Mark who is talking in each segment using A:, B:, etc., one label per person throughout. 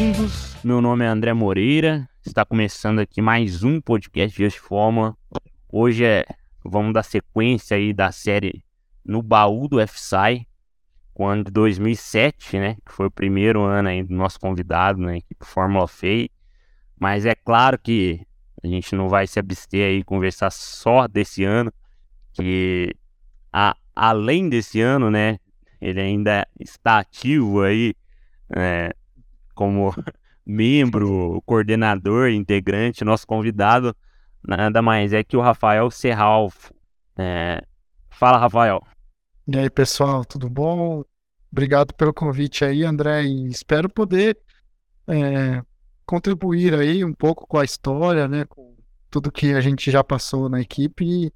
A: Bem-vindos. Meu nome é André Moreira. Está começando aqui mais um podcast de Fórmula. Hoje é vamos dar sequência aí da série No Baú do FSI, o ano de 2007, né? Que foi o primeiro ano aí do nosso convidado na né, equipe Fórmula FEI. Mas é claro que a gente não vai se abster aí conversar só desse ano, que a, além desse ano, né? Ele ainda está ativo aí é, como membro, coordenador, integrante, nosso convidado nada mais é que o Rafael Serral. É... Fala, Rafael.
B: E aí, pessoal, tudo bom? Obrigado pelo convite aí, André, e espero poder é, contribuir aí um pouco com a história, né, com tudo que a gente já passou na equipe e,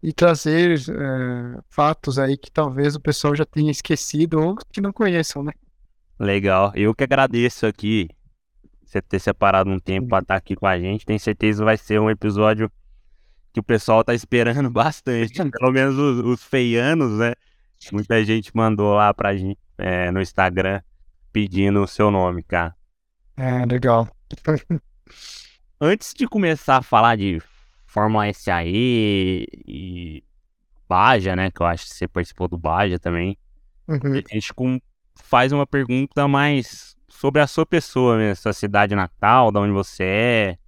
B: e trazer é, fatos aí que talvez o pessoal já tenha esquecido ou que não conheçam, né?
A: Legal, eu que agradeço aqui você ter separado um tempo para estar tá aqui com a gente. Tenho certeza que vai ser um episódio que o pessoal tá esperando bastante. Pelo menos os, os feianos, né? Muita gente mandou lá pra gente é, no Instagram pedindo o seu nome, cara.
B: É, legal.
A: Antes de começar a falar de Fórmula SAE e Baja, né? Que eu acho que você participou do Baja também. Uhum. A gente com, faz uma pergunta mais sobre a sua pessoa mesmo, sua cidade natal, de onde você é,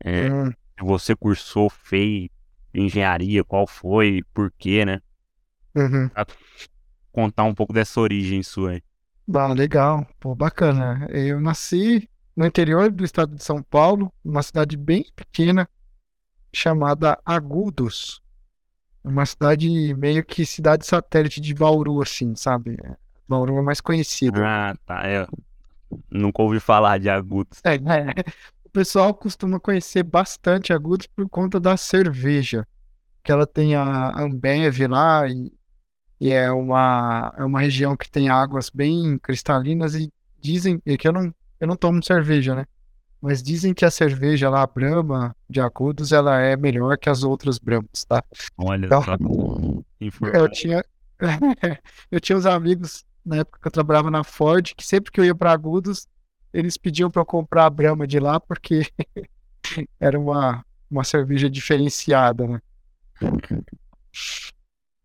A: é hum. você cursou, fez engenharia, qual foi, por quê, né? Uhum. contar um pouco dessa origem sua aí.
B: Ah, legal, pô, bacana. Eu nasci no interior do estado de São Paulo, uma cidade bem pequena chamada Agudos. Uma cidade meio que cidade satélite de Bauru, assim, sabe? Bauru é mais conhecido.
A: Ah, tá. Eu Nunca ouvi falar de agudos.
B: É, né? O pessoal costuma conhecer bastante agudos por conta da cerveja. Que ela tem a Ambev lá e, e é, uma, é uma região que tem águas bem cristalinas e dizem que eu não, eu não tomo cerveja, né? Mas dizem que a cerveja lá, a Brahma de Agudos, ela é melhor que as outras Brahmas, tá?
A: Olha então, só.
B: Eu tinha, eu tinha uns amigos na época que eu trabalhava na Ford, que sempre que eu ia para Agudos, eles pediam para eu comprar a Brahma de lá, porque era uma, uma cerveja diferenciada, né?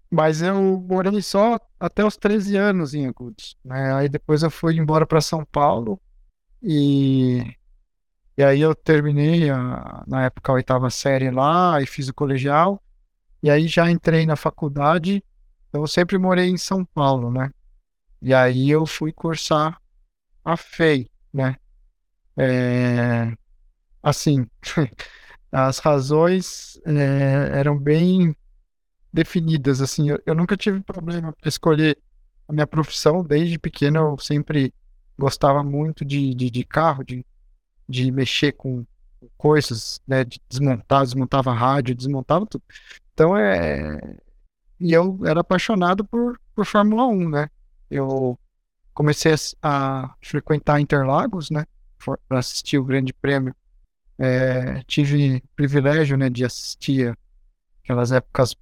B: Mas eu morei só até os 13 anos em Agudos, né? Aí depois eu fui embora para São Paulo e e aí eu terminei a, na época a oitava série lá e fiz o colegial e aí já entrei na faculdade. Então eu sempre morei em São Paulo, né? E aí eu fui cursar a FEI, né? É, assim, as razões é, eram bem definidas, assim, eu, eu nunca tive problema para escolher a minha profissão, desde pequeno eu sempre gostava muito de, de, de carro, de, de mexer com coisas, né, de desmontar, desmontava rádio, desmontava tudo. Então é... E eu era apaixonado por, por Fórmula 1, né? Eu comecei a, frequentar Interlagos, né, para assistir o Grande Prêmio. É, tive privilégio, né, de assistir aquelas épocas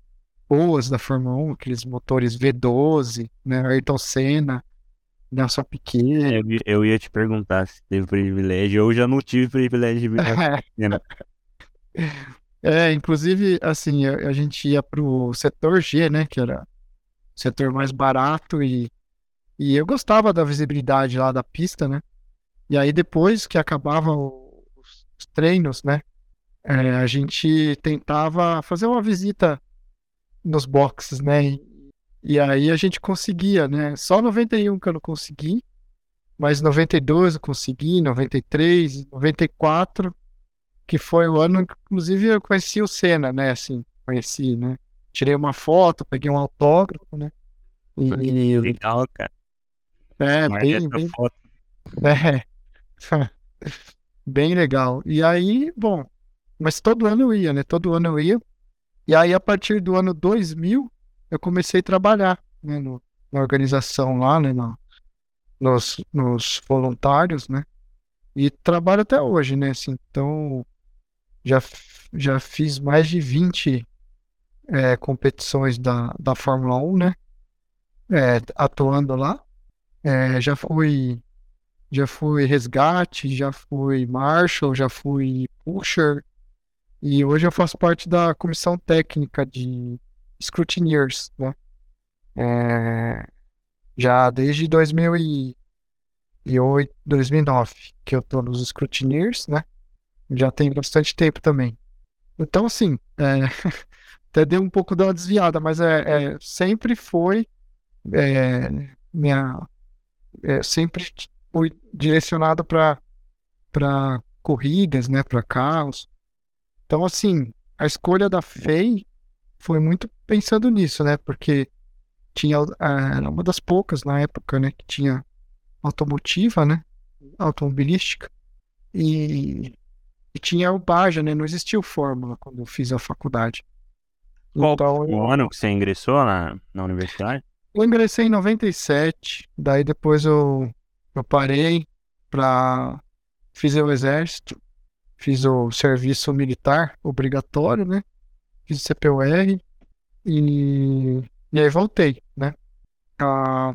B: boas da Fórmula 1, aqueles motores V12, né, Ayrton Senna, Nelson Piquet.
A: Eu, eu ia te perguntar se teve privilégio, eu já não tive privilégio de ver.
B: É, inclusive, assim, a, a gente ia pro setor G, né, que era o setor mais barato e e eu gostava da visibilidade lá da pista, né? E aí depois que acabavam os treinos, né? É, a gente tentava fazer uma visita nos boxes, né? E, aí a gente conseguia, né? Só 91 que eu não consegui, mas 92 eu consegui, 93, 94, que foi o ano que inclusive eu conheci o Senna, né? Assim, conheci, né? Tirei uma foto, peguei um autógrafo, né?
A: E... Legal, cara.
B: É, bem, bem, é. bem legal. E aí, bom, mas todo ano eu ia, né? Todo ano eu ia. E aí, a partir do ano 2000, eu comecei a trabalhar né, no, na organização lá, né? No, nos, nos voluntários, né? E trabalho até hoje, né? Assim, então, já, já fiz mais de 20 é, competições da, da Fórmula 1, né? É, atuando lá. É, já fui já fui resgate, já fui marshal, já fui pusher. E hoje eu faço parte da comissão técnica de scrutineers, né? É, já desde 2008, 2009 que eu tô nos scrutineers, né? Já tem bastante tempo também. Então, assim, é, até deu um pouco da desviada, mas é, é sempre foi é, minha é, sempre fui direcionado para para corridas, né, para carros. Então, assim, a escolha da FEI foi muito pensando nisso, né, porque tinha era uma das poucas na época, né, que tinha automotiva, né, automobilística e, e tinha o Baja, né, não existia o Fórmula quando eu fiz a faculdade.
A: Qual então, o ano que você ingressou na, na universidade?
B: Eu ingressei em 97, daí depois eu, eu parei para fiz o exército, fiz o serviço militar obrigatório, né? Fiz o CPUR e, e aí voltei, né? Ah,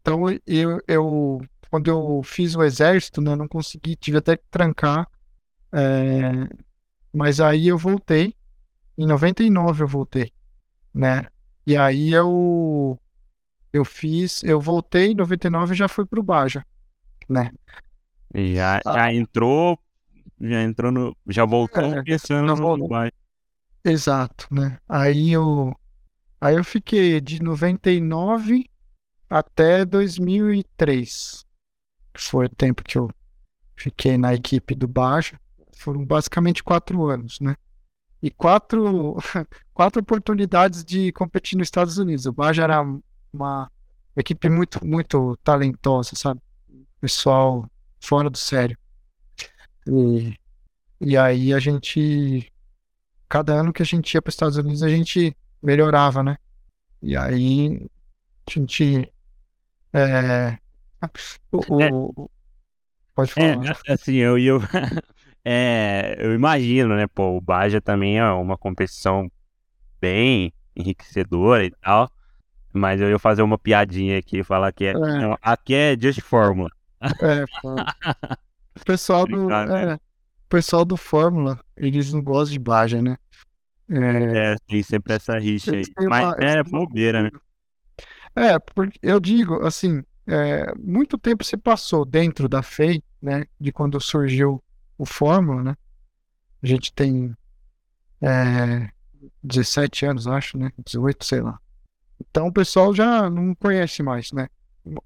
B: então eu, eu quando eu fiz o exército, né, não consegui, tive até que trancar, é, mas aí eu voltei, em 99 eu voltei, né? E aí eu eu fiz, eu voltei em 99 e já fui pro Baja, né?
A: Já, ah. já entrou, já entrou no, já voltou é, pensando no Baja.
B: Exato, né? Aí eu, aí eu fiquei de 99 até 2003, foi o tempo que eu fiquei na equipe do Baja. Foram basicamente quatro anos, né? E quatro, quatro oportunidades de competir nos Estados Unidos. O Baja era uma equipe muito, muito talentosa, sabe? Pessoal fora do sério. E, e aí a gente, cada ano que a gente ia para os Estados Unidos, a gente melhorava, né? E aí a gente. É, o,
A: é, o, pode falar. É, assim, eu, eu, é, eu imagino, né? Pô, o Baja também é uma competição bem enriquecedora e tal. Mas eu ia fazer uma piadinha aqui, falar que é, é. Não, aqui é Just Fórmula.
B: É, o pessoal do, é, pessoal do Fórmula, eles não gostam de Baja, né?
A: É, é tem sempre essa rixa aí. Mas uma, é bobeira, né?
B: É, porque eu digo, assim, é, muito tempo se passou dentro da FEI, né? De quando surgiu o Fórmula, né? A gente tem é, 17 anos, acho, né? 18, sei lá. Então o pessoal já não conhece mais, né?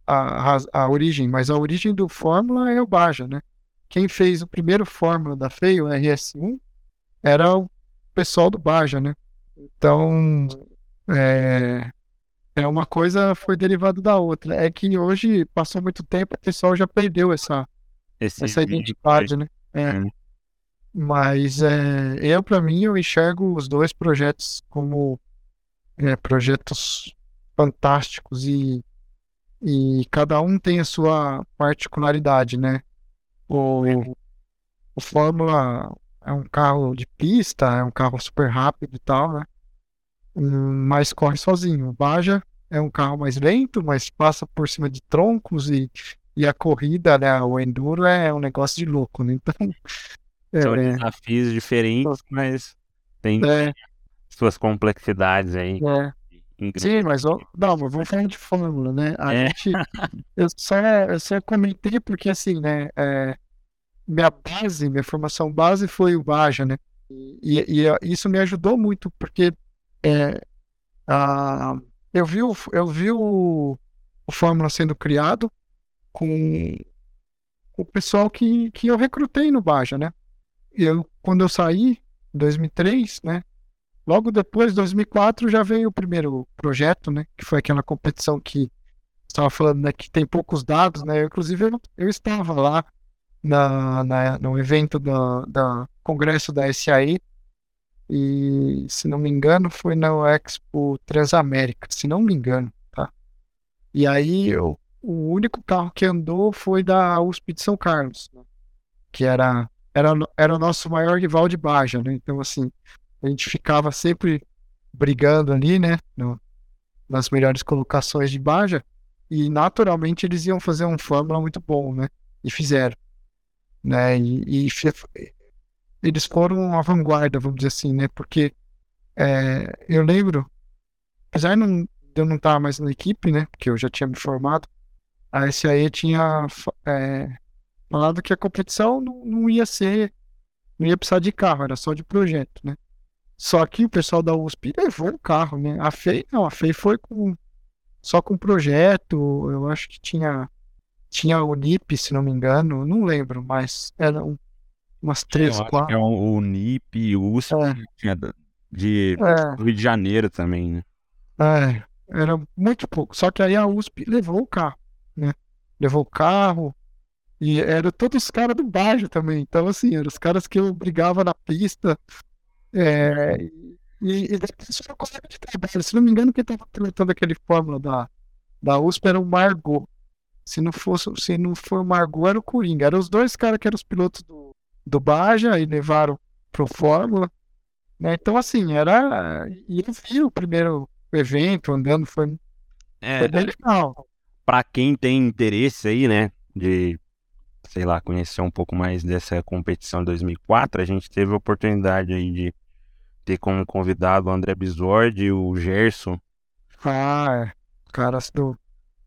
B: A, a, a origem, mas a origem do Fórmula é o Baja, né? Quem fez o primeiro Fórmula da FEI, o RS1, era o pessoal do Baja, né? Então, é, é uma coisa foi derivada da outra. É que hoje passou muito tempo, o pessoal já perdeu essa, Esse essa identidade, né? É. Hum. Mas é, eu, para mim, eu enxergo os dois projetos como é, projetos fantásticos e, e cada um tem a sua particularidade, né? O, o Fórmula é um carro de pista, é um carro super rápido e tal, né? Mas corre sozinho. O Baja é um carro mais lento, mas passa por cima de troncos e, e a corrida, né? O Enduro é um negócio de louco, né? Então.
A: São é, desafios diferentes, mas tem. É, suas complexidades aí.
B: É. Sim, mas ó, não, mas vamos falar de fórmula, né? A é. gente, eu só, eu só comentei porque assim, né? É, minha base, minha formação base foi o Baja, né? E, e, e isso me ajudou muito porque é, a, eu vi, o, eu vi o, o Fórmula sendo criado com o pessoal que, que eu recrutei no Baja, né? E eu, quando eu saí, em 2003, né? Logo depois, 2004, já veio o primeiro projeto, né? Que foi aquela competição que estava falando, né? Que tem poucos dados, né? Eu, inclusive, eu, eu estava lá na, na, no evento da, da congresso da SAE e, se não me engano, foi na Expo Transamérica, se não me engano, tá? E aí, eu, o único carro que andou foi da USP de São Carlos, né? que era, era, era o nosso maior rival de Baja, né? Então, assim, a gente ficava sempre brigando ali, né? No, nas melhores colocações de Baja. E naturalmente eles iam fazer um Fórmula muito bom, né? e fizeram, né? E, e eles foram a vanguarda, vamos dizer assim, né? Porque é, eu lembro, apesar de eu não estar mais na equipe, né? Porque eu já tinha me formado, a SAE tinha é, falado que a competição não, não ia ser, não ia precisar de carro, era só de projeto, né? Só que o pessoal da USP levou o carro, né? A FEI não, a FEI foi com, só com projeto, eu acho que tinha tinha o NIP, se não me engano, não lembro, mas eram umas três, quatro.
A: É o, NIP, o USP, é. tinha de é. Rio de Janeiro também, né?
B: É, era muito pouco. Só que aí a USP levou o carro, né? Levou o carro, e eram todos os caras do baixo também. Então, assim, eram os caras que eu brigava na pista. É, e, e depois foi colega de trabalho. Se não me engano, quem estava pilotando aquele Fórmula da, da USP era o Margot. Se não fosse, se não for o Margot, era o Coringa. Eram os dois caras que eram os pilotos do, do Baja e levaram pro Fórmula. Né? Então, assim, era. E eu vi o primeiro evento andando, foi, é, foi bem legal.
A: Pra quem tem interesse aí, né, de sei lá, conhecer um pouco mais dessa competição de 2004, a gente teve a oportunidade aí de ter como convidado o André Bisordi e o Gerson.
B: Ah, é. caras do,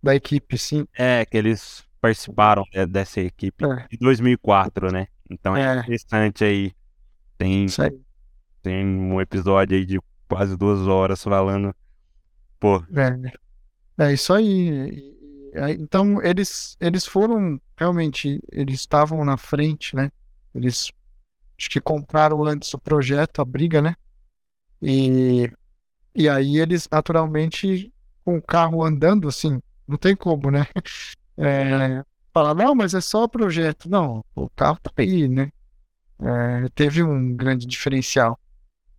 B: da equipe, sim.
A: É, que eles participaram é, dessa equipe é. de 2004, né? Então é, é. interessante aí. Tem, aí. tem um episódio aí de quase duas horas falando. Pô.
B: É, é isso aí. Então, eles, eles foram, realmente, eles estavam na frente, né? Eles, acho que compraram antes o projeto, a briga, né? E, e aí eles, naturalmente, com o carro andando, assim, não tem como, né? É, falar, não, mas é só projeto. Não, o carro tá aí, né? É, teve um grande diferencial.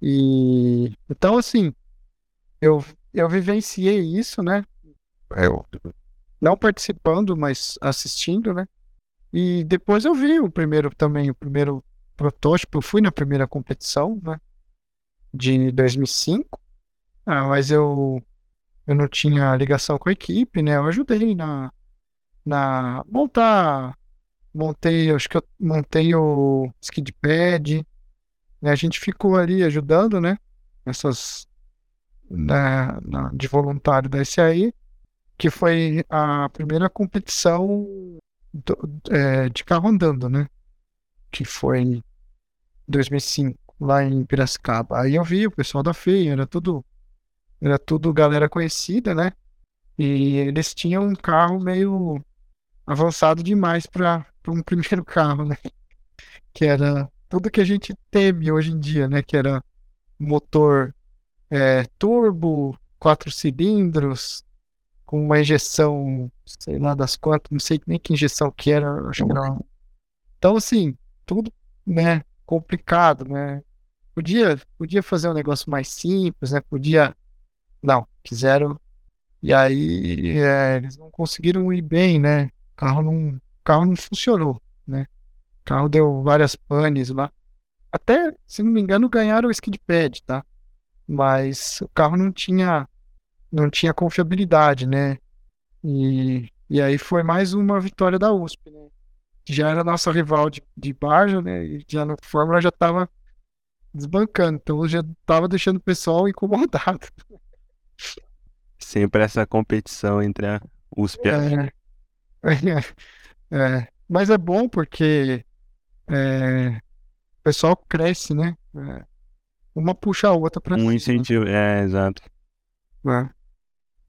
B: E então, assim, eu, eu vivenciei isso, né? Eu não participando, mas assistindo, né? E depois eu vi o primeiro também, o primeiro protótipo, eu fui na primeira competição, né? De 2005. Ah, mas eu eu não tinha ligação com a equipe, né? Eu ajudei na na montar montei, acho que eu montei o skidpad, né? A gente ficou ali ajudando, né? Essas na, na, de voluntário da SAI que foi a primeira competição do, é, de carro andando, né? Que foi em 2005, lá em Piracicaba. Aí eu vi o pessoal da feia, era tudo, era tudo galera conhecida, né? E eles tinham um carro meio avançado demais para um primeiro carro, né? Que era tudo que a gente teme hoje em dia, né? Que era motor é, turbo, quatro cilindros, com uma injeção, sei lá das quantas, não sei nem que injeção que era, acho que era. Então, assim, tudo, né, complicado, né? Podia, podia fazer um negócio mais simples, né? Podia. Não, quiseram. E aí é, eles não conseguiram ir bem, né? O carro não, o carro não funcionou, né? O carro deu várias panes lá. Até, se não me engano, ganharam o skid pad, tá? Mas o carro não tinha não tinha confiabilidade, né? E, e aí foi mais uma vitória da USP, né? Já era nossa rival de, de Barja, né? E já no Fórmula já estava desbancando, então já estava deixando o pessoal incomodado.
A: Sempre essa competição entre a USP e a
B: é, é, é, Mas é bom porque é, o pessoal cresce, né? É, uma puxa a outra para
A: Um cima. incentivo, é, exato.
B: É.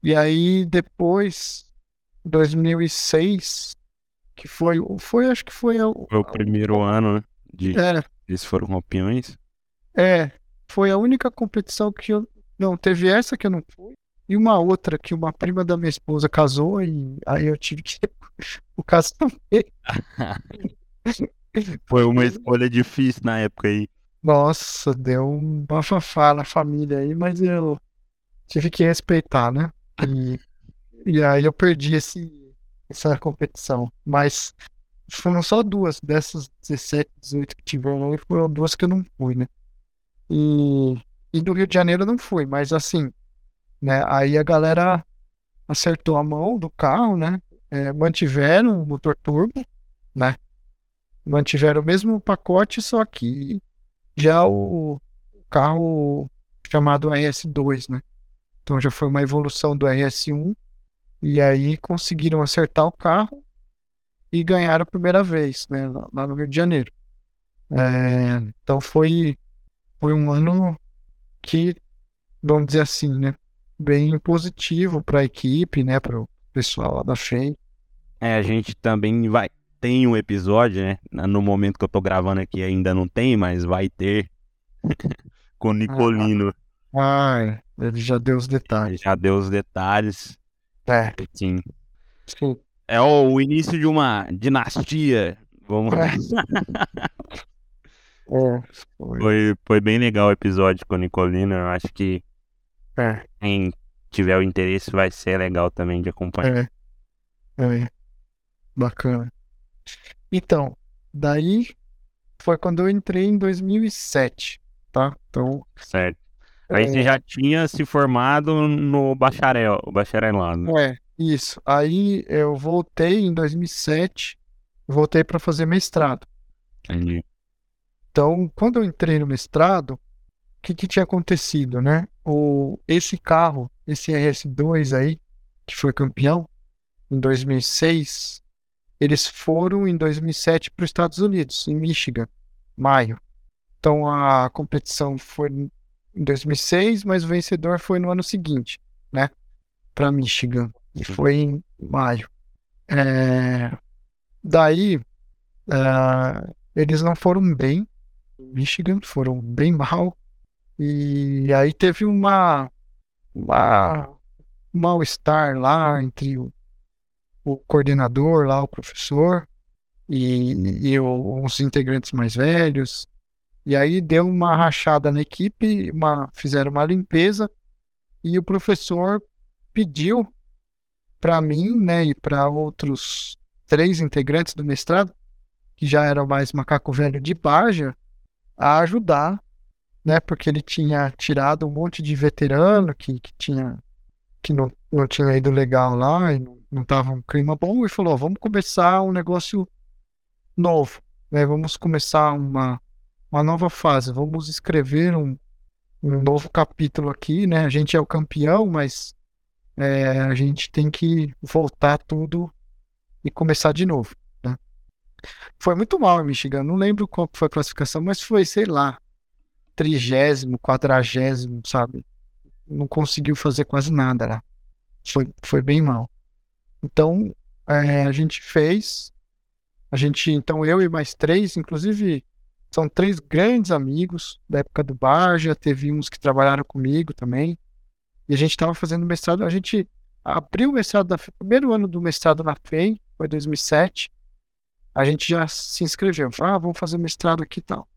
B: E aí depois, 2006, que foi, foi acho que foi
A: o, foi o primeiro ano, né? De, é, eles foram campeões.
B: É, foi a única competição que eu não teve essa que eu não fui e uma outra que uma prima da minha esposa casou e aí eu tive que o casamento.
A: foi uma escolha difícil na época aí.
B: Nossa, deu um bafafá na família aí, mas eu tive que respeitar, né? E, e aí eu perdi esse, essa competição. Mas foram só duas dessas 17, 18 que tiveram, e foram duas que eu não fui, né? E, e do Rio de Janeiro não fui, mas assim, né? Aí a galera acertou a mão do carro, né? É, mantiveram o motor turbo, né? Mantiveram o mesmo pacote, só que já o carro chamado RS2, né? Então já foi uma evolução do RS1 e aí conseguiram acertar o carro e ganharam a primeira vez, né? Lá no Rio de Janeiro. É, então foi foi um ano que, vamos dizer assim, né? Bem positivo para a equipe, né? Para o pessoal lá da FEI.
A: É, a gente também vai tem um episódio, né? No momento que eu tô gravando aqui ainda não tem, mas vai ter com o Nicolino.
B: Ah, ele já deu os detalhes.
A: Já deu os detalhes.
B: É.
A: Sim.
B: Sim.
A: É o, o início de uma dinastia. Vamos.
B: É. É, foi.
A: Foi, foi bem legal o episódio com o Nicolino. Eu acho que
B: É,
A: quem tiver o interesse vai ser legal também de acompanhar.
B: é. É. Bacana. Então, daí foi quando eu entrei em 2007, tá? Então,
A: Certo. Aí você
B: é,
A: já tinha se formado no bacharel, bacharelado.
B: é, isso. Aí eu voltei em 2007, voltei para fazer mestrado.
A: Entendi.
B: Então, quando eu entrei no mestrado, o que, que tinha acontecido, né? O, esse carro, esse RS2 aí, que foi campeão em 2006, eles foram em 2007 para os Estados Unidos, em Michigan, maio. Então a competição foi em 2006, mas o vencedor foi no ano seguinte, né? Para Michigan, e foi em maio. É, daí, ah, eles não foram bem em Michigan, foram bem mal. E aí teve uma, uma um mal-estar lá entre o, o coordenador lá, o professor, e, e o- os integrantes mais velhos. E aí deu uma rachada na equipe, uma, fizeram uma limpeza, e o professor pediu para mim, né, e para outros três integrantes do mestrado, que já eram mais macaco velho de Baja, a ajudar, né, porque ele tinha tirado um monte de veterano que, que tinha que não, não tinha ido legal lá e não, não tava um clima bom, e falou, vamos começar um negócio novo, né, vamos começar uma, uma nova fase, vamos escrever um, um novo capítulo aqui, né, a gente é o campeão, mas é, a gente tem que voltar tudo e começar de novo. Foi muito mal em Michigan, não lembro qual foi a classificação, mas foi, sei lá, trigésimo, quadragésimo, sabe? Não conseguiu fazer quase nada lá. Foi, foi bem mal. Então, é, a gente fez. A gente, então, eu e mais três, inclusive, são três grandes amigos da época do Barja, teve uns que trabalharam comigo também. E a gente estava fazendo mestrado. A gente abriu o mestrado da primeiro ano do mestrado na FEI, foi 2007. A gente já se inscreveu. Falou, ah, vamos fazer mestrado aqui e tal.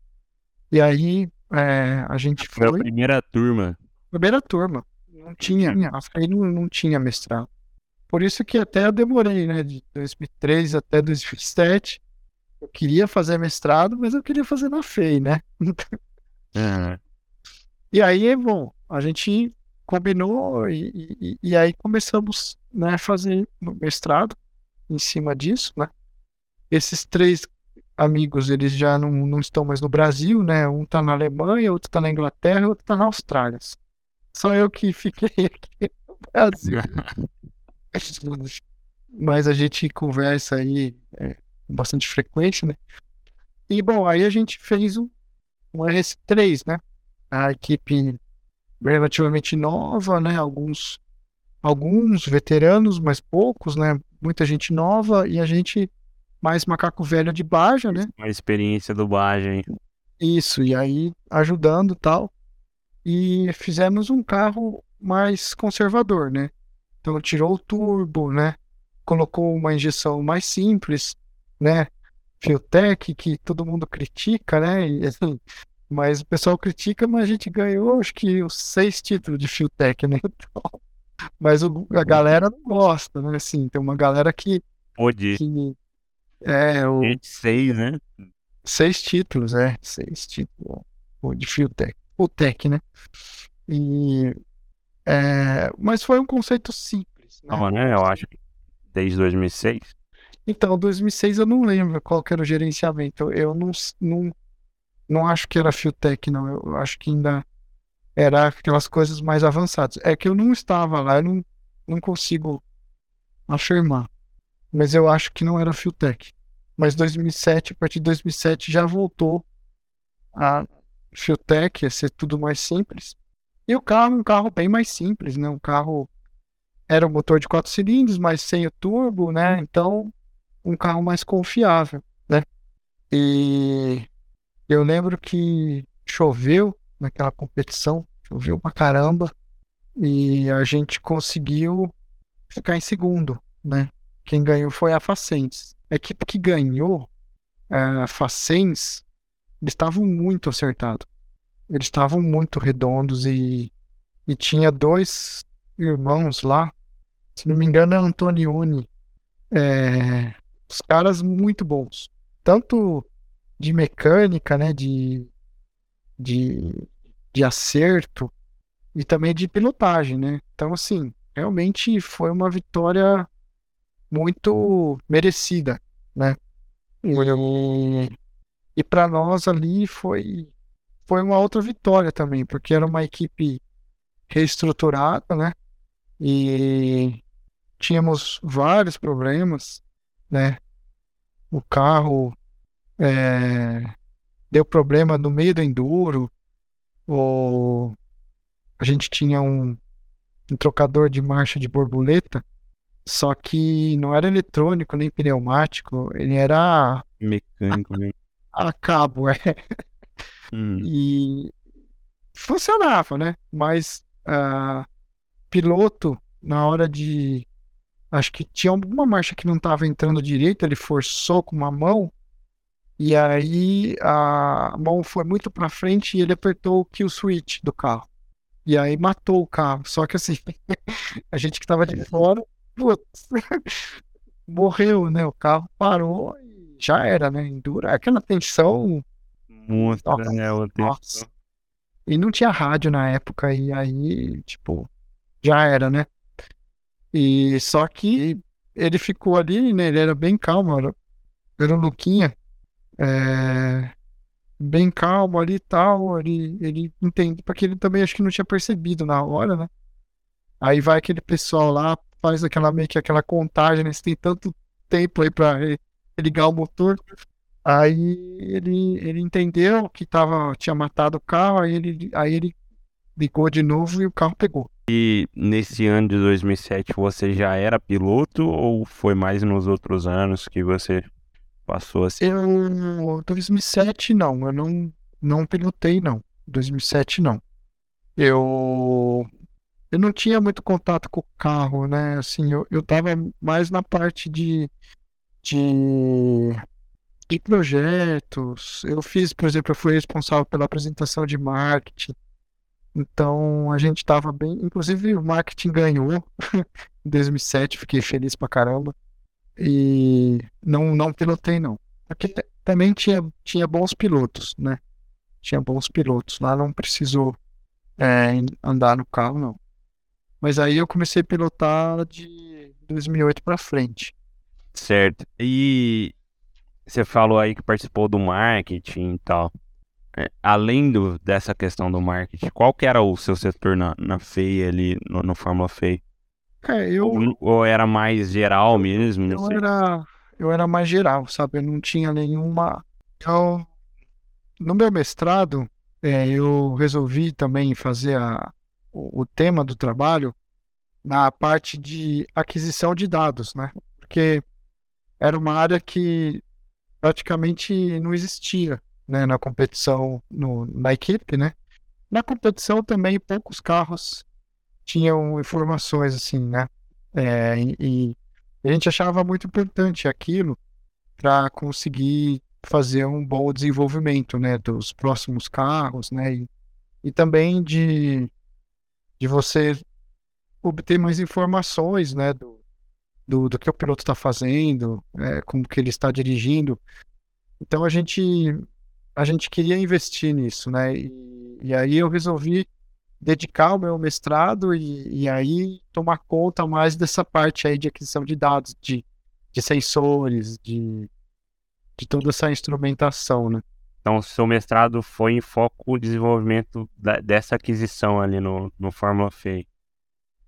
B: E aí, é, a gente
A: Foi a
B: foi.
A: primeira turma.
B: Primeira turma. Não tinha, a FEI não, não tinha mestrado. Por isso que até eu demorei, né? De 2003 até 2007. Eu queria fazer mestrado, mas eu queria fazer na FEI, né?
A: Ah,
B: E aí, bom, a gente combinou e, e, e aí começamos, né, a fazer mestrado em cima disso, né? Esses três amigos, eles já não, não estão mais no Brasil, né? Um tá na Alemanha, outro tá na Inglaterra, outro tá na Austrália. Só eu que fiquei aqui no Brasil. Mas a gente conversa aí é, bastante frequência, né? E bom, aí a gente fez um, um RS3, né? A equipe relativamente nova, né? Alguns, alguns veteranos, mas poucos, né? Muita gente nova e a gente mais macaco velho de Baja, né?
A: uma experiência do Baja, hein?
B: Isso, e aí ajudando e tal. E fizemos um carro mais conservador, né? Então tirou o turbo, né? Colocou uma injeção mais simples, né? Fiotec, que todo mundo critica, né? E, assim, mas o pessoal critica, mas a gente ganhou acho que os seis títulos de Fiotec, né? Então, mas o- a galera não gosta, né? Assim, tem uma galera que,
A: Pode
B: que é o
A: seis, né?
B: Seis títulos, é. Seis títulos. O de Fiotec. O Tech, né? E, é, mas foi um conceito simples, né?
A: Não, né? Eu acho que desde 2006.
B: Então, 2006 eu não lembro qual que era o gerenciamento. Eu não, não, não acho que era Fiotech, não. Eu acho que ainda era aquelas coisas mais avançadas. É que eu não estava lá, eu não, não consigo afirmar. Mas eu acho que não era Fiotech. Mas 2007, a partir de 2007 já voltou a Fiotech, a ser tudo mais simples. E o carro, um carro bem mais simples, né? Um carro era um motor de quatro cilindros, mas sem o turbo, né? Então, um carro mais confiável, né? E eu lembro que choveu naquela competição, choveu pra caramba, e a gente conseguiu ficar em segundo, né? Quem ganhou foi a Facens. A equipe que ganhou, é, a Facens, eles estavam muito acertados. Eles estavam muito redondos e, e tinha dois irmãos lá, se não me engano é Antonioni, é, os caras muito bons, tanto de mecânica, né, de, de, de acerto e também de pilotagem, né? Então, assim, realmente foi uma vitória muito merecida, né? E, para nós ali foi foi uma outra vitória também, porque era uma equipe reestruturada, né? E tínhamos vários problemas, né? O carro é, deu problema no meio do enduro, o, a gente tinha um, um trocador de marcha de borboleta só que não era eletrônico nem pneumático, ele era
A: mecânico mesmo.
B: A, a cabo, é. Hum. E funcionava, né? Mas uh, piloto, na hora de. Acho que tinha alguma marcha que não estava entrando direito, ele forçou com uma mão, e aí a mão foi muito para frente e ele apertou o kill switch do carro. E aí matou o carro. Só que assim, a gente que estava de fora putz, morreu, né? O carro parou e já era, né? Endura. Aquela tensão.
A: Muito, nossa, né?
B: Nossa. E não tinha rádio na época, e aí, tipo, já era, né? E só que ele ficou ali, né? Ele era bem calmo, era, era o Luquinha. É, bem calmo ali e tal. Ele, ele entende, porque ele também acho que não tinha percebido na hora, né? Aí vai aquele pessoal lá, faz aquela meio que aquela contagem, né? Você tem tanto tempo aí para ligar o motor. Aí ele, ele entendeu que tava, tinha matado o carro, aí ele, aí ele ligou de novo e o carro pegou.
A: E nesse ano de 2007 você já era piloto ou foi mais nos outros anos que você passou assim?
B: Eu, 2007 não, eu não, não pilotei não. 2007 não. Eu eu não tinha muito contato com o carro, né? Assim, eu, eu tava mais na parte de, de, de projetos. Eu fiz, por exemplo, eu fui responsável pela apresentação de marketing. Então a gente tava bem. Inclusive o marketing ganhou em 2007, fiquei feliz pra caramba. E não, não pilotei, não. Porque também tinha, tinha bons pilotos, né? Tinha bons pilotos. Lá não precisou é, andar no carro, não. Mas aí eu comecei a pilotar de 2008 para frente.
A: Certo. E você falou aí que participou do marketing e tal. É, além do, dessa questão do marketing, qual que era o seu setor na, na FEI ali, no, no Fórmula FEI?
B: É, eu...
A: Ou, ou, era mais geral mesmo?
B: Eu era, eu era mais geral, sabe? Eu não tinha nenhuma... Eu, no meu mestrado, é, eu resolvi também fazer a, o, tema do trabalho na parte de aquisição de dados, né? Porque era uma área que praticamente não existia né, na competição, no, na equipe, né? Na competição também poucos carros tinham informações assim, né? É, e, e a gente achava muito importante aquilo para conseguir fazer um bom desenvolvimento, né, dos próximos carros, né? E, e também de de você obter mais informações, né, do, do, do que o piloto está fazendo, é, como que ele está dirigindo. Então a gente a gente queria investir nisso, né? E, e aí eu resolvi dedicar o meu mestrado e, e aí tomar conta mais dessa parte aí de aquisição de dados, de de sensores, de, de toda essa instrumentação, né?
A: Então, seu mestrado foi em foco o desenvolvimento da, dessa aquisição ali no, no Fórmula FEI.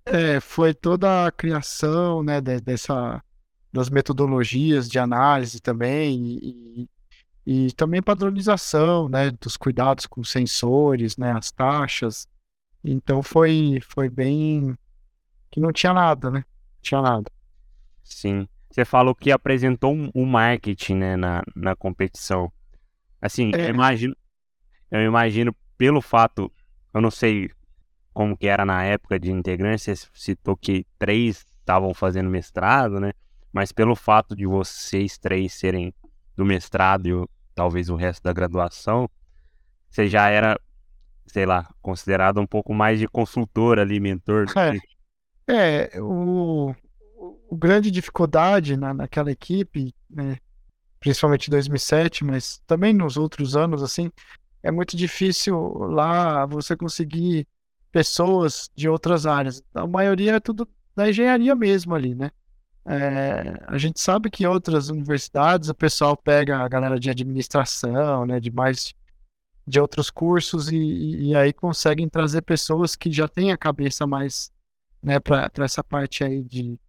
B: É, foi toda a criação, né, de, dessa, das metodologias de análise também e, e, também padronização, né, dos cuidados com sensores, né, as taxas. Então foi, foi bem que não tinha nada, né? Não tinha nada.
A: Sim. Você falou que apresentou o um marketing, né, na, na competição. Assim, é. eu imagino, eu imagino pelo fato, eu não sei como que era na época de integrantes, você citou que três estavam fazendo mestrado, né? Mas pelo fato de vocês três serem do mestrado e talvez o resto da graduação, você já era, sei lá, considerado um pouco mais de consultor ali, mentor.
B: É, é o, o grande dificuldade na, naquela equipe, né, principalmente em 2007, mas também nos outros anos, assim, é muito difícil lá você conseguir pessoas de outras áreas. A maioria é tudo da engenharia mesmo ali, né? É, a gente sabe que em outras universidades o pessoal pega a galera de administração, né, de mais de outros cursos e, e aí conseguem trazer pessoas que já têm a cabeça mais, né, para essa parte aí de,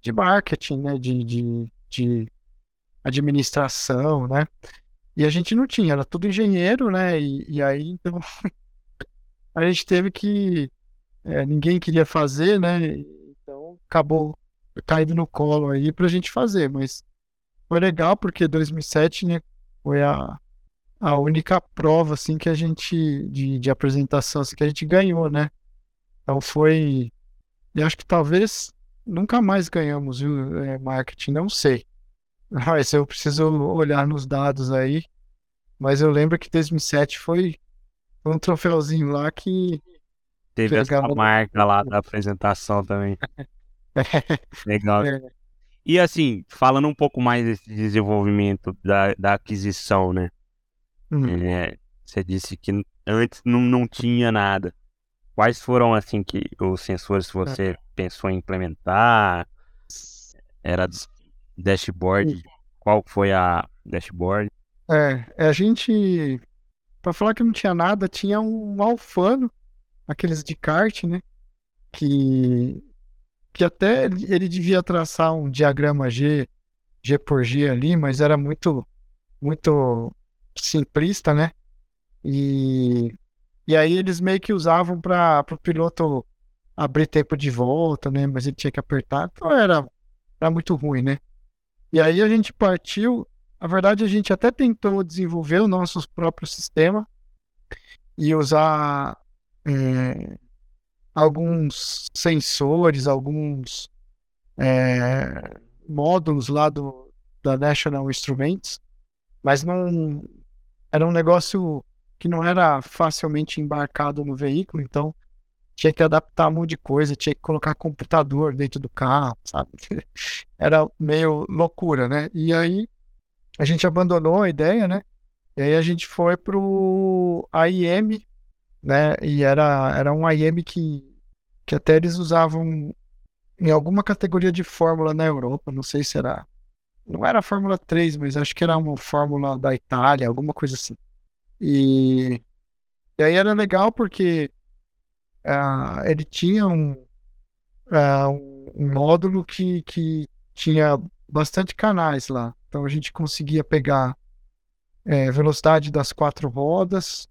B: de marketing, né, de, de, de administração, né? E a gente não tinha, era tudo engenheiro, né? E, e aí, então, a gente teve que. É, ninguém queria fazer, né? Então, acabou caindo no colo aí pra gente fazer, mas foi legal porque 2007, né? Foi a, a única prova, assim, que a gente. de, de apresentação, assim, que a gente ganhou, né? Então foi. Eu acho que talvez nunca mais ganhamos, viu? É, marketing, não sei. Esse eu preciso olhar nos dados aí. Mas eu lembro que 2007 foi um troféuzinho lá que.
A: Teve essa marca lá da apresentação também. Legal. É. E assim, falando um pouco mais desse desenvolvimento da, da aquisição, né? Uhum. É, você disse que antes não, não tinha nada. Quais foram, assim, que os sensores que você é. pensou em implementar? Era Dashboard. Qual foi a dashboard?
B: É, é, a gente, para falar que não tinha nada, tinha um alfano, aqueles de kart, né? Que, que até ele devia traçar um diagrama G, G por G ali, mas era muito, muito simplista, né? E, e aí eles meio que usavam para o piloto abrir tempo de volta, né? Mas ele tinha que apertar, então era, era muito ruim, né? E aí a gente partiu. Na verdade, a gente até tentou desenvolver o nosso próprio sistema e usar é, alguns sensores, alguns é, módulos lá do, da National Instruments, mas não era um negócio que não era facilmente embarcado no veículo, então tinha que adaptar um monte de coisa, tinha que colocar computador dentro do carro, sabe? Era meio loucura, né? E aí a gente abandonou a ideia, né? E aí a gente foi pro AIM, né? E era, era um AIM que, que até eles usavam em alguma categoria de fórmula na Europa, não sei se era. Não era a Fórmula 3, mas acho que era uma fórmula da Itália, alguma coisa assim. E, e aí era legal porque uh, ele tinha um, uh, um módulo que, que tinha bastante canais lá. Então a gente conseguia pegar é, velocidade das quatro rodas,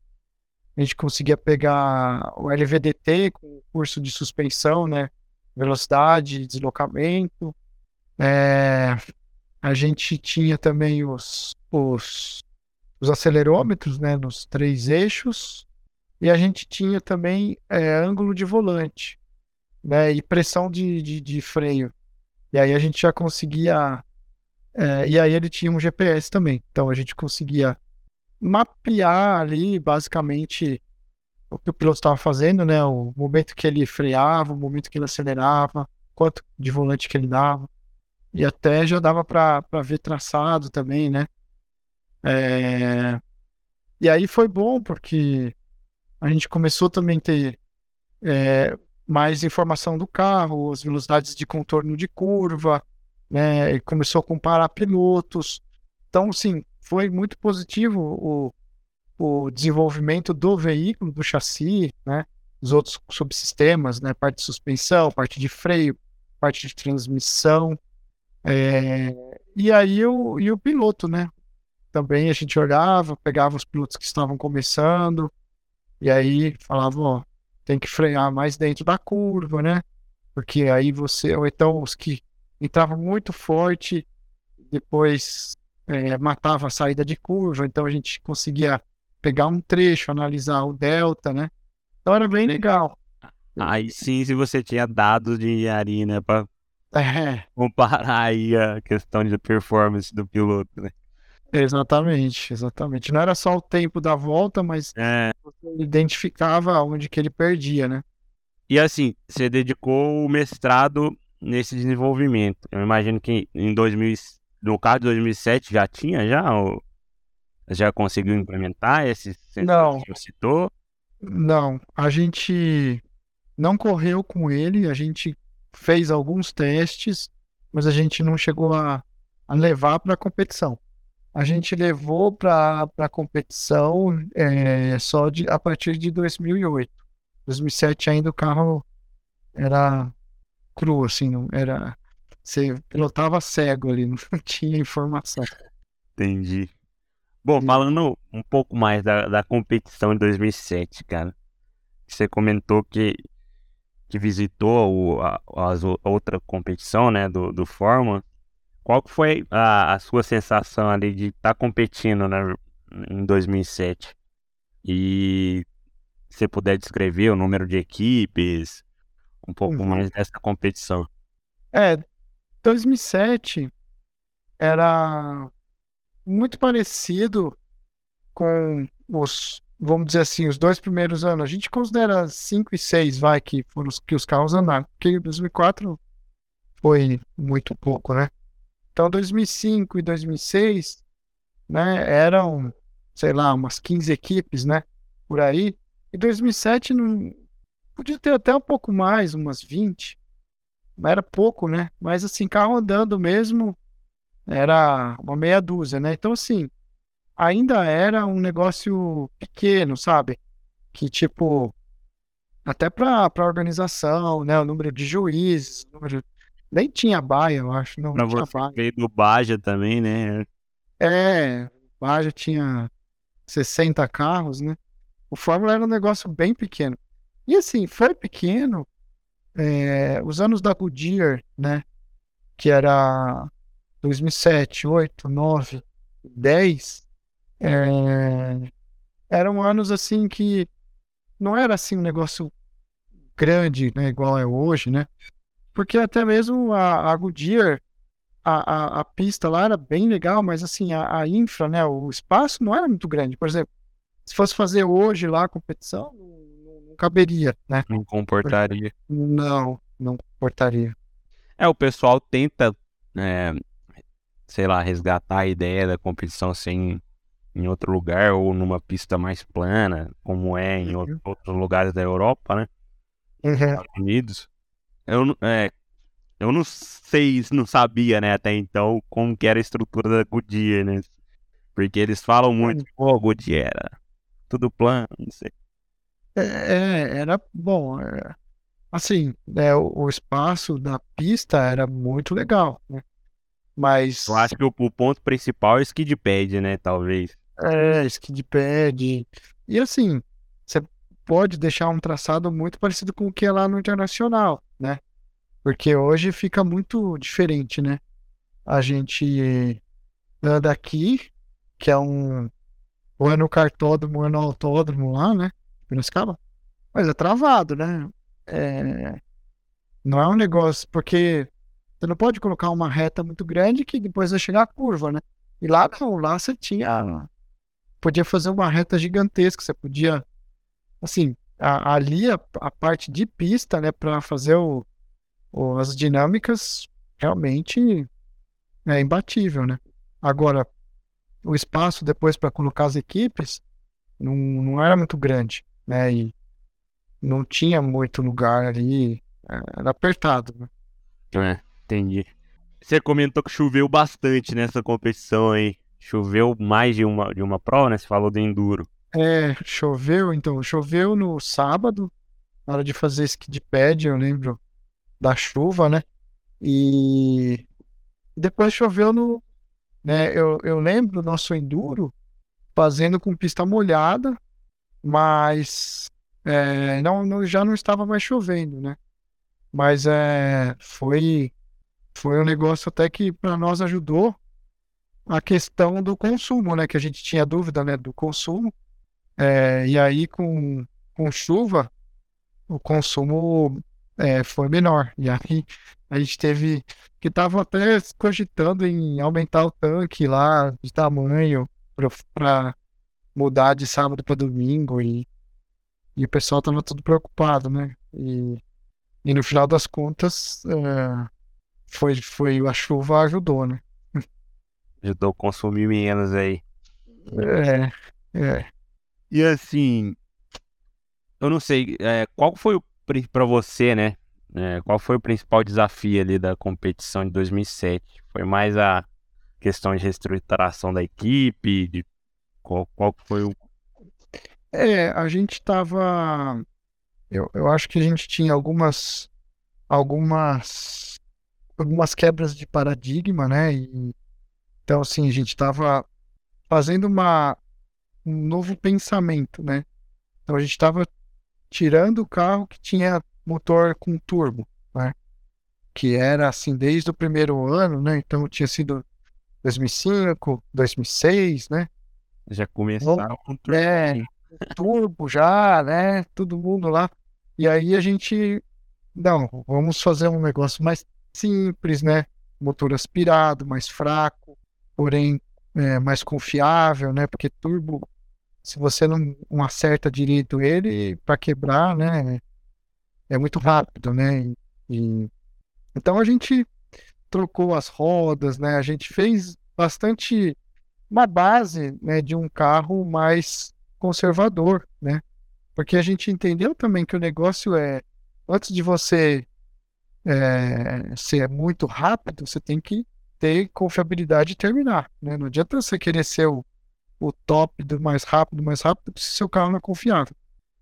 B: a gente conseguia pegar o LVDT com curso de suspensão, né? Velocidade, deslocamento. É, a gente tinha também os, os, os acelerômetros, né? Nos três eixos. E a gente tinha também é, ângulo de volante, né? E pressão de, de, de freio. E aí a gente já conseguia. É, e aí ele tinha um GPS também. Então a gente conseguia mapear ali, basicamente, o que o piloto estava fazendo, né? O momento que ele freava, o momento que ele acelerava, quanto de volante que ele dava. E até já dava para ver traçado também, né? É... E aí foi bom, porque a gente começou também a ter é, mais informação do carro, as velocidades de contorno de curva, né? Começou a comparar pilotos. Então, sim, foi muito positivo o, o desenvolvimento do veículo, do chassi, né? Os outros subsistemas, né? Parte de suspensão, parte de freio, parte de transmissão. É... E aí o, e o piloto, né? Também a gente olhava, pegava os pilotos que estavam começando, e aí falava, ó, tem que frear mais dentro da curva, né? Porque aí você, ou então os que entravam muito forte, depois é, matava a saída de curva, então a gente conseguia pegar um trecho, analisar o delta, né? Então era bem legal.
A: Aí sim, se você tinha dados de engenharia, né, para
B: é.
A: comparar aí a questão de performance do piloto, né?
B: Exatamente, exatamente. Não era só o tempo da volta, mas
A: é.
B: você identificava onde que ele perdia, né?
A: E assim, você dedicou o mestrado nesse desenvolvimento. Eu imagino que em 2000, no caso de 2007 já tinha já ou já conseguiu implementar esse
B: não.
A: que você citou?
B: Não, a gente não correu com ele, a gente fez alguns testes, mas a gente não chegou a, a levar para a competição. A gente levou para a competição é, só de, a partir de 2008. 2007 ainda o carro era cru, assim, não era. Você pilotava cego ali, não tinha informação.
A: Entendi. Bom, falando um pouco mais da, da competição de 2007, cara. Você comentou que, que visitou o, a, a outra competição, né, do, do Fórmula. Qual que foi a, a sua sensação ali de estar tá competindo né, em 2007? E se puder descrever o número de equipes, um pouco uhum. mais dessa competição.
B: É, 2007 era muito parecido com os, vamos dizer assim, os dois primeiros anos. A gente considera 5 e 6, vai, que foram os que os carros andaram, porque 2004 foi muito pouco, né? Então, 2005 e 2006, né, eram, sei lá, umas 15 equipes, né, por aí. E 2007 não podia ter até um pouco mais, umas 20. Mas era pouco, né? Mas assim, carro andando mesmo era uma meia dúzia, né? Então assim, ainda era um negócio pequeno, sabe? Que tipo até para para organização, né, o número de juízes, o número nem tinha baia, eu acho. Não,
A: pra
B: não tinha
A: baia. Veio do Baja também, né?
B: É, Baja tinha 60 carros, né? O Fórmula era um negócio bem pequeno. E assim, foi pequeno. É, os anos da Goodyear, né? Que era 2007, 8, 9, 10. É, eram anos assim que não era assim um negócio grande, né? Igual é hoje, né? Porque até mesmo a, a Goodyear, a, a, a, pista lá era bem legal, mas assim, a, a, infra, né, o espaço não era muito grande. Por exemplo, se fosse fazer hoje lá a competição, não, não caberia, né?
A: Não comportaria.
B: Não, não comportaria.
A: É, o pessoal tenta, é, sei lá, resgatar a ideia da competição sem em outro lugar ou numa pista mais plana, como é em uhum. outros lugares da Europa, né?
B: Uhum.
A: Estados Unidos. Eu, é, eu não sei, não sabia, né, até então, como que era a estrutura da Goodyear, né? Porque eles falam muito, pô, oh, Goodyear era tudo plano, não sei.
B: É, é era bom. É, assim, né, o, o, espaço da pista era muito legal, né? Mas.
A: Eu acho que o, o ponto principal é o skid pad, né? Talvez.
B: É, skid pad. E assim, pode deixar um traçado muito parecido com o que é lá no Internacional, né? Porque hoje fica muito diferente, né? A gente anda aqui, que é um. Ou é no cartódromo, ou é no autódromo lá, né? Piracicaba. Mas é travado, né? É... Não é um negócio. Porque você não pode colocar uma reta muito grande que depois vai chegar a curva, né? E lá não, lá você tinha. Podia fazer uma reta gigantesca, você podia assim, a, ali a, a, parte de pista, né, para fazer o, o, as dinâmicas, realmente é imbatível, né? Agora, o espaço depois para colocar as equipes não, não era muito grande, né? E não tinha muito lugar ali, é, era apertado, né?
A: É, entendi. Você comentou que choveu bastante nessa competição aí. Choveu mais de uma, de uma prova, né? Você falou do enduro.
B: É, choveu, então, choveu no sábado, na hora de fazer ski pad, eu lembro da chuva, né? E depois choveu no, né? Eu, eu lembro do nosso enduro fazendo com pista molhada, mas é, não, não, já não estava mais chovendo, né? Mas é, foi, foi um negócio até que para nós ajudou a questão do consumo, né? Que a gente tinha dúvida, né? Do consumo. É, e aí com, com chuva o consumo é, foi menor. E aí a gente teve que estava até cogitando em aumentar o tanque lá de tamanho para mudar de sábado para domingo e, e o pessoal estava tudo preocupado, né? E, e no final das contas é, foi, foi a chuva ajudou, né?
A: Ajudou a consumir menos aí.
B: É, é.
A: E assim, eu não sei, é, qual foi para você, né? É, qual foi o principal desafio ali da competição de 2007? Foi mais a questão de reestruturação da equipe? De qual, qual foi o.
B: É, a gente estava. Eu, eu acho que a gente tinha algumas. Algumas. Algumas quebras de paradigma, né? E, então, assim, a gente estava fazendo uma, um novo pensamento, né? Então, a gente estava tirando o carro que tinha motor com turbo, né? Que era assim desde o primeiro ano, né? Então tinha sido 2005, 2006, né?
A: Já começaram com
B: turbo. É, turbo já, né? Todo mundo lá. E aí a gente, não, vamos fazer um negócio mais simples, né? Motor aspirado, mais fraco, porém é, mais confiável, né? Porque turbo, se você não, não acerta direito ele, para quebrar, né? é muito rápido, né? E, então a gente trocou as rodas, né? A gente fez bastante uma base, né, de um carro mais conservador, né? Porque a gente entendeu também que o negócio é antes de você é, ser muito rápido, você tem que ter confiabilidade e terminar, né? Não adianta você querer ser o, o top do mais rápido, mais rápido, se seu carro não é confiável.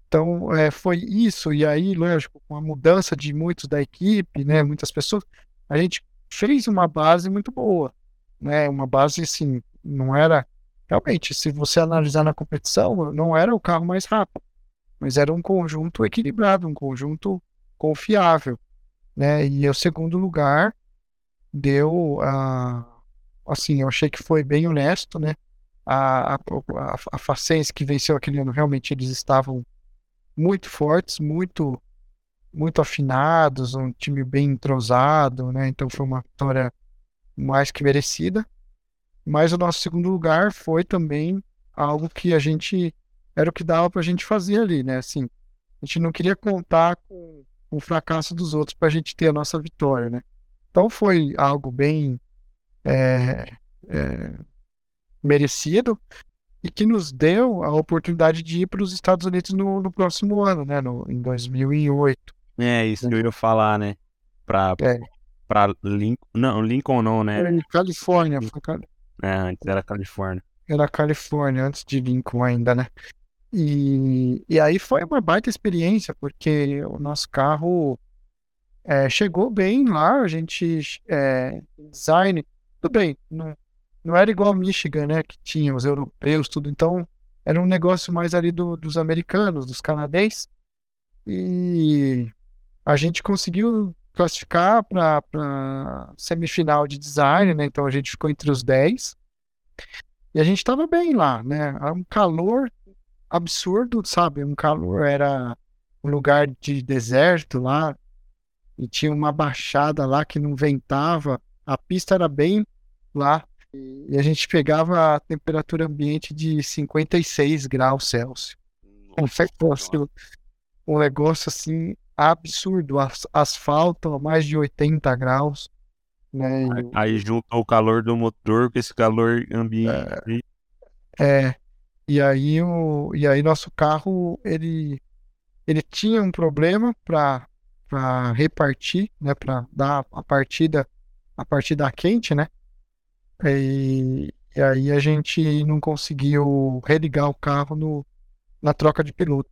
B: Então, é, foi isso, e aí, lógico, com a mudança de muitos da equipe, né, muitas pessoas, a gente fez uma base muito boa, né, uma base, assim, não era, realmente, se você analisar na competição, não era o carro mais rápido, mas era um conjunto equilibrado, um conjunto confiável, né, e o segundo lugar deu, a, assim, eu achei que foi bem honesto, né, a, a, a, que venceu aquele ano, realmente eles estavam muito fortes, muito muito afinados, um time bem entrosado, né? Então foi uma vitória mais que merecida. Mas o nosso segundo lugar foi também algo que a gente era o que dava para a gente fazer ali, né? Assim, a gente não queria contar com o fracasso dos outros para a gente ter a nossa vitória, né? Então foi algo bem é, é, merecido e que nos deu a oportunidade de ir para os Estados Unidos no, no, próximo ano, né, no, em 2008.
A: É, isso que eu ia falar, né, para é. para Lincoln, não, Lincoln não, né?
B: Era Califórnia.
A: É, antes era Califórnia.
B: Era Califórnia, antes de Lincoln ainda, né? E, e aí foi uma baita experiência, porque o nosso carro é, chegou bem lá, a gente é, design, tudo bem, não, não era igual Michigan, né? Que tinha os europeus, tudo. Então, era um negócio mais ali do, dos americanos, dos canadenses. E a gente conseguiu classificar para semifinal de design, né? Então a gente ficou entre os 10. E a gente estava bem lá, né? Era um calor absurdo, sabe? Um calor, era um lugar de deserto lá. E tinha uma baixada lá que não ventava. A pista era bem lá e a gente pegava a temperatura ambiente de 56 graus Celsius. Um negócio, um negócio assim absurdo. As, asfalto a mais de 80 graus. Né?
A: Aí, aí junta o calor do motor com esse calor ambiente.
B: É, é, e aí o e aí nosso carro ele ele tinha um problema para para repartir, né, para dar a partida a partida quente, né? E, e aí a gente não conseguiu religar o carro no, na troca de piloto.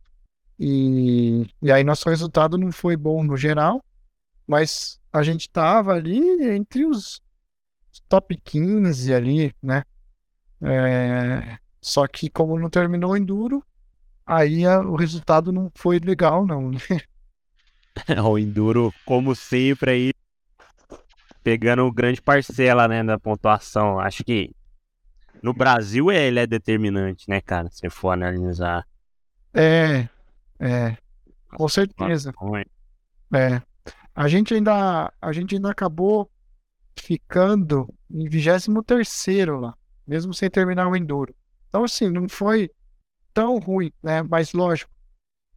B: E, e aí nosso resultado não foi bom no geral, mas a gente estava ali entre os top 15 ali, né? É, só que como não terminou o Enduro, aí a, o resultado não foi legal, não. Né?
A: o Enduro, como sempre, aí pegando grande parcela, né, da pontuação. Acho que no Brasil ele é determinante, né, cara? Se for analisar.
B: É, é, com certeza. É. A gente ainda, a gente ainda acabou ficando em 23 lá, mesmo sem terminar o Enduro. Então, assim, não foi tão ruim, né? Mas lógico,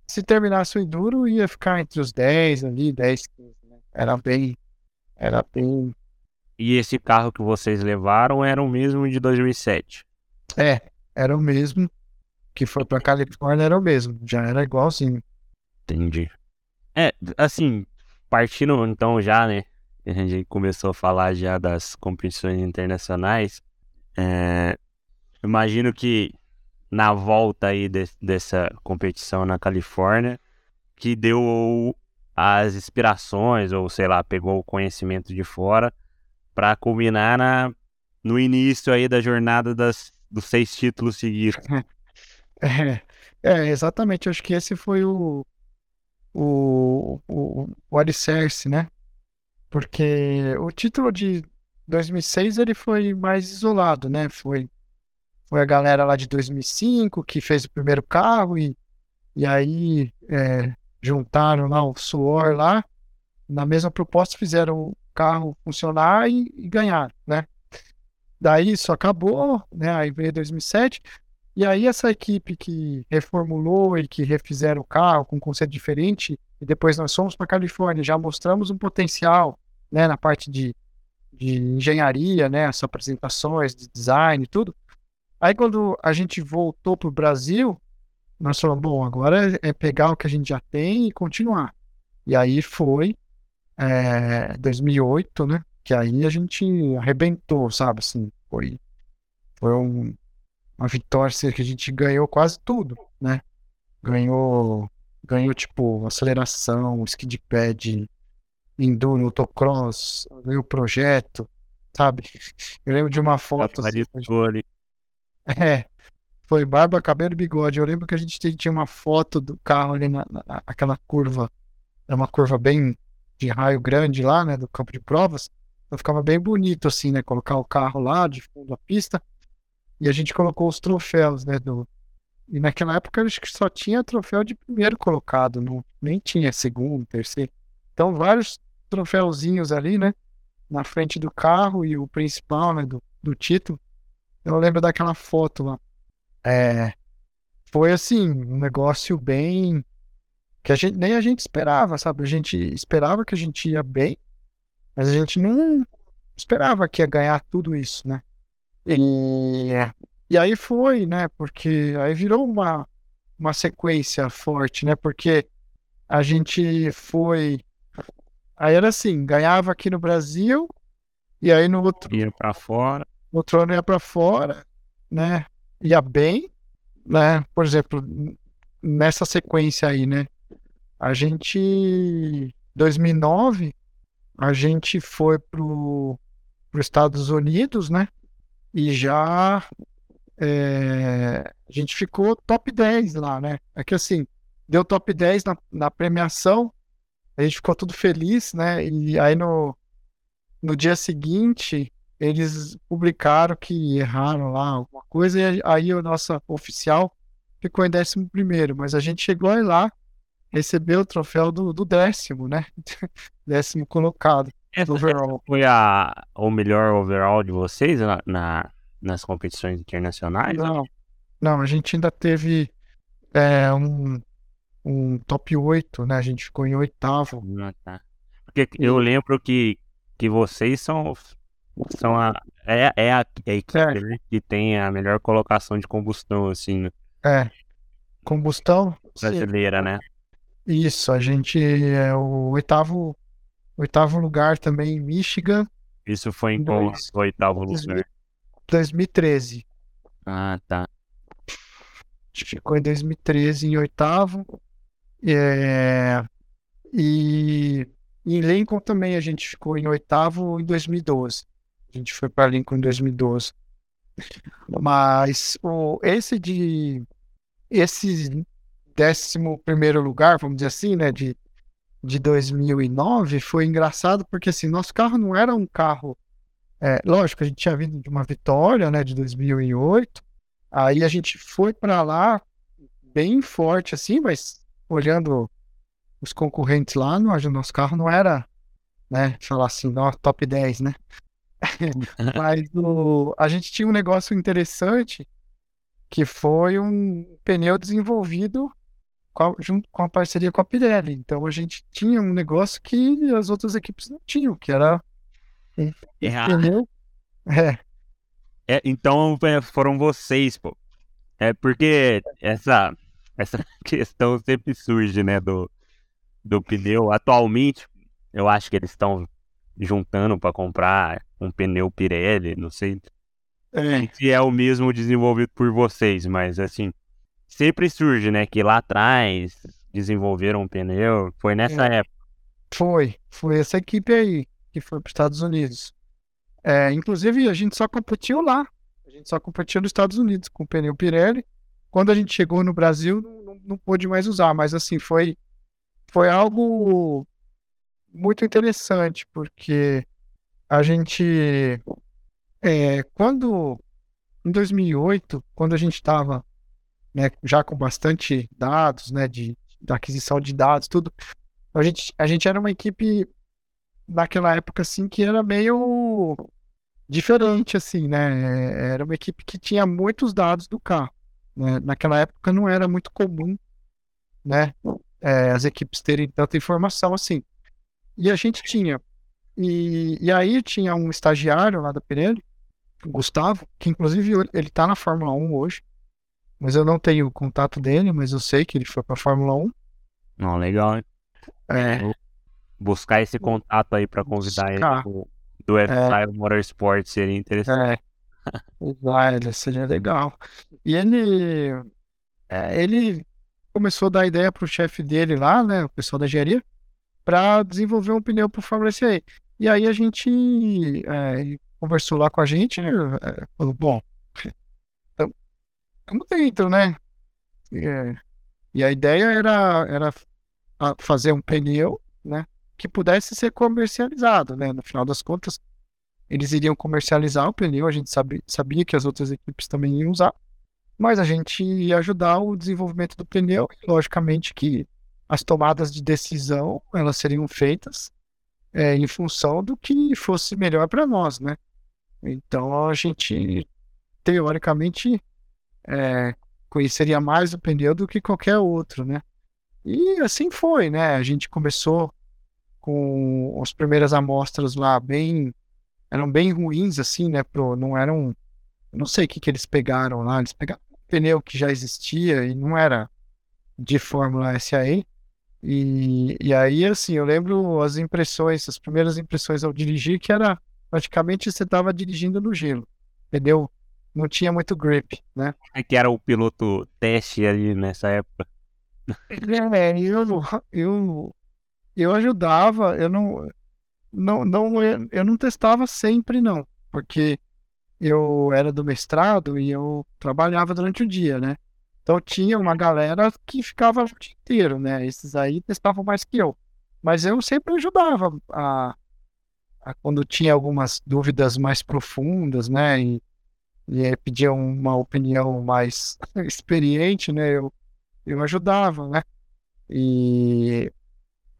B: se terminasse o Enduro, ia ficar entre os 10 ali, 10, 15, né? Era bem. Era bem.
A: E esse carro que vocês levaram era o mesmo de 2007?
B: É, era o mesmo. Que foi pra Califórnia, era o mesmo. Já era igualzinho.
A: Entendi. É, assim, partindo então já, né? A gente começou a falar já das competições internacionais. É, imagino que na volta aí de, dessa competição na Califórnia, que deu as inspirações, ou sei lá, pegou o conhecimento de fora, para culminar na, no início aí da jornada das, dos seis títulos seguidos.
B: É, é, exatamente. Acho que esse foi o, o, o, o alicerce, né? Porque o título de 2006 ele foi mais isolado, né? Foi foi a galera lá de 2005 que fez o primeiro carro e, e aí é, juntaram lá o suor lá, na mesma proposta fizeram o carro funcionar e, e ganhar, né? Daí isso acabou, né? Aí veio 2007 e aí essa equipe que reformulou e que refizeram o carro com um conceito diferente e depois nós fomos para Califórnia, já mostramos um potencial, né? Na parte de, de engenharia, né? As apresentações de design e tudo. Aí quando a gente voltou para o Brasil, nós falamos, bom, agora é pegar o que a gente já tem e continuar. E aí foi é, 2008, né? Que aí a gente arrebentou, sabe? Assim, foi, foi um, uma vitória assim, que a gente ganhou quase tudo, né? Ganhou, ganhou tipo aceleração, skid pad, enduro, autocross, ganhou projeto, sabe? Eu lembro de uma foto. Assim, é, foi barba, cabelo e bigode. Eu lembro que a gente tinha uma foto do carro ali na, na, naquela curva. Era uma curva bem de raio grande lá, né? Do campo de provas. Então ficava bem bonito assim, né? Colocar o carro lá de fundo da pista. E a gente colocou os troféus, né? Do... E naquela época acho que só tinha troféu de primeiro colocado, não, nem tinha segundo, terceiro. Então vários troféuzinhos ali, né? Na frente do carro e o principal, né? Do, do título. Eu lembro daquela foto lá. É, foi assim, um negócio bem. que a gente, nem a gente esperava, sabe? A gente esperava que a gente ia bem, mas a gente não esperava que ia ganhar tudo isso, né? E, e aí foi, né? Porque aí virou uma, uma sequência forte, né? Porque a gente foi. Aí era assim, ganhava aqui no Brasil, e aí no outro.
A: Ia pra fora
B: o trono ia para fora, né? Ia bem, né? Por exemplo, nessa sequência aí, né? A gente 2009 a gente foi pro, Estados Unidos, né? E já é, a gente ficou top 10 lá, né? É que assim, deu top 10 na, na premiação, a gente ficou tudo feliz, né? E aí no, no dia seguinte eles publicaram que erraram lá alguma coisa, e aí o nosso oficial ficou em décimo primeiro, mas a gente chegou lá, recebeu o troféu do, do décimo, né? décimo colocado.
A: Essa overall. foi a, o melhor overall de vocês na, na, nas competições internacionais?
B: Não, não, a gente ainda teve é, um, um top 8, né? A gente ficou em oitavo.
A: Ah, tá. Porque eu lembro que, que vocês são são a, é, é a, é a equipe né, que tem a melhor colocação de combustão, assim. Né?
B: É. Combustão?
A: Brasileira, sim. né?
B: Isso, a gente é o oitavo, oitavo lugar também em Michigan
A: Isso foi em qual oitavo lugar?
B: 2013.
A: Ah, tá.
B: A gente ficou em 2013 em oitavo. É, E em Lincoln também a gente ficou em oitavo em 2012. A gente foi para Lincoln em 2012. Mas o, esse de esse décimo primeiro lugar, vamos dizer assim, né, de, de 2009 foi engraçado porque assim, nosso carro não era um carro é, lógico, a gente tinha vindo de uma vitória, né, de 2008. Aí a gente foi para lá bem forte assim, mas olhando os concorrentes lá, no nosso carro não era, né, falar assim, top 10, né? Mas o, a gente tinha um negócio interessante que foi um pneu desenvolvido com junto com a parceria com a Pirelli. Então a gente tinha um negócio que as outras equipes não tinham, que era
A: É,
B: pneu. É,
A: é, então é, foram vocês, pô. É porque essa, essa questão sempre surge, né, do, do pneu. Atualmente, eu acho que eles estão juntando para comprar um pneu Pirelli, não sei
B: é,
A: se é o mesmo desenvolvido por vocês, mas assim, sempre surge, né, que lá atrás desenvolveram um pneu, foi nessa
B: É.
A: época.
B: foi, foi essa equipe aí que foi para os Estados Unidos. É, inclusive a gente só competiu lá. A gente só competiu nos Estados Unidos com o pneu Pirelli. Quando a gente chegou no Brasil, não, não, não pôde mais usar, mas assim, foi, foi algo muito interessante, porque a gente, é, quando, em 2008, quando a gente estava né, já com bastante dados, né, de, da aquisição de dados, tudo, a gente, a gente era uma equipe naquela época, assim, que era meio diferente, assim, né, era uma equipe que tinha muitos dados do carro, né, naquela época não era muito comum, né, é, as equipes terem tanta informação assim, e a gente tinha, e, e aí tinha um estagiário lá da Pirelli, o Gustavo, que inclusive ele tá na Fórmula 1 hoje, mas eu não tenho o contato dele, mas eu sei que ele foi pra Fórmula 1.
A: Não, legal, hein?
B: É,
A: Buscar esse contato aí para convidar ele
B: Buscar.
A: do, do F-Style Motorsport seria interessante.
B: é, Exato, seria legal. E ele, é, ele começou a dar ideia pro chefe dele lá, né, o pessoal da engenharia, para desenvolver um pneu pro Fórmula SE. E aí a gente é, conversou lá com a gente, né, é, falou, bom, estamos dentro, né? É, e a ideia era, era fazer um pneu, né, que pudesse ser comercializado, né? No final das contas, eles iriam comercializar o pneu, a gente sabe, sabia que as outras equipes também iam usar, mas a gente ia ajudar o desenvolvimento do pneu, e logicamente que as tomadas de decisão, elas seriam feitas é, em função do que fosse melhor para nós, né? Então a gente, teoricamente, é, conheceria mais o pneu do que qualquer outro, né? E assim foi, né? A gente começou com as primeiras amostras lá bem eram bem ruins assim, né, pro não eram não sei o que que eles pegaram lá, eles pegaram um pneu que já existia e não era de Fórmula SAE. E, e aí assim, eu lembro as impressões, as primeiras impressões ao dirigir que era praticamente você estava dirigindo no gelo. Pneu não tinha muito grip, né?
A: É que era o piloto teste ali nessa época.
B: É, eu, eu, eu ajudava, eu não, não, não, eu não testava sempre, não, porque eu era do mestrado e eu trabalhava durante o dia, né? Então tinha uma galera que ficava o dia inteiro, né? Esses aí testavam mais que eu. Mas eu sempre ajudava a, a quando tinha algumas dúvidas mais profundas, né? E, e pedia uma opinião mais experiente, né? Eu, eu ajudava, né? E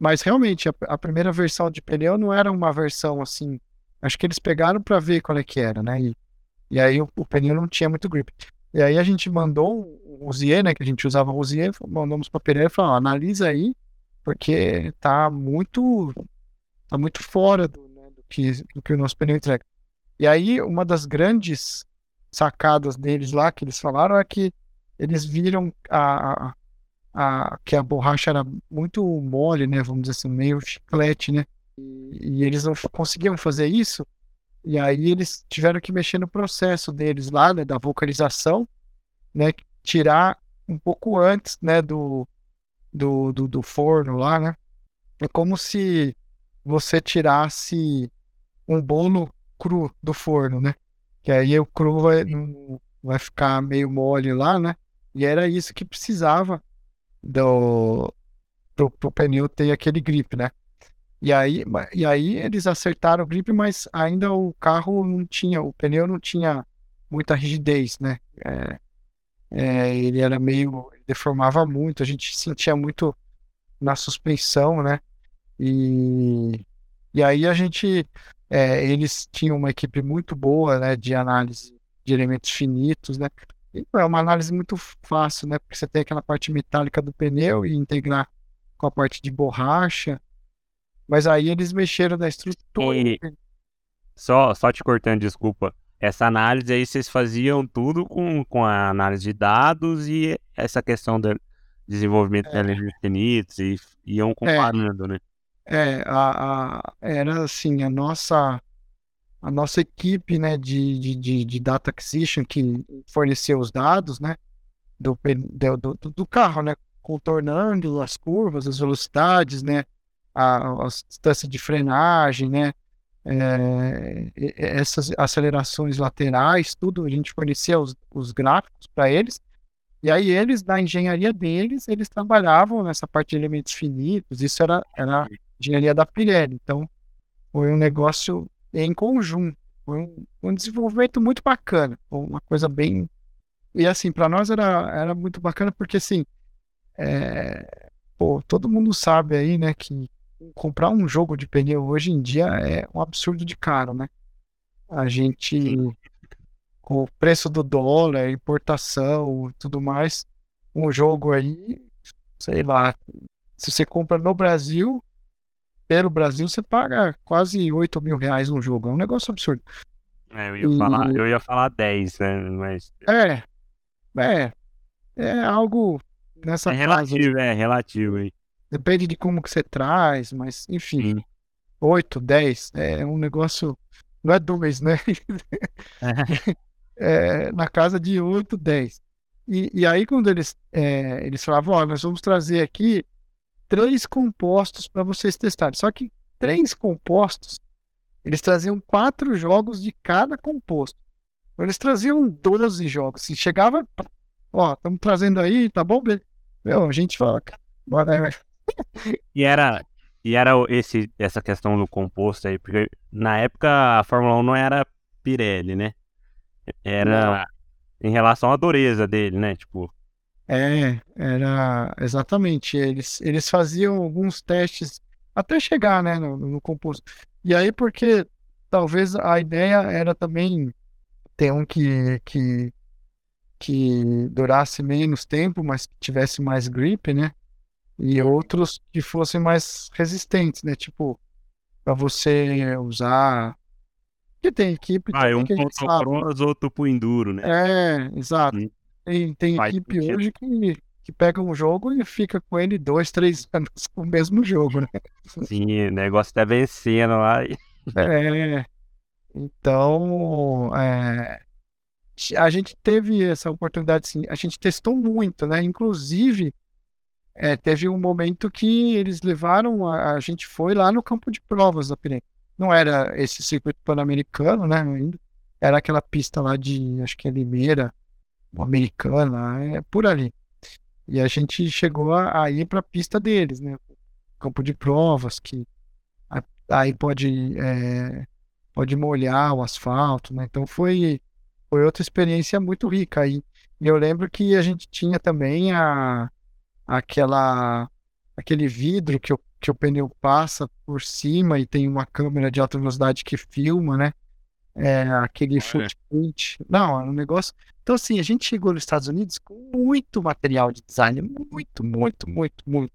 B: mas realmente a, a primeira versão de pneu não era uma versão assim. Acho que eles pegaram para ver qual é que era, né? E, e aí o, o pneu não tinha muito grip. E aí a gente mandou o Uzier, né? Que a gente usava o Uzier, mandamos para Pirelli e falou: analisa aí, porque tá muito tá muito fora do, né, do que do que o nosso pneu entrega. E aí uma das grandes sacadas deles lá que eles falaram é que eles viram a, a a, que a borracha era muito mole, né? Vamos dizer assim, meio chiclete, né? E, e eles não conseguiam fazer isso E aí eles tiveram que mexer no processo deles lá, né, da vocalização, né, tirar um pouco antes, né, do, do, do, do forno lá, né. É como se você tirasse um bolo cru do forno, né? Que aí o cru vai, vai ficar meio mole lá, né? E era isso que precisava do pro, pro pneu ter aquele grip, né? E aí, e aí eles acertaram o grip, mas ainda o carro não tinha, o pneu não tinha muita rigidez, né? É, é, ele era meio, deformava muito, a gente sentia muito na suspensão, né? E, e aí a gente, é, eles tinham uma equipe muito boa, né, de análise de elementos finitos, né? E é uma análise muito fácil, né? Porque você tem aquela parte metálica do pneu e integrar com a parte de borracha. Mas aí eles mexeram na estrutura. E...
A: Só, só te cortando, desculpa. Essa análise aí vocês faziam tudo com, com a análise de dados e essa questão do desenvolvimento é. de elementos finitos e iam é. comparando,
B: é.
A: né?
B: É, a, a, era assim, a nossa a nossa equipe né, de, de, de, data acquisition que forneceu os dados né, do, do, do, carro, né, contornando as curvas, as velocidades, né, a, as distâncias de frenagem, né, é, essas acelerações laterais, tudo, a gente fornecia os, os gráficos para eles, e aí eles, na engenharia deles, eles trabalhavam nessa parte de elementos finitos, isso era, era engenharia da Pirelli. Então, foi um negócio em conjunto. Foi um, um desenvolvimento muito bacana. Uma coisa bem. E assim, para nós era, era muito bacana porque assim. É... Pô, todo mundo sabe aí, né, que comprar um jogo de pneu hoje em dia é um absurdo de caro, né? A gente, com o preço do dólar, importação e tudo mais, um jogo aí, sei lá, se você compra no Brasil, pelo Brasil, você paga quase 8 mil reais um jogo. É um negócio absurdo.
A: É, eu, ia e... falar, eu ia falar 10, né? Mas...
B: É, é. É algo nessa
A: É relativo, casa. é relativo aí.
B: Depende de como que você traz, mas enfim. Sim. 8, 10, é um negócio. Não é dois, né? é, na casa de 8, 10. E, e aí, quando eles, é, eles falavam, ó, nós vamos trazer aqui três compostos para vocês testarem. Só que três compostos, eles traziam quatro jogos de cada composto. Então, eles traziam 12 jogos. Se chegava, ó, estamos trazendo aí, tá bom? Meu, a gente fala, bora?
A: E era, e era esse, essa questão do composto aí, porque na época a Fórmula 1 não era Pirelli, né? Era não. em relação à dureza dele, né? Tipo,
B: é, era exatamente. Eles, eles faziam alguns testes até chegar, né, no, no composto. E aí, porque talvez a ideia era também ter um que, que, que durasse menos tempo, mas que tivesse mais grip, né? E outros que fossem mais resistentes, né? Tipo, para você usar. Que tem equipe.
A: Ah, é um ponto cross, outro pro enduro, né?
B: É, exato. Sim. Tem, tem equipe sentido. hoje que, que pega um jogo e fica com ele dois, três anos com o mesmo jogo, né?
A: Sim, o negócio tá vencendo lá.
B: É. Então, é, a gente teve essa oportunidade, sim. A gente testou muito, né? Inclusive, é, teve um momento que eles levaram, a, a, gente foi lá no campo de provas da Pirelli. Não era esse circuito pan-americano, né? Ainda. Era aquela pista lá de, acho que é Limeira, americana, é por ali. E a gente chegou a, a ir para a pista deles, né? Campo de provas, que aí pode, é, pode molhar o asfalto, né? Então foi, foi outra experiência muito rica aí. E eu lembro que a gente tinha também a, aquela, aquele vidro que o, que o pneu passa por cima e tem uma câmera de alta velocidade que filma, né? É, aquele footprint. Não, é um negócio. Então, assim, a gente chegou nos Estados Unidos com muito material de design, muito, muito, muito, muito.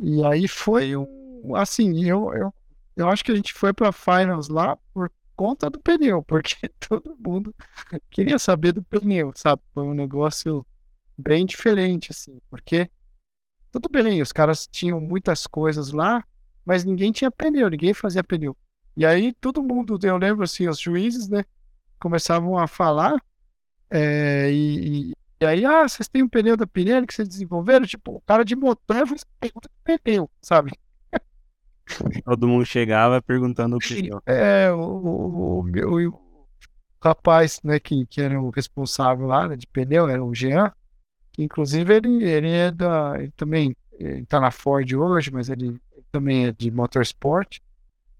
B: E aí foi um. Assim, eu, eu, eu acho que a gente foi para finals lá por conta do pneu, porque todo mundo queria saber do pneu, sabe? Foi um negócio bem diferente, assim, porque tudo bem, os caras tinham muitas coisas lá, mas ninguém tinha pneu, ninguém fazia pneu. E aí todo mundo, eu lembro assim, os juízes, né, começavam a falar, é, e, e, aí, ah, vocês têm um pneu da Pirelli que vocês desenvolveram? Tipo, o cara de motor faz pergunta de pneu, sabe?
A: Todo mundo chegava perguntando o pneu.
B: É, o, o, o, o rapaz, né, que, que era o responsável lá né, de pneu, era o Jean, inclusive ele, ele é da. Ele também ele tá na Ford hoje, mas ele, também é de motorsport.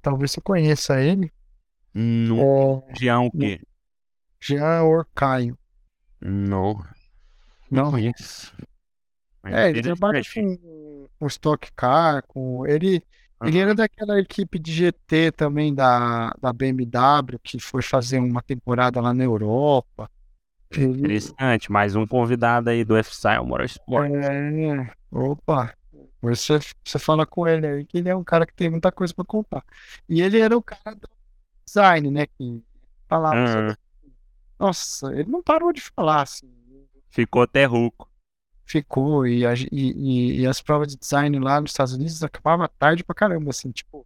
B: Talvez você conheça ele.
A: No, é, Jean o quê?
B: Jean Orcaio.
A: Não. Não conheço.
B: É, ele trabalha com, com Stock Car, com. Ele, uhum. ele era daquela equipe de GT também da, da BMW, que foi fazer uma temporada lá na Europa.
A: Ele... Interessante, mais um convidado aí do F-Style Motorsport.
B: É, opa, você, você fala com ele aí que ele é um cara que tem muita coisa para contar. E ele era o cara do design, né? Que falava. Uhum. Nossa, ele não parou de falar, assim.
A: Ficou até rouco.
B: Ficou, e, a, e, e, as provas de design lá nos Estados Unidos acabavam tarde pra caramba, assim, tipo,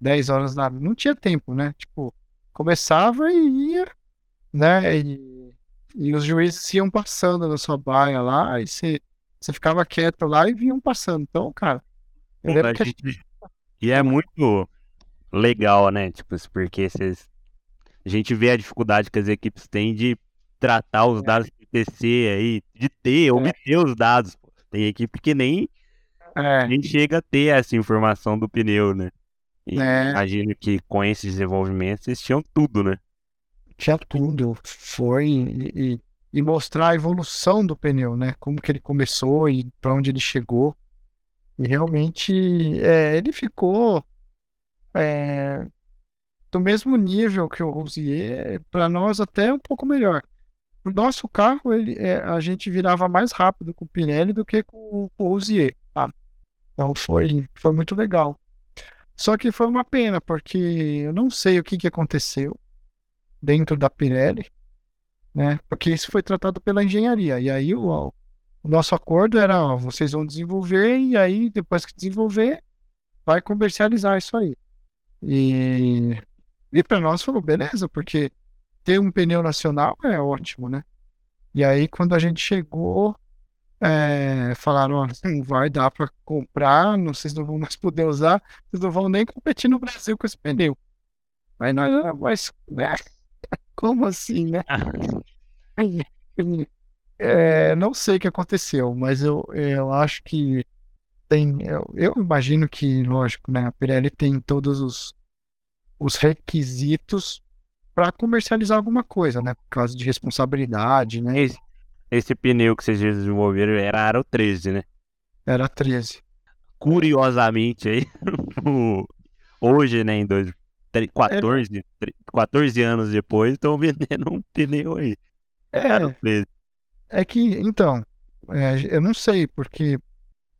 B: 10 horas da Não tinha tempo, né? Tipo, começava e ia, né? E, e os juízes iam passando na sua baia lá, e você, você ficava quieto lá e vinham passando. Então, cara,
A: eu lembro que gente... E é muito legal, né? Tipo, porque vocês... a gente vê a dificuldade que as equipes têm de tratar os é. dados PPC aí, de ter, é. obter os dados. Tem equipe que nem, é. nem chega a ter essa informação do pneu, né? E é. imagino que com esses desenvolvimentos eles tinham tudo, né?
B: Tinha tudo. Foi e, e mostrar a evolução do pneu, né? Como que ele começou e para onde ele chegou. E realmente é, ele ficou é, do mesmo nível que o Rosier, para nós até um pouco melhor. O nosso carro, ele, é, a gente virava mais rápido com o Pirelli do que com, com o Rosier. Tá? Então foi, foi muito legal. Só que foi uma pena, porque eu não sei o que, que aconteceu dentro da Pirelli, né? Porque isso foi tratado pela engenharia. E aí o, o nosso acordo era, ó, vocês vão desenvolver e aí depois que desenvolver, vai comercializar isso aí. E, e para nós falou, beleza, porque ter um pneu nacional é ótimo, né? E aí, quando a gente chegou, é, falaram: ó, não vai dar para comprar, não, vocês não vão mais poder usar, vocês não vão nem competir no Brasil com esse pneu. Aí nós, ah, mas, né? Como assim, né? É, não sei o que aconteceu, mas eu, eu acho que tem. Eu, eu imagino que, lógico, né? A Pirelli tem todos os, os requisitos para comercializar alguma coisa, né? Por causa de responsabilidade, né?
A: Esse, esse pneu que vocês desenvolveram era aro 13, né?
B: Era 13.
A: Curiosamente aí, hoje, né, em dois, 14, é... 14 anos depois, estão vendendo um pneu aí.
B: É, aro 13. é que, então, é, eu não sei, porque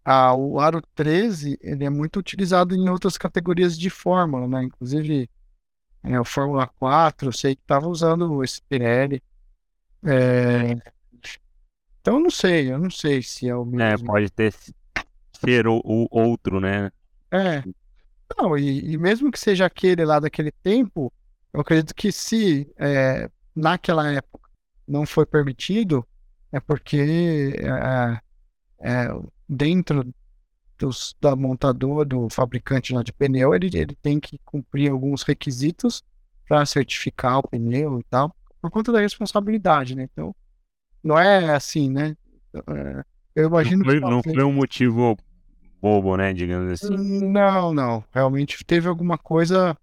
B: a, o aro 13 ele é muito utilizado em outras categorias de fórmula, né? Inclusive é, o Fórmula 4, eu sei que estava usando esse Pirelli. É... Então eu não sei, eu não sei se é o
A: é, mesmo. É, pode ter ser o, o outro, né?
B: É. Não, e, e, mesmo que seja aquele lá daquele tempo, eu acredito que se é, naquela época não foi permitido, é porque é, é, dentro dos, da montadora, do fabricante lá de pneu, ele, ele tem que cumprir alguns requisitos para certificar o pneu e tal, por conta da responsabilidade, né? Então, não é assim, né? É, eu imagino
A: não foi, que. Não foi um motivo bobo, né? Digamos assim.
B: Não, não. Realmente teve alguma coisa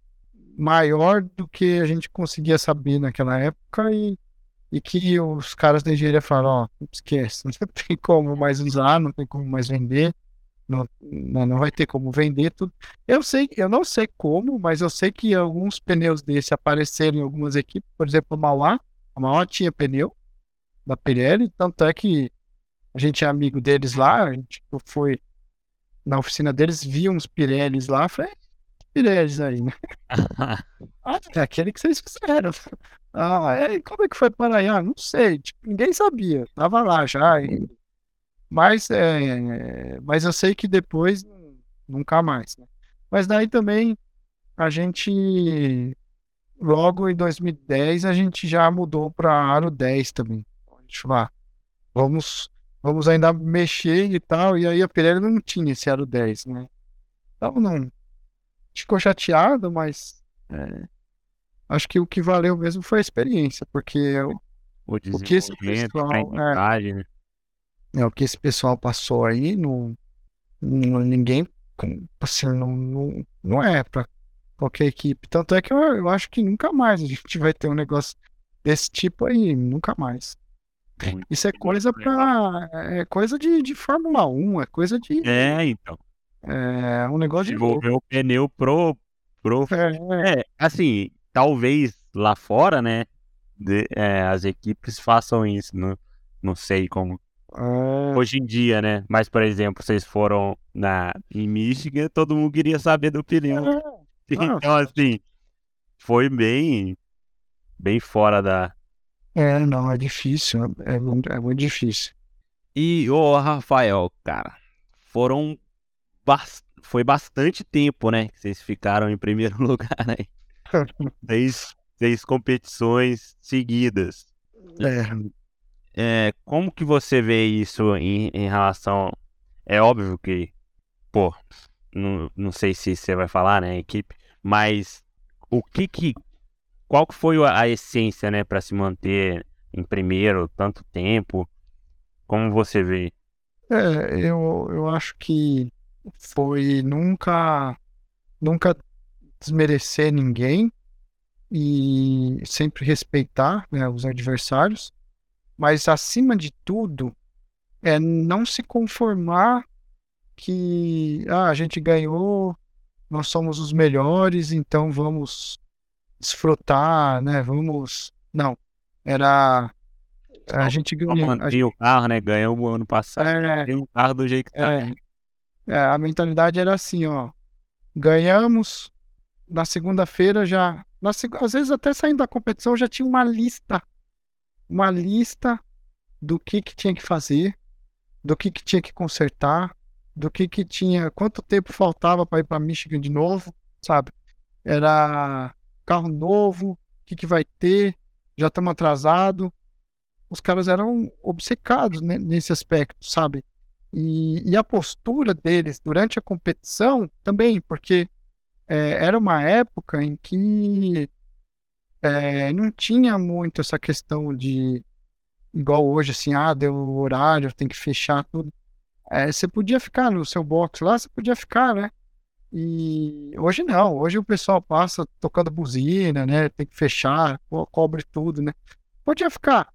B: maior do que a gente conseguia saber naquela época e, e que os caras da engenharia falaram: ó, oh, esquece, não tem como mais usar, não tem como mais vender. Não, não vai ter como vender tudo. Eu sei, eu não sei como, mas eu sei que alguns pneus desse apareceram em algumas equipes, por exemplo, o Mauá. A Mauá tinha pneu da Pirelli, tanto é que a gente é amigo deles lá, a gente foi na oficina deles, via uns Pirellis lá, falei, é, Pirellis aí, né? ah, é aquele que vocês fizeram. Ah, é, como é que foi para aí? Ah, não sei, tipo, ninguém sabia, tava lá já, e mas, é, mas eu sei que depois nunca mais. Né? Mas daí também a gente logo em 2010 a gente já mudou para aro 10 também. A gente lá, vamos vamos ainda mexer e tal, e aí a Pirelli não tinha esse aro 10, né? Então não ficou chateado, mas é, acho que o que valeu mesmo foi a experiência, porque o,
A: O
B: o que esse pessoal, é,
A: né?
B: é, o que esse pessoal passou aí, não, não- ninguém, assim, não, não, não é para qualquer equipe. Tanto é que eu, eu acho que nunca mais a gente vai ter um negócio desse tipo aí, nunca mais.
A: Muito
B: Isso é coisa para, é coisa de, de Fórmula 1, é coisa de,
A: É, então.
B: é um negócio de louco.
A: Desenvolver o pneu pro, pro.
B: É,
A: É, assim, talvez lá fora, né? de- é, as equipes façam isso. Não, não sei como.
B: é,
A: Hoje em dia, né? Mas, por exemplo, vocês foram na, em Michigan, todo mundo queria saber do pneu.
B: é,
A: Então, assim, foi bem, bem fora da.
B: É, não, é difícil, é, é muito, é muito difícil.
A: E, ô, Rafael, cara, foram. bas- Foi bastante tempo, né? Que vocês ficaram em primeiro lugar aí. Seis, seis competições seguidas.
B: É,
A: É, como que você vê isso em, em relação. É óbvio que, pô, não, não sei se você vai falar, né, equipe, mas o que que. Qual que foi a, essência, né, para se manter em primeiro tanto tempo? Como você vê?
B: é, eu, eu acho que foi nunca, nunca desmerecer ninguém e sempre respeitar, né, os adversários, mas acima de tudo é não se conformar que ah, a gente ganhou, nós somos os melhores, então vamos desfrutar, né? Vamos. Não, era a gente ganhou. a
A: manter o carro, né? Ganhou o ano passado.
B: É,
A: Tem um carro do jeito que tá.
B: é, é, a mentalidade era assim, ó. Ganhamos, na segunda-feira já. Na, às vezes até saindo da competição já tinha uma lista. Uma lista do que que tinha que fazer, do que que tinha que consertar, do que que tinha, quanto tempo faltava para ir para Michigan de novo, sabe? Era carro novo, o que que vai ter, já estamos atrasados. Os caras eram obcecados né, nesse aspecto, sabe? E, e a postura deles durante a competição também, porque é, era uma época em que é, não tinha muito essa questão de, igual hoje, assim, ah, deu horário, tem que fechar tudo. É, você podia ficar no seu box lá, você podia ficar, né? E hoje não, hoje o pessoal passa tocando buzina, né? Tem que fechar, co- cobre tudo, né? Podia ficar.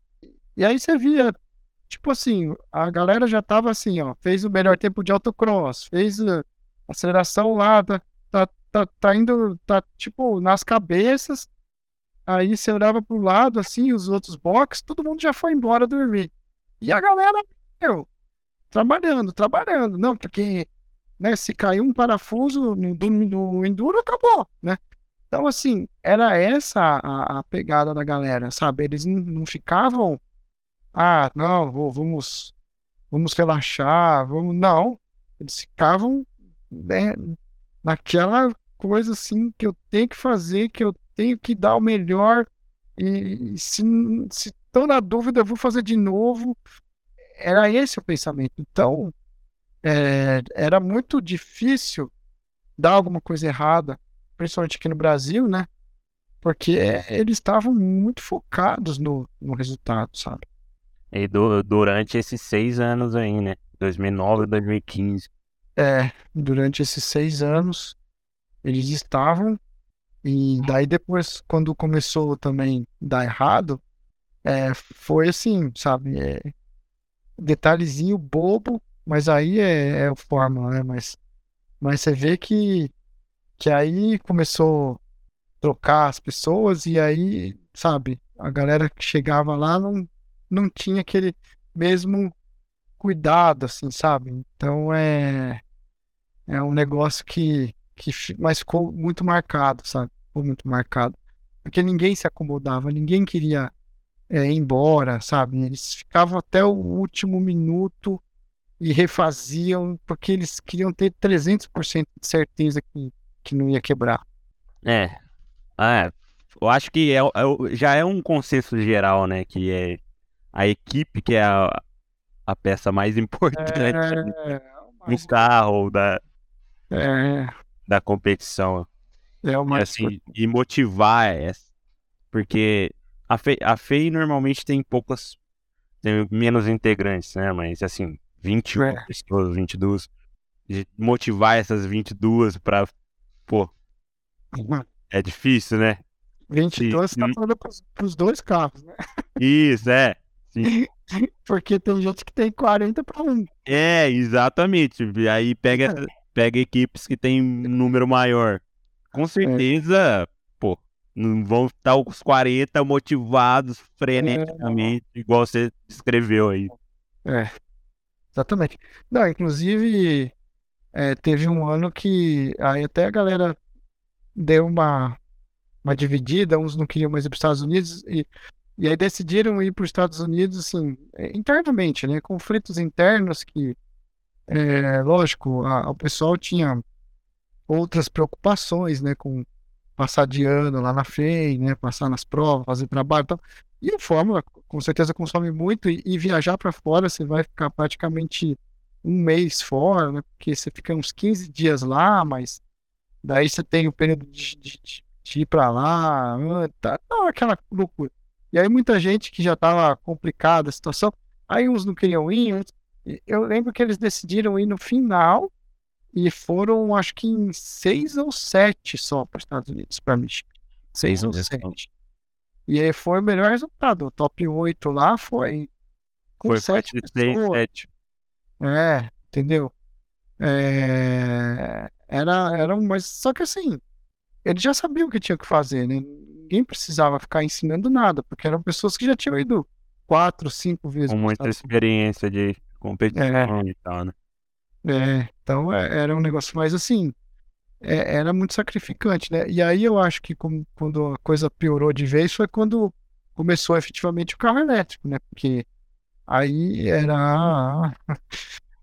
B: E aí você via, tipo assim, a galera já tava assim, ó, fez o melhor tempo de autocross, fez a aceleração lá, tá, tá, tá, tá indo, tá tipo nas cabeças. Aí você olhava pro lado, assim, os outros boxes, todo mundo já foi embora dormir. E a galera, meu, trabalhando, trabalhando. Não, porque, né, se caiu um parafuso no, no enduro, acabou, né? Então, assim, era essa a, a pegada da galera, sabe? Eles não, ficavam, ah, não, vou- vamos, vamos relaxar, vamos. Não, eles ficavam, né, naquela coisa assim que eu tenho que fazer, que eu tenho que dar o melhor, e, se estão na dúvida, eu vou fazer de novo. Era esse o pensamento. Então, é, era muito difícil dar alguma coisa errada, principalmente aqui no Brasil, né? Porque eles estavam muito focados no, no resultado, sabe?
A: E du- durante esses seis anos aí, né? 2009 e 2015.
B: É, durante esses seis anos, eles estavam, e daí depois, quando começou também dar errado, é, foi assim, sabe? É, detalhezinho bobo, mas aí é, é o fórmula, né? Mas, mas você vê que, que aí começou a trocar as pessoas, e aí, sabe, a galera que chegava lá não, não tinha aquele mesmo cuidado, assim, sabe? Então é. É um negócio que, que mas ficou muito marcado, sabe? Ficou muito marcado. Porque ninguém se acomodava, ninguém queria é, ir embora, sabe? Eles ficavam até o último minuto e refaziam, porque eles queriam ter 300% de certeza que, que não ia quebrar.
A: É. É. Eu acho que é, é, já é um consenso geral, né? Que é a equipe que é a, a peça mais importante
B: É,
A: no carro da,
B: é,
A: da competição.
B: é o mais
A: assim, e motivar essa. Porque a FEI, a FEI normalmente tem poucas. Tem menos integrantes, né? Mas assim, 21
B: É.
A: pessoas, 22. De motivar essas 22 pra. Pô, é difícil, né?
B: 22 você tá falando pros, pros dois carros, né?
A: Isso, é. Sim.
B: Porque tem gente que tem 40 para um.
A: É, exatamente. E aí pega, essa- pega equipes que tem um número maior. Com certeza, pô, não vão estar os 40 motivados freneticamente, igual você descreveu aí.
B: É, exatamente. Não, inclusive, é, teve um ano que aí até a galera deu uma, uma dividida, uns não queriam mais ir para os Estados Unidos, e, e aí decidiram ir para os Estados Unidos, assim, é, internamente, né? Conflitos internos que, é, lógico, a- o pessoal tinha outras preocupações, né? Com passar de ano lá na FEI, né? Passar nas provas, fazer trabalho e tal. E a Fórmula, com certeza, consome muito. E, e viajar para fora, você vai ficar praticamente um mês fora, né? Porque você fica uns 15 dias lá, mas daí você tem o período de, de- de- ir para lá, tá, não, aquela loucura. E aí muita gente que já estava complicada a situação, aí uns não queriam ir, e eu lembro que eles decidiram ir no final e foram, acho que em seis ou sete só para os Estados Unidos, para Michigan. Seis ou sete. E aí foi o melhor resultado. O top 8 lá foi com
A: Foi
B: sete
A: de seis,
B: pessoas.
A: sete.
B: É, entendeu? É, era, era um, mas só que assim, eles já sabiam o que tinha que fazer, né? Ninguém precisava ficar ensinando nada, porque eram pessoas que já tinham ido quatro, cinco vezes
A: Com muita experiência de competição e tal, né?
B: É, então é- era um negócio mais assim, é- era muito sacrificante, né? E aí eu acho que como- quando a coisa piorou de vez foi quando começou efetivamente o carro elétrico, né? Porque aí era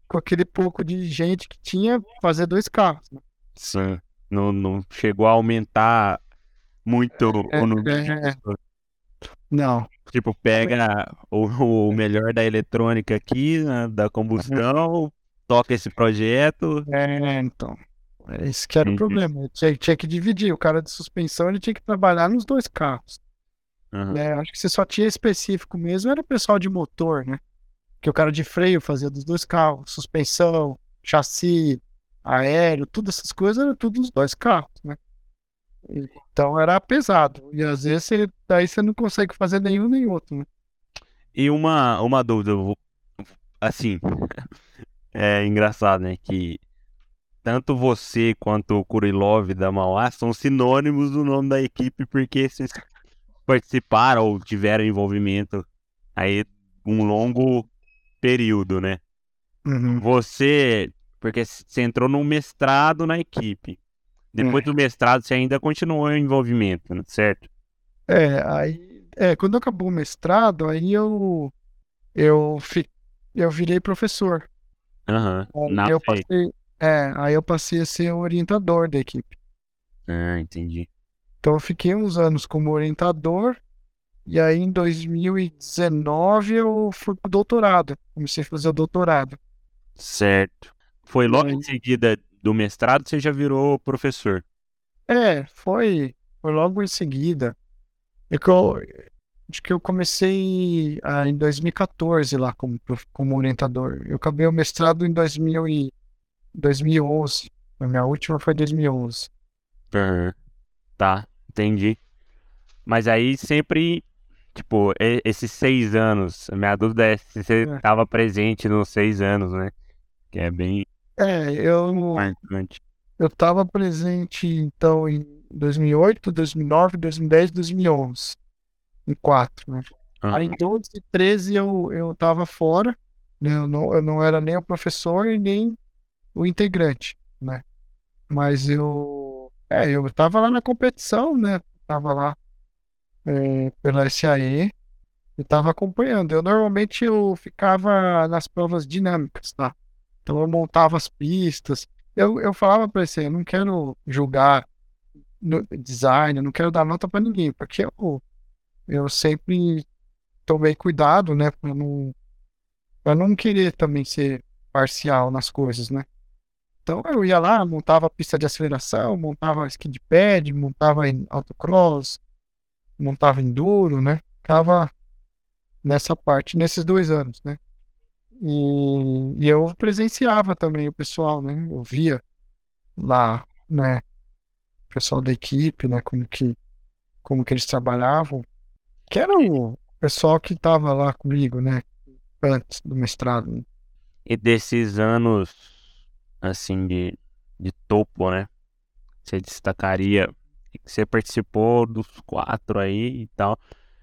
B: com aquele pouco de gente que tinha fazer dois carros, né?
A: Sim. Não, não chegou a aumentar muito
B: É,
A: o número
B: é,
A: pessoas.
B: Não,
A: Tipo, pega o, o melhor da eletrônica aqui, né, da combustão, toca esse projeto.
B: é, então, esse que era o
A: Uhum.
B: problema. Tinha, tinha que dividir. O cara de suspensão ele tinha que trabalhar nos dois carros. Né? Acho que você só tinha específico mesmo, era o pessoal de motor, né? Que o cara de freio fazia dos dois carros, suspensão, chassi, aéreo, todas essas coisas eram tudo dos dois carros, né? Então era pesado. E às vezes você, daí você não consegue fazer nenhum nem outro, né?
A: E uma, uma dúvida, assim, é engraçado, né, que tanto você quanto o Kurilov da Mauá são sinônimos do nome da equipe porque vocês participaram ou tiveram envolvimento aí um longo período, né?
B: Uhum.
A: Você, porque você entrou num mestrado na equipe. Depois do mestrado você ainda continuou em envolvimento, né? certo?
B: É, aí, é, quando acabou o mestrado, aí eu, eu, fi, eu virei professor.
A: Aham.
B: Aí eu passei, é, aí eu passei a ser orientador da equipe.
A: Ah, entendi.
B: Então eu fiquei uns anos como orientador e aí em 2019 eu fui pro doutorado, comecei a fazer o doutorado.
A: Certo. Foi logo
B: aí-
A: em seguida do mestrado você já virou professor.
B: É, foi, foi logo em seguida. É que eu, acho que eu comecei ah, em 2014 lá como, como orientador. Eu acabei o mestrado em 2000 e 2011. A minha última foi 2011.
A: Aham. Tá, entendi. Mas aí sempre, tipo, esses seis anos, a minha dúvida é se você
B: É.
A: estava presente nos seis anos, né? Que é bem
B: É, eu,
A: marcante.
B: eu estava presente então em 2008, 2009, 2010, 2011. Em quatro, né?
A: Aham.
B: Aí em 12 e 13 eu, eu tava fora, né? Eu não, eu não era nem o professor e nem o integrante, né? Mas eu, é, eu tava lá na competição, né? Tava lá é, pela SAE e tava acompanhando. Eu normalmente eu ficava nas provas dinâmicas, tá? Então eu montava as pistas. Eu, eu falava para você, eu não quero julgar no design, eu não quero dar nota para ninguém, porque eu, eu sempre tomei cuidado, né, para não, pra não querer também ser parcial nas coisas, né. Então eu ia lá, montava pista de aceleração, montava ski de pad, montava em autocross, montava enduro, né, ficava nessa parte, nesses dois anos, né. E, e eu presenciava também o pessoal, né, eu via lá, né, o pessoal da equipe, né, como que, como que eles trabalhavam, que era o pessoal que estava lá comigo, né, antes do mestrado. Né?
A: E desses anos, assim, de, de topo, né, você destacaria, você participou dos quatro aí e tal,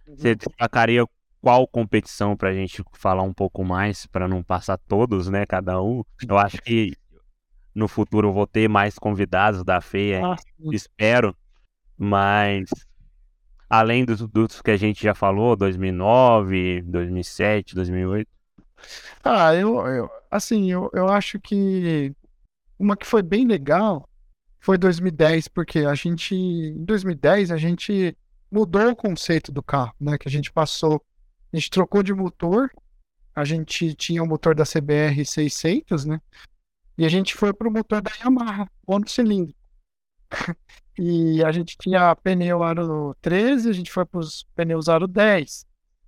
A: uhum. você destacaria qual competição para a gente falar um pouco mais, para não passar todos, né, cada um. Eu acho que no futuro eu vou ter mais convidados da FEA, ah, espero. Mas além dos, dos que a gente já falou, 2009, 2007, 2008.
B: Ah, eu, eu assim, eu, eu acho que uma que foi bem legal foi 2010, porque a gente, em 2010, a gente mudou o conceito do carro, né? Que a gente passou, a gente trocou de motor, a gente tinha o motor da CBR 600, né? E a gente foi pro motor da Yamaha, cilindro. e a gente tinha pneu aro 13, a gente foi pros pneus aro 10.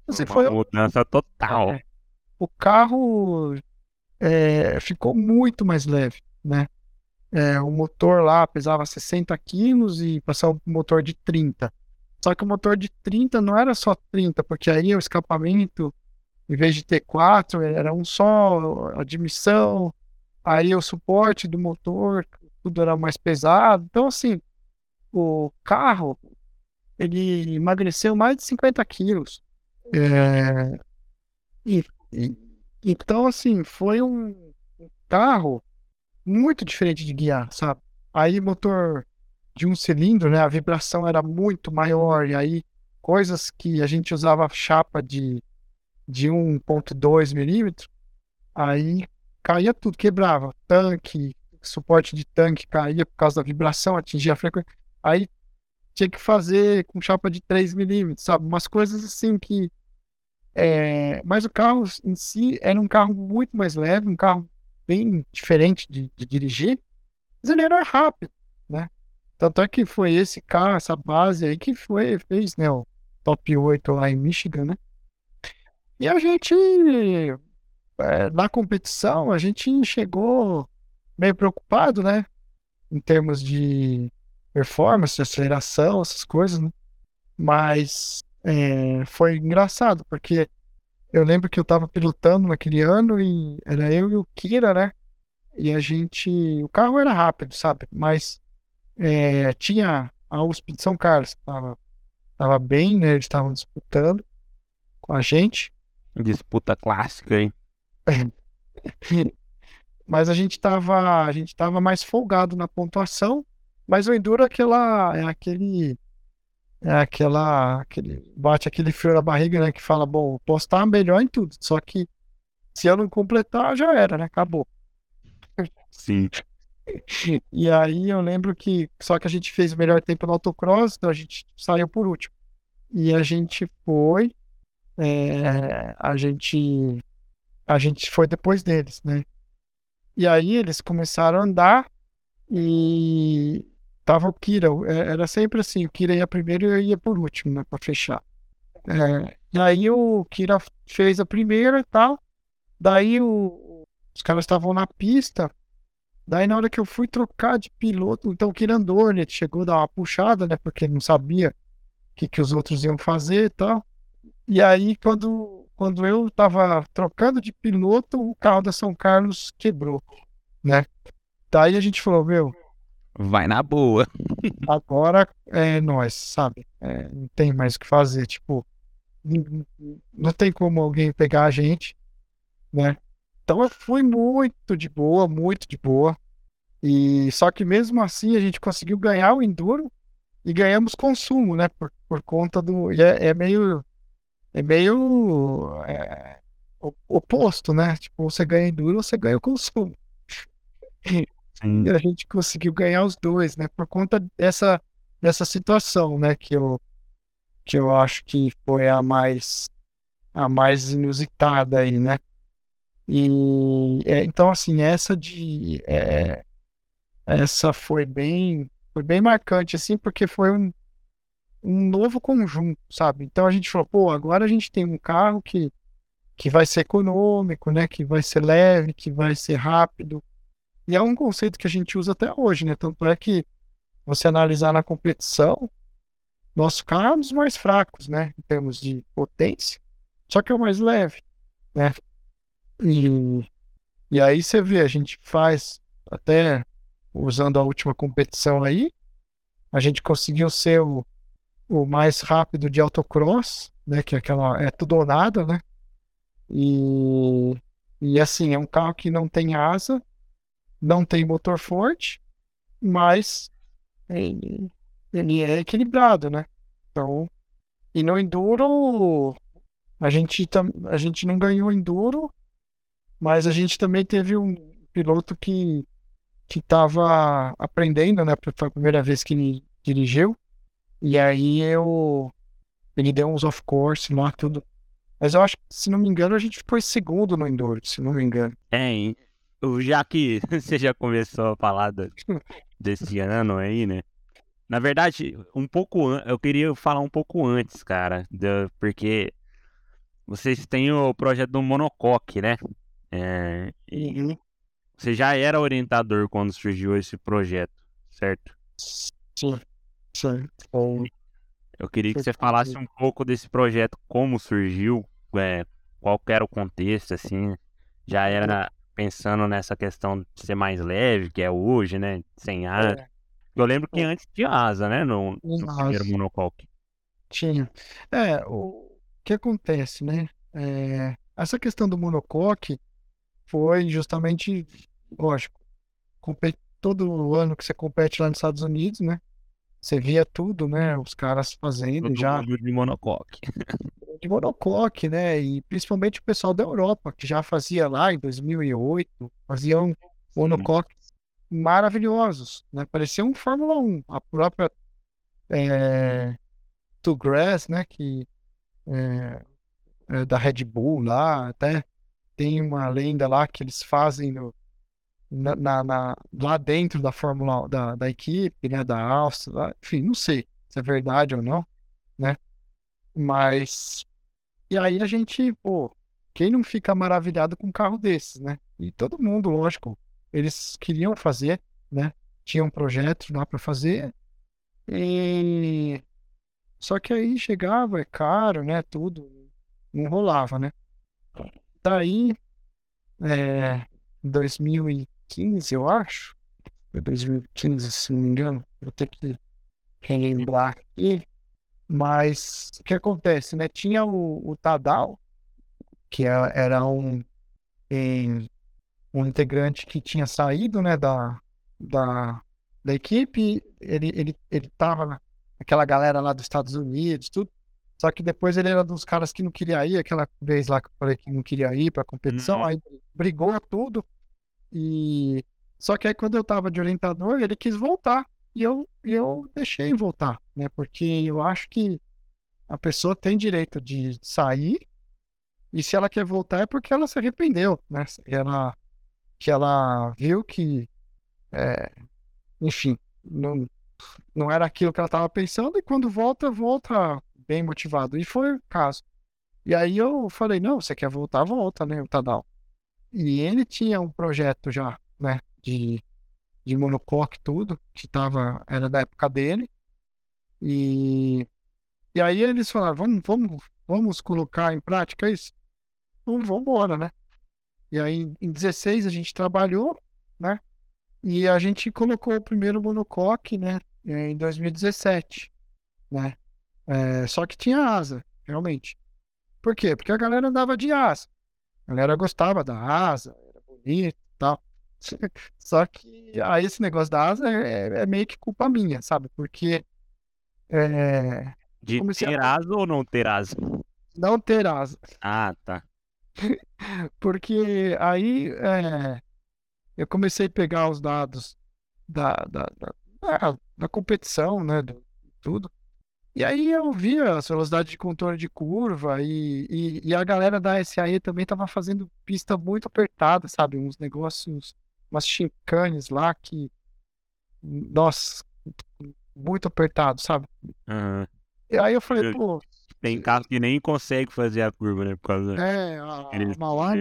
A: Assim, foi mudança total. É,
B: o carro é, ficou muito mais leve, né? É, o motor lá pesava 60 quilos e passou o motor de 30. Só que o motor de 30 não era só 30, porque aí o escapamento, em vez de ter quatro, era um só, admissão, aí o suporte do motor, tudo era mais pesado. Então, assim, o carro, ele emagreceu mais de 50 quilos. É... E, e, então, assim, foi um carro muito diferente de guiar, sabe? Aí motor de um cilindro, né? A vibração era muito maior, e aí coisas que a gente usava chapa de, de 1.2 milímetros, aí caía tudo, quebrava. Tanque, suporte de tanque caía por causa da vibração, atingia a frequência. Aí tinha que fazer com chapa de 3 milímetros, sabe? Umas coisas assim que. É... Mas o carro em si era um carro muito mais leve, um carro bem diferente de, de dirigir, mas ele era rápido, né? Tanto é que foi esse carro, essa base aí que foi, fez, né, o top 8 lá em Michigan, né? E a gente é, na competição a gente chegou meio preocupado, né? Em termos de performance, de aceleração, essas coisas, né? Mas é, foi engraçado, porque eu lembro que eu tava pilotando naquele ano e era eu e o Kira, né? E a gente. O carro era rápido, sabe? Mas é, tinha a USP de São Carlos, tava, tava bem, né? Eles estavam disputando com a gente.
A: Disputa clássica, hein?
B: mas a gente tava, a gente tava mais folgado na pontuação, mas o Enduro é aquela, é aquele, é aquela, aquele, bate aquele frio na barriga, né, que fala, bom, posso estar melhor em tudo, só que se eu não completar, já era, né, acabou.
A: Sim.
B: E aí eu lembro que, só que a gente fez o melhor tempo no autocross, então a gente saiu por último. E a gente foi, é, a gente a gente foi depois deles, né? E aí eles começaram a andar e tava o Kira, é, era sempre assim, o Kira ia primeiro e eu ia por último, né, para fechar. É, e aí o Kira fez a primeira e tal, daí o, os caras estavam na pista, daí na hora que eu fui trocar de piloto, então o Kira andou, né, chegou a dar uma puxada, né, porque não sabia o que, que os outros iam fazer e tal. E aí quando quando eu estava trocando de piloto, o carro da São Carlos quebrou, né? Daí a gente falou, meu.
A: Vai na boa.
B: agora é nós, sabe? É, não tem mais o que fazer. Tipo, não tem como alguém pegar a gente, né? Então eu fui muito de boa, muito de boa. E só que mesmo assim a gente conseguiu ganhar o Enduro e ganhamos consumo, né? Por, por conta do. É, é meio é meio é, oposto, né? Tipo, você ganha enduro, você ganha o consumo. E a gente conseguiu ganhar os dois, né? Por conta dessa dessa situação, né? Que eu, que eu acho que foi a mais, a mais inusitada aí, né? E é, então, assim, essa de. É, essa foi bem, foi bem marcante, assim, porque foi um, um novo conjunto, sabe? Então a gente falou, pô, agora a gente tem um carro que, que vai ser econômico, né? Que vai ser leve, que vai ser rápido. E é um conceito que a gente usa até hoje, né? Tanto é que você analisar na competição, um dos mais fracos, né? Em termos de potência, só que é o mais leve, né? E, e aí você vê, a gente faz até usando a última competição aí, a gente conseguiu ser o, o mais rápido de autocross, né? Que é aquela é tudo ou nada, né? E, e assim, é um carro que não tem asa, não tem motor forte, mas ele, ele é equilibrado, né? Então, e no enduro a gente a gente não ganhou enduro, mas a gente também teve um piloto que que estava aprendendo, né? Foi a primeira vez que ele dirigiu. E aí eu. Ele deu uns off-course lá, tudo. Mas eu acho que, se não me engano, a gente foi segundo no Enduro, se não me engano.
A: É, já que você já começou a falar desse ano aí, né? Na verdade, um pouco eu queria falar um pouco antes, cara, porque vocês têm o projeto do monocoque, né? É, e uhum. você já era orientador quando surgiu esse projeto, certo?
B: Sim. Sim.
A: Eu queria que você falasse um pouco desse projeto, como surgiu, é, qual era o contexto, assim. Já era pensando nessa questão de ser mais leve, que é hoje, né? Sem asa. É. Eu lembro que antes tinha asa, né? No, no primeiro monocoque.
B: Tinha. É, o que acontece, né? É, essa questão do monocoque foi justamente, lógico, todo ano que você compete lá nos Estados Unidos, né? Você via tudo, né? Os caras fazendo Todo já.
A: de monocoque.
B: De monocoque, né? E principalmente o pessoal da Europa, que já fazia lá em 2008, faziam monocoques maravilhosos, né? Parecia um Fórmula 1. A própria é, Two Grass, né? Que é, é da Red Bull lá, até tem uma lenda lá que eles fazem no, na, na, na, lá dentro da Fórmula da, da equipe, né, da Áustria, enfim, não sei se é verdade ou não, né? Mas e aí a gente, pô, quem não fica maravilhado com um carro desses, né? E todo mundo, lógico, eles queriam fazer, né? Tinham um projetos lá para fazer. E só que aí chegava, é caro, né? Tudo não rolava, né? Daí, é, 2000 e 2015, eu acho. Foi 2015, se não me engano. Vou ter que relembrar aqui. Mas o que acontece, né? Tinha o, o Tadal, que é, era um, um integrante que tinha saído, né, da, da, da equipe. Ele, ele, ele tava aquela galera lá dos Estados Unidos, tudo. Só que depois ele era dos caras que não queria ir, aquela vez lá que eu falei que não queria ir pra competição, uhum. aí brigou tudo. E só que aí quando eu tava de orientador, ele quis voltar. E eu, eu deixei voltar, né? Porque eu acho que a pessoa tem direito de sair. E se ela quer voltar é porque ela se arrependeu, né? Ela, que ela viu que, é, enfim, não, não era aquilo que ela estava pensando. E quando volta, volta bem motivado. E foi o caso. E aí eu falei, não, você quer voltar, volta, né, o Tadal. E ele tinha um projeto já, né, de, de monocoque tudo, que tava, era da época dele. E, e aí eles falaram, vamos, vamos, vamos colocar em prática isso? Vamos, vamos embora, né? E aí em 16 a gente trabalhou, né? E a gente colocou o primeiro monocoque, né, em 2017, né? É, só que tinha asa, realmente. Por quê? Porque a galera andava de asa. A galera gostava da asa, era bonito e tal. Só que aí esse negócio da asa é, é meio que culpa minha, sabe? Porque. É,
A: de ter a... asa ou não ter asa?
B: Não ter asa.
A: Ah, tá.
B: Porque aí é, eu comecei a pegar os dados da, da, da, da competição, né? Do, tudo. E aí eu via as velocidades de contorno de curva e, e, e, a galera da SAE também tava fazendo pista muito apertada, sabe? Uns negócios, umas chincanes lá que, nossa, muito apertado, sabe?
A: Uhum.
B: E aí eu falei, pô.
A: Tem carro que nem consegue fazer a curva, né? Por causa
B: é, a, a Mauá,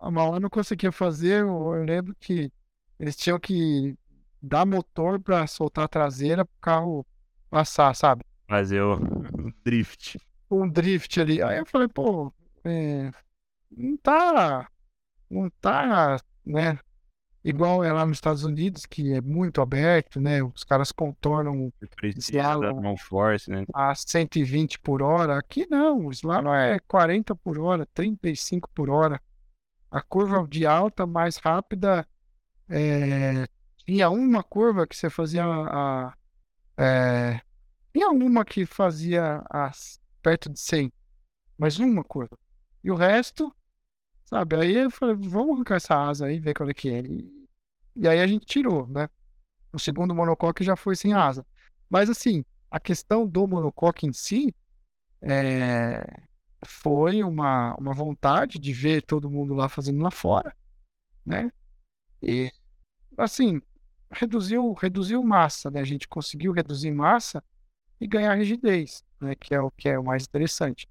B: a Mauá não conseguia fazer. Eu, eu lembro que eles tinham que dar motor para soltar a traseira pro carro passar, sabe?
A: Fazer o drift.
B: Um drift ali. Aí eu falei, pô, é, não tá. Não tá, né? Igual é lá nos Estados Unidos, que é muito aberto, né? Os caras contornam
A: slalom force, né?
B: a 120 por hora. Aqui não, o slalom é 40 por hora, 35 por hora. A curva de alta mais rápida é, tinha uma curva que você fazia a, é, tinha uma que fazia as, perto de 100, mas uma curva. E o resto, sabe? Aí eu falei, vamos arrancar essa asa aí, ver qual é que é. E, e aí a gente tirou, né? O segundo monocoque já foi sem asa. Mas assim, a questão do monocoque em si é, foi uma, uma vontade de ver todo mundo lá fazendo lá fora, né? E assim, reduziu, reduziu massa, né? A gente conseguiu reduzir massa e ganhar rigidez, né, que é o que é o mais interessante.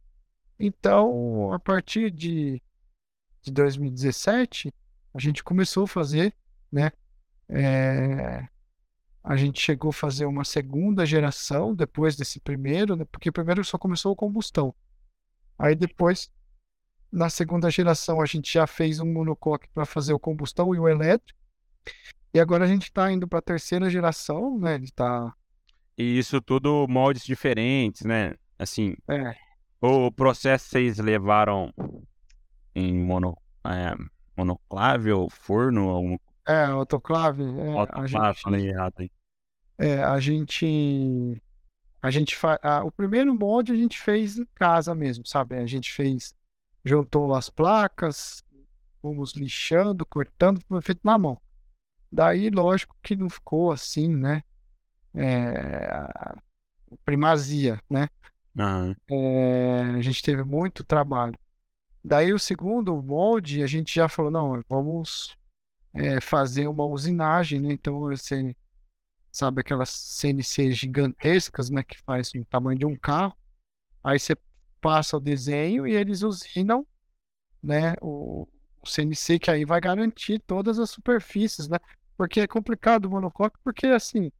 B: Então, a partir de, de 2017, a gente começou a fazer, né, é, a gente chegou a fazer uma segunda geração depois desse primeiro, né, porque primeiro só começou a combustão. Aí depois, na segunda geração, a gente já fez um monocoque para fazer o combustão e o elétrico. E agora a gente está indo para a terceira geração, né? Ele está
A: e isso tudo moldes diferentes, né? Assim,
B: é.
A: o processo vocês levaram em mono, é, monoclave ou forno? Algum...
B: É, autoclave. É,
A: autoclave, a gente, falei errado aí.
B: É, a gente. A gente faz. O primeiro molde a gente fez em casa mesmo, sabe? A gente fez. Juntou as placas, fomos lixando, cortando, foi feito na mão. Daí, lógico que não ficou assim, né? É, primazia, né?
A: Uhum.
B: É, a gente teve muito trabalho. Daí o segundo molde, a gente já falou, não, vamos é, fazer uma usinagem, né? Então você sabe aquelas CNC gigantescas, né? Que faz o tamanho de um carro. Aí você passa o desenho e eles usinam, né? O, o CNC que aí vai garantir todas as superfícies, né? Porque é complicado o monocoque, porque assim,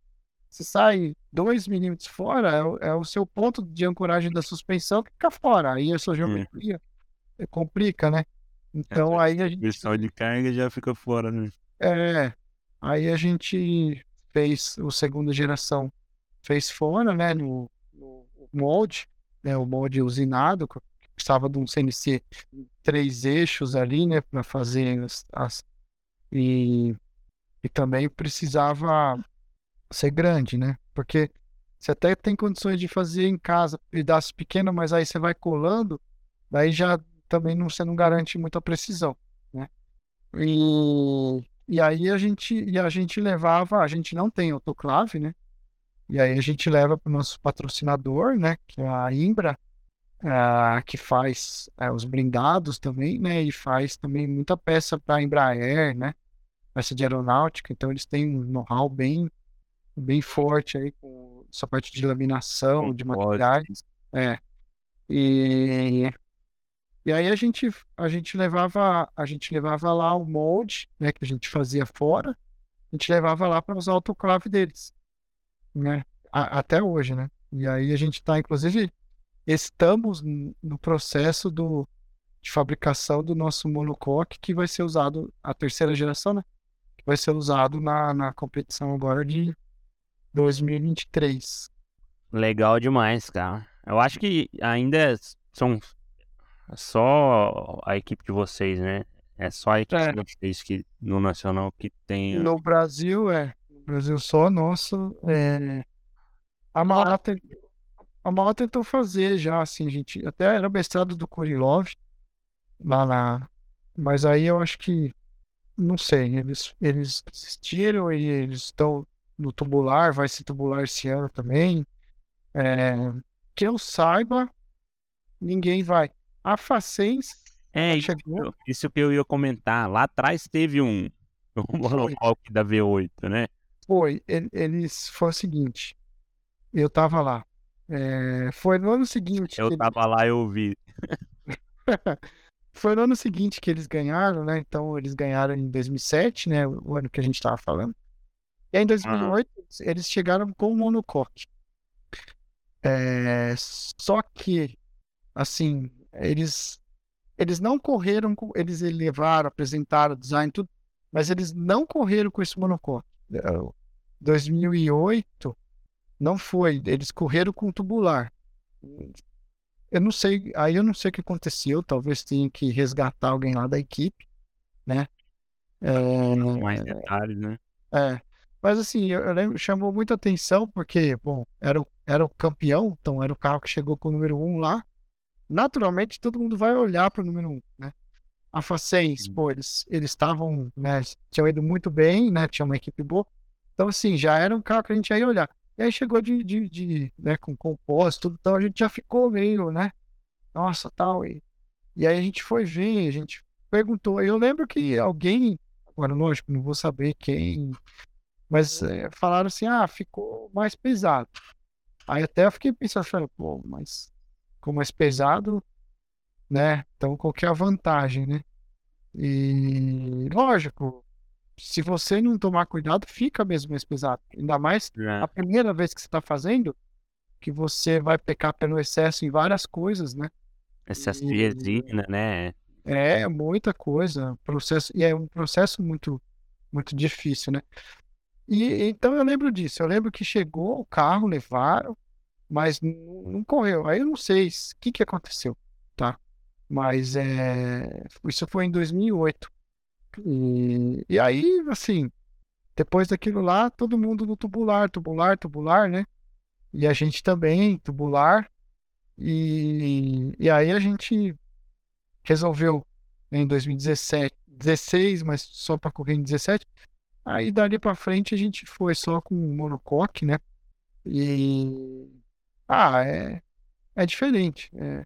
B: se sai 2 milímetros fora, é o, é o, seu ponto de ancoragem da suspensão que fica fora. Aí a sua geometria é. complica, né? Então é, aí a gente.
A: O de carga já fica fora, né?
B: É. Aí a gente fez o segunda geração, fez fora, né? No, no molde, né? O molde usinado, que precisava de um CNC três eixos ali, né? Para fazer as, as. E, e também precisava ser grande, né? Porque você até tem condições de fazer em casa pedaços pequenos, mas aí você vai colando, daí já também não, você não garante muita precisão, né? E, e aí a gente, e a gente levava, a gente não tem autoclave, né? E aí a gente leva para o nosso patrocinador, né? Que é a Imbra, é, que faz é, os blindados também, né? E faz também muita peça para Embraer, né? Peça de aeronáutica, então eles têm um know-how bem bem forte aí com essa parte de laminação, de materiais. É. E, e aí a gente, a gente levava a gente levava lá o molde, né, que a gente fazia fora, a gente levava lá para usar o autoclave deles, né? A, até hoje, né? E aí a gente está, inclusive, estamos no processo do, de fabricação do nosso monocoque que vai ser usado a terceira geração, né? Que vai ser usado na, na competição agora de 2023.
A: Legal demais, cara. Eu acho que ainda são só a equipe de vocês, né? É só a equipe é. de vocês que, no Nacional que tem.
B: No Brasil, é. No Brasil só nosso. É... A Mala a Mala tentou fazer já, assim, gente. Até era mestrado do Kurilov lá na. Mas aí eu acho que. Não sei, eles, eles desistiram e eles estão no tubular, vai ser tubular esse ano também. É, que eu saiba, ninguém vai. A Facens
A: É, isso,
B: chegou.
A: isso que eu ia comentar. Lá atrás teve um, um da V8, né?
B: Foi, ele- eles foi o seguinte. Eu tava lá. É, foi no ano seguinte.
A: Eu tava lá e eu vi.
B: Foi no ano seguinte que eles ganharam, né? Então eles ganharam em 2007, né? O ano que a gente tava falando. E aí em 2008 eles chegaram com o monocoque. É, só que, assim, eles eles não correram com, eles levaram, apresentaram design tudo, mas eles não correram com esse monocoque. É, 2008 não foi, eles correram com tubular. Eu não sei, aí eu não sei o que aconteceu, talvez tenha que resgatar alguém lá da equipe, né? É,
A: Mais detalhes, né?
B: é, mas assim, eu, eu lembro, chamou muita atenção porque, bom, era o, era o campeão, então era o carro que chegou com o número 1 lá. Naturalmente, todo mundo vai olhar para o número 1, né? A Facens,
A: Sim.
B: pô, eles estavam, né, tinham ido muito bem, né, tinha uma equipe boa. Então, assim, já era um carro que a gente ia olhar. E aí chegou de, de, de né, com compósito, tudo, então a gente já ficou meio, né, nossa, tal. E, e aí a gente foi ver, a gente perguntou. Eu lembro que alguém, agora, lógico, não vou saber quem, mas é, falaram assim: ah, ficou mais pesado. Aí até eu fiquei pensando, pô, mas ficou mais pesado, né? Então qual que é a vantagem, né? E lógico, se você não tomar cuidado, fica mesmo mais pesado. Ainda mais
A: Já.
B: a primeira vez que você está fazendo, que você vai pecar pelo excesso em várias coisas, né?
A: Essas
B: E-
A: resina, né?
B: É muita coisa, processo e é um processo muito muito difícil, né? E então eu lembro disso. Eu lembro que chegou o carro, levaram, mas não, correu. Aí eu não sei o que que aconteceu, tá? Mas é, isso foi em 2008. E, e aí, assim, depois daquilo lá, todo mundo no tubular, tubular, tubular, né? E a gente também, tubular. E, e aí a gente resolveu em 2017, 16, mas só para correr em 17. Aí dali para frente a gente foi só com monocoque, né? E ah, é é diferente, é,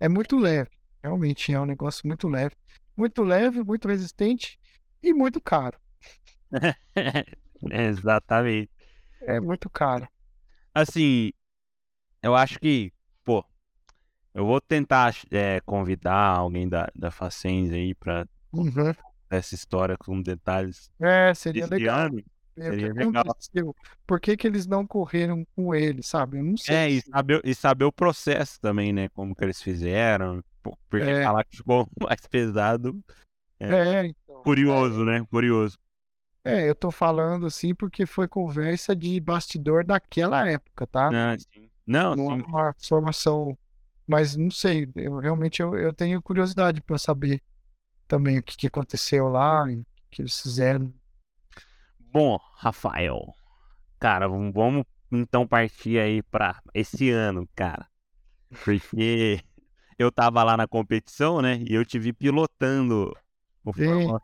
B: é muito leve, realmente é um negócio muito leve, muito leve, muito resistente e muito caro.
A: Exatamente.
B: É muito caro.
A: Assim, eu acho que, pô, eu vou tentar é, convidar alguém da, da Facens aí pra
B: Uhum.
A: Essa história com detalhes
B: É, seria
A: desse
B: legal
A: ano. seria legal.
B: Por que que eles não correram com ele, sabe? Eu não sei.
A: É, e saber, e saber o processo também, né? Como que eles fizeram. Porque
B: É.
A: falar que ficou mais pesado.
B: É, então.
A: Curioso, né? Curioso.
B: É, eu tô falando assim porque foi conversa de bastidor daquela época, tá?
A: Ah, sim. Não,
B: Não é
A: sim.
B: uma formação, mas não sei, eu realmente eu, eu tenho curiosidade para saber também o que, que aconteceu lá, o que eles fizeram.
A: Bom, Rafael, cara, vamos, então partir aí pra esse ano, cara. Porque eu tava lá na competição, né? E eu te vi pilotando o Fórmula.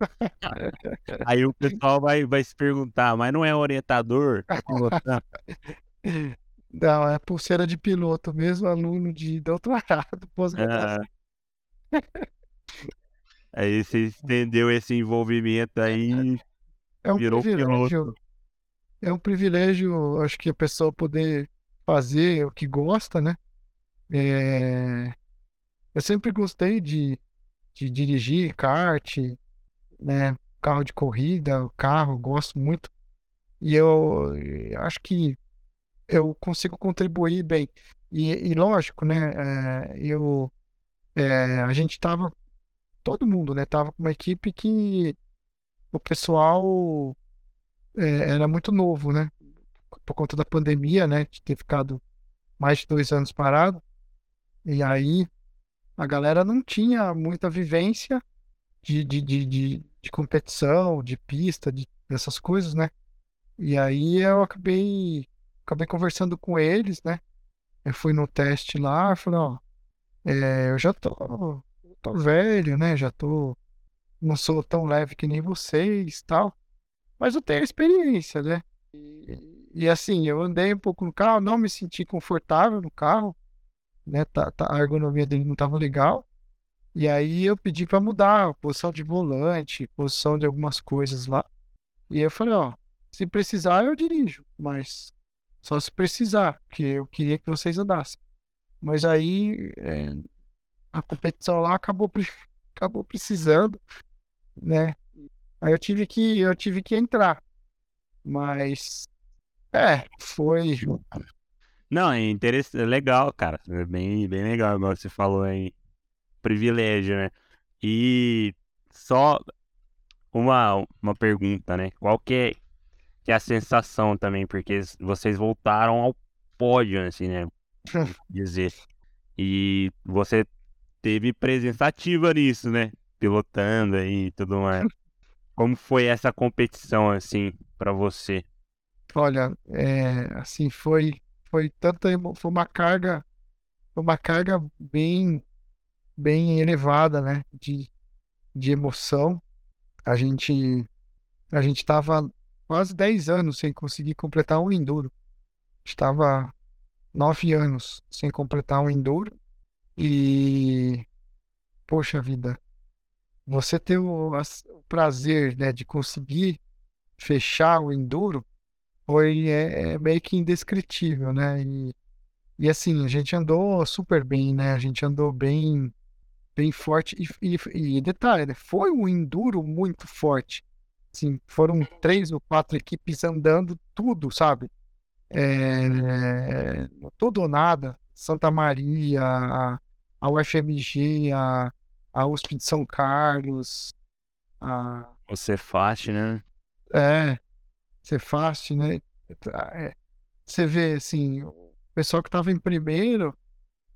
A: Aí o pessoal vai, vai se perguntar, mas não é orientador?
B: Não, é pulseira de piloto, mesmo aluno de doutorado, pós-graduação.
A: Ah. Aí você estendeu esse envolvimento aí.
B: É um
A: virou
B: privilégio.
A: piloto.
B: É um privilégio, acho que a pessoa poder fazer o que gosta, né? É, Eu sempre gostei de, de dirigir kart, né? Carro de corrida, carro, gosto muito. E eu acho que eu consigo contribuir bem. E, e lógico, né? é, eu, é, a gente tava, todo mundo, né? Tava com uma equipe que o pessoal é, era muito novo, né? Por conta da pandemia, né? De ter ficado mais de dois anos parado. E aí a galera não tinha muita vivência de, de, de, de, de competição, de pista, de, dessas coisas, né? E aí eu acabei, acabei conversando com eles, né? Eu fui no teste lá, falei, ó, é, eu já tô, tô velho, né? Já tô, não sou tão leve que nem vocês, tal. Mas eu tenho experiência, né? E, e assim, eu andei um pouco no carro, não me senti confortável no carro, né? Tá, tá, a ergonomia dele não tava legal. E aí eu pedi para mudar a posição de volante, posição de algumas coisas lá. E eu falei, ó, se precisar eu dirijo, mas só se precisar, porque eu queria que vocês andassem. Mas aí é, a competição lá acabou, acabou precisando, né? Aí eu tive que eu tive que entrar. Mas é, foi
A: Não, é interessante, é legal, cara. É bem, bem legal, igual você falou aí. Privilégio, né? E só uma, uma pergunta, né? Qual que é, que é a sensação também? Porque vocês voltaram ao pódio, assim, né? Dizer. E você teve presença ativa nisso, né? Pilotando aí e tudo mais. Como foi essa competição, assim, para você?
B: Olha, é, assim, foi, foi tanta, foi uma carga, foi uma carga bem, bem elevada, né? De, de emoção. A gente, a gente estava quase 10 anos sem conseguir completar um enduro. Estava nove anos sem completar um enduro. E, poxa vida, você ter o, o prazer, né, de conseguir fechar o enduro foi é, é meio que indescritível, né? E, e assim, a gente andou super bem, né? A gente andou bem, bem forte. E, e, e detalhe, né? foi um enduro muito forte. Assim, foram três ou quatro equipes andando tudo, sabe? É, tudo ou nada. Santa Maria, a, UFMG, a, a USP de São Carlos, a...
A: O Cefast, né?
B: É, Cefast, né? É, você vê, assim, o pessoal que estava em primeiro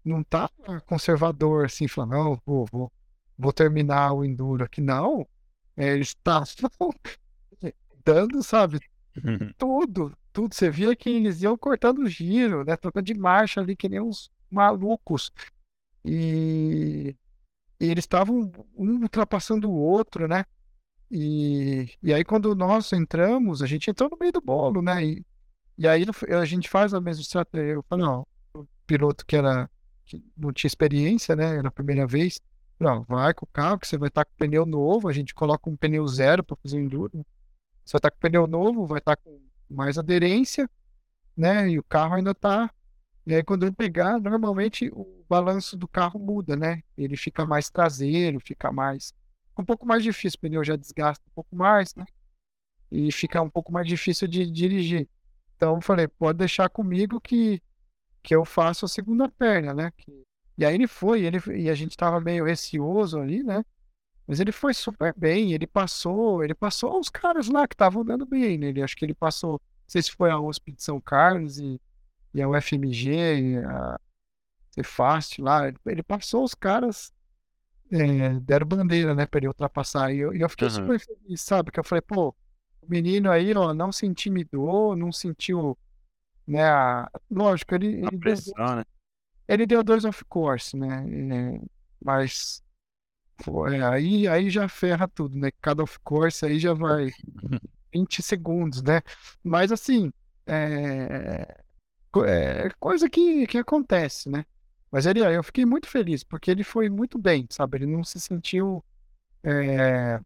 B: não tá conservador, assim, falando, não, vou, vou, vou terminar o Enduro aqui. Não, é, eles estavam dando, sabe, tudo, tudo. Você via que eles iam cortando o giro, né? Trocando de marcha ali, que nem uns malucos. E, e eles estavam um ultrapassando o outro, né? E, e aí, quando nós entramos, a gente entrou no meio do bolo, né? E, e aí a gente faz a mesma estratégia. Eu falei, não, o piloto que era que não tinha experiência, né? Era a primeira vez. Não, vai com o carro, que você vai estar com pneu novo. A gente coloca um pneu zero para fazer o enduro. Você vai estar com pneu novo, vai estar com mais aderência, né? E o carro ainda está. E aí, quando ele pegar, normalmente o balanço do carro muda, né? Ele fica mais traseiro, fica mais um pouco mais difícil, o pneu já desgasta um pouco mais, né? E fica um pouco mais difícil de dirigir. Então eu falei, pode deixar comigo que, que eu faço a segunda perna, né? E aí ele foi, ele, e a gente tava meio receoso ali, né? Mas ele foi super bem, ele passou, ele passou os caras lá que estavam andando bem, né? Acho que ele passou, não sei se foi a USP de São Carlos e, e a UFMG, e a Cefast lá, ele passou os caras é, deram bandeira, né, pra ele ultrapassar. E eu, e eu fiquei uhum. super feliz, sabe? Que eu falei, pô, o menino aí, ó, não se intimidou, não sentiu, né, a... lógico, ele...
A: A
B: ele
A: pressão,
B: deu,
A: né?
B: Ele deu dois off course, né, é, mas foi, aí, aí já ferra tudo, né, cada off course aí já vai 20 segundos, né, mas assim, é, é coisa que, que acontece, né, mas ele, eu fiquei muito feliz, porque ele foi muito bem, sabe? Ele não se sentiu é,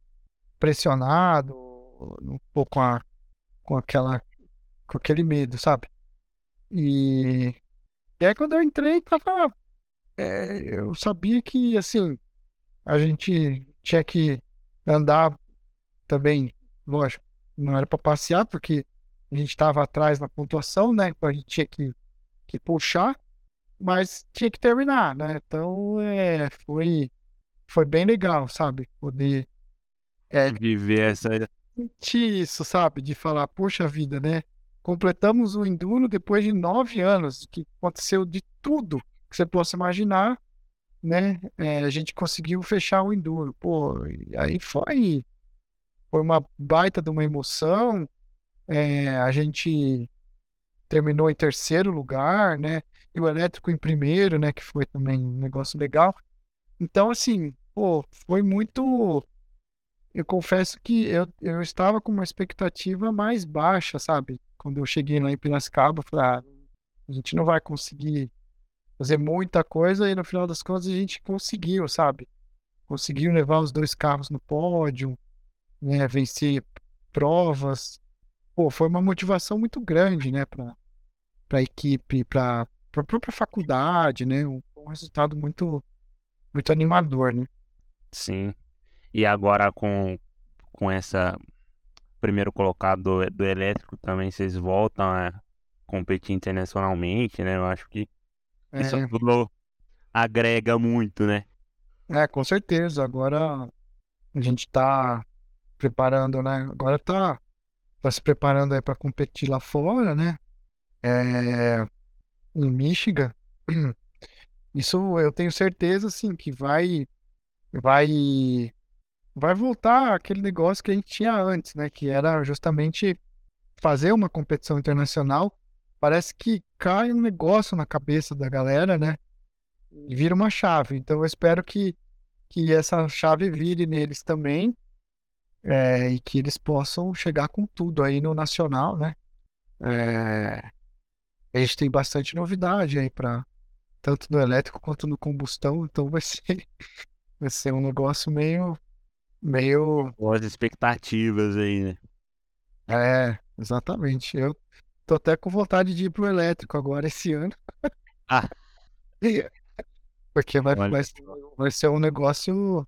B: pressionado, um pouco com, a, com aquela com aquele medo, sabe? E, e aí quando eu entrei, tava, é, eu sabia que, assim, a gente tinha que andar também, lógico, não era para passear, porque a gente estava atrás na pontuação, né? Então a gente tinha que, que puxar mas tinha que terminar, né? Então, é, foi, foi bem legal, sabe? Poder
A: é, viver essa.
B: Sentir isso, sabe? De falar, poxa vida, né? Completamos o Enduro depois de nove anos, que aconteceu de tudo que você possa imaginar, né? É, a gente conseguiu fechar o Enduro. Pô, aí foi, foi uma baita de uma emoção. É, a gente terminou em terceiro lugar, né? E o elétrico em primeiro, né? Que foi também um negócio legal. Então, assim, pô, foi muito. eu confesso que eu, eu estava com uma expectativa mais baixa, sabe? Quando eu cheguei lá em Piracicaba, eu falei, ah, a gente não vai conseguir fazer muita coisa e no final das contas a gente conseguiu, sabe? Conseguiu levar os dois carros no pódio, né? Vencer provas. Pô, foi uma motivação muito grande, né? Para a equipe, para a própria faculdade, né? Um, um resultado muito, muito animador, né?
A: Sim. E agora com, com essa primeiro colocado do, do elétrico também, vocês voltam a competir internacionalmente, né? Eu acho que isso
B: É,
A: tudo agrega muito, né?
B: é, com certeza. Agora a gente tá preparando, né? Agora tá, tá se preparando aí para competir lá fora, né? É, em Michigan. Isso eu tenho certeza, assim, que vai, vai, vai voltar aquele negócio que a gente tinha antes, né? Que era justamente fazer uma competição internacional. Parece que cai um negócio na cabeça da galera, né? E vira uma chave. Então eu espero que, que essa chave vire neles também, é, e que eles possam chegar com tudo aí no nacional, né? É, a gente tem bastante novidade aí para tanto no elétrico quanto no combustão, então vai ser, vai ser um negócio meio, meio,
A: Boas expectativas aí, né?
B: é, exatamente. Eu tô até com vontade de ir pro elétrico agora esse ano,
A: Ah,
B: porque vai, vai, vai ser um negócio,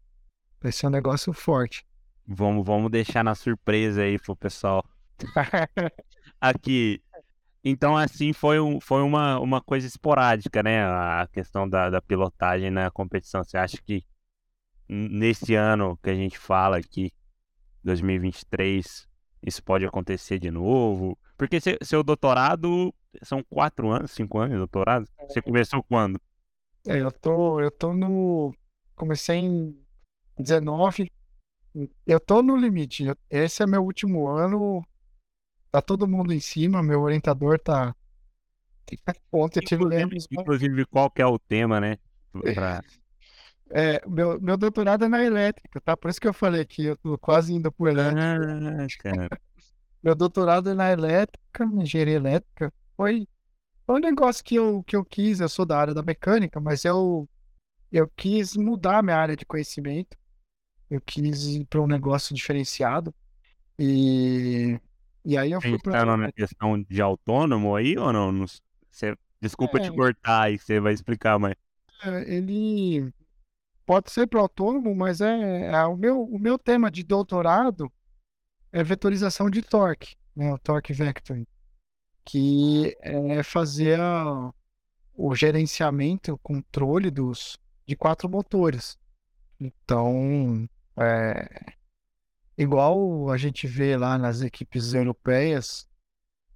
B: vai ser um negócio forte.
A: Vamos, vamos deixar na surpresa aí pro pessoal. Aqui, então assim foi, um, foi uma, uma coisa esporádica, né? A questão da, da pilotagem na competição. Você acha que nesse ano que a gente fala aqui, 2023, isso pode acontecer de novo? Porque seu, seu doutorado são quatro anos, cinco anos de doutorado? Você começou quando?
B: É, eu tô, eu tô no, comecei em 19, eu tô no limite. Esse é meu último ano, tá todo mundo em cima, meu orientador tá. Ontem eu tive
A: Inclusive, inclusive, qual que é o tema, né? Pra-
B: É, meu, meu doutorado é na elétrica, tá? Por isso que eu falei que eu tô quase indo pro elétrico.
A: Ah.
B: Meu doutorado é na elétrica, engenharia elétrica. Foi, foi um negócio que eu, que eu quis, eu sou da área da mecânica, mas eu, eu quis mudar minha área de conhecimento. Eu quis ir para um negócio diferenciado. E, e aí eu fui para.
A: Pensando na questão de autônomo aí ou não? Você, desculpa te
B: É.
A: cortar aí, você vai explicar, mas.
B: Ele pode ser para autônomo, mas é, é o meu, o meu tema de doutorado é vetorização de torque, né? O torque vectoring, que é fazer a- o gerenciamento, o controle dos de quatro motores. Então, é, igual a gente vê lá nas equipes europeias,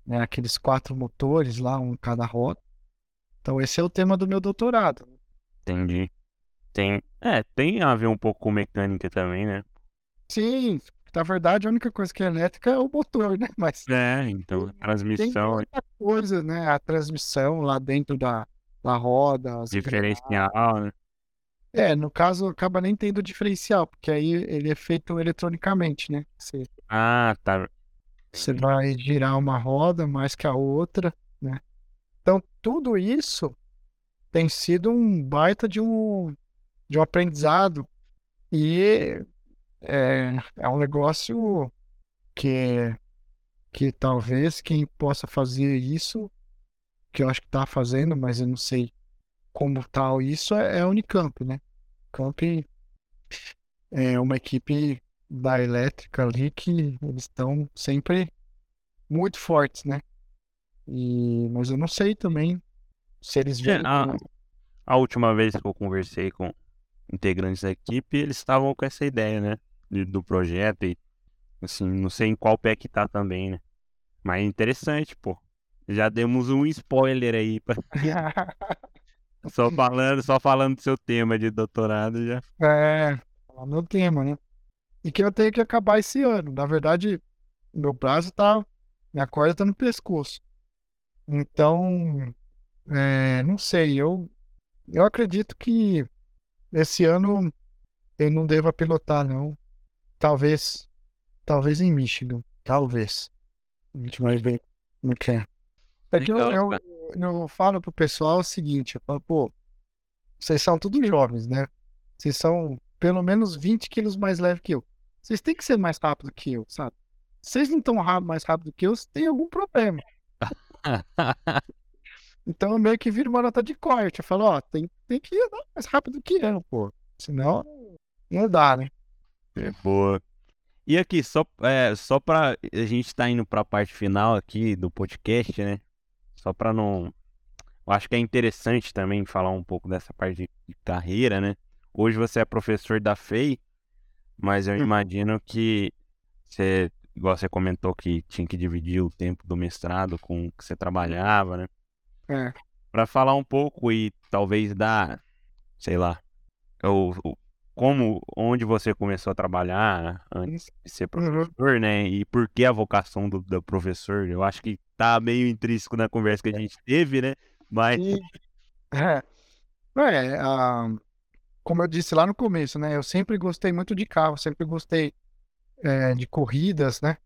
B: né? Aqueles quatro motores lá, um em cada roda. Então, esse é o tema do meu doutorado.
A: Entendi. Tem. É, tem a ver um pouco com mecânica também, né?
B: Sim, na verdade a única coisa que é elétrica é o motor, né? Mas
A: É, então,
B: tem
A: transmissão,
B: muita coisa, né? A transmissão lá dentro da, da roda,
A: diferencial, né?
B: É, no caso acaba nem tendo diferencial, porque aí ele é feito eletronicamente, né? Você,
A: Ah, tá.
B: você vai girar uma roda mais que a outra, né? Então tudo isso tem sido um baita de um, de um aprendizado e é, é um negócio que que talvez quem possa fazer isso, que eu acho que tá fazendo, mas eu não sei como tal isso, é é a Unicamp, né? Camp é uma equipe da elétrica ali que eles estão sempre muito fortes, né? E, mas eu não sei também se eles
A: É,
B: vêm
A: a, a última vez que eu conversei com integrantes da equipe, eles estavam com essa ideia, né? de- do projeto e, assim, não sei em qual pé que tá também, né? Mas é interessante, pô. Já demos um spoiler aí, pra- só falando, só falando do seu tema de doutorado já.
B: É, falar meu tema, né? E que eu tenho que acabar esse ano. Na verdade, meu prazo tá. Minha corda tá no pescoço. Então, é, não sei, eu, eu acredito que esse ano eu não deva pilotar, não. talvez, talvez em Michigan, talvez. A gente vai ver como que é. É que eu, eu, eu falo pro pessoal o seguinte, eu falo, pô, vocês são todos jovens, né? Vocês são pelo menos 20 quilos mais leve que eu. Vocês têm que ser mais rápido que eu, sabe? Se vocês não estão mais rápido que eu, vocês têm algum problema. Então eu meio que viro uma nota de corte. Eu falo, ó, tem, tem que andar mais rápido que eu, pô. Senão não dá, né?
A: É boa. E aqui, só, é, só pra. A gente tá indo pra parte final aqui do podcast, né? Só pra não. Eu acho que é interessante também falar um pouco dessa parte de, carreira, né? Hoje você é professor da FEI, mas eu
B: Hum.
A: imagino que você, igual você comentou que tinha que dividir o tempo do mestrado com o que você trabalhava, né?
B: É.
A: Pra falar um pouco e talvez dar, sei lá, o, o- como, onde você começou a trabalhar antes de ser
B: Uhum.
A: professor, né? E por que a vocação do, do professor? Eu acho que tá meio intrínseco na conversa que a gente teve, né? Mas
B: E, é, é, ah, como eu disse lá no começo, né? Eu sempre gostei muito de carro, sempre gostei é, de corridas, né?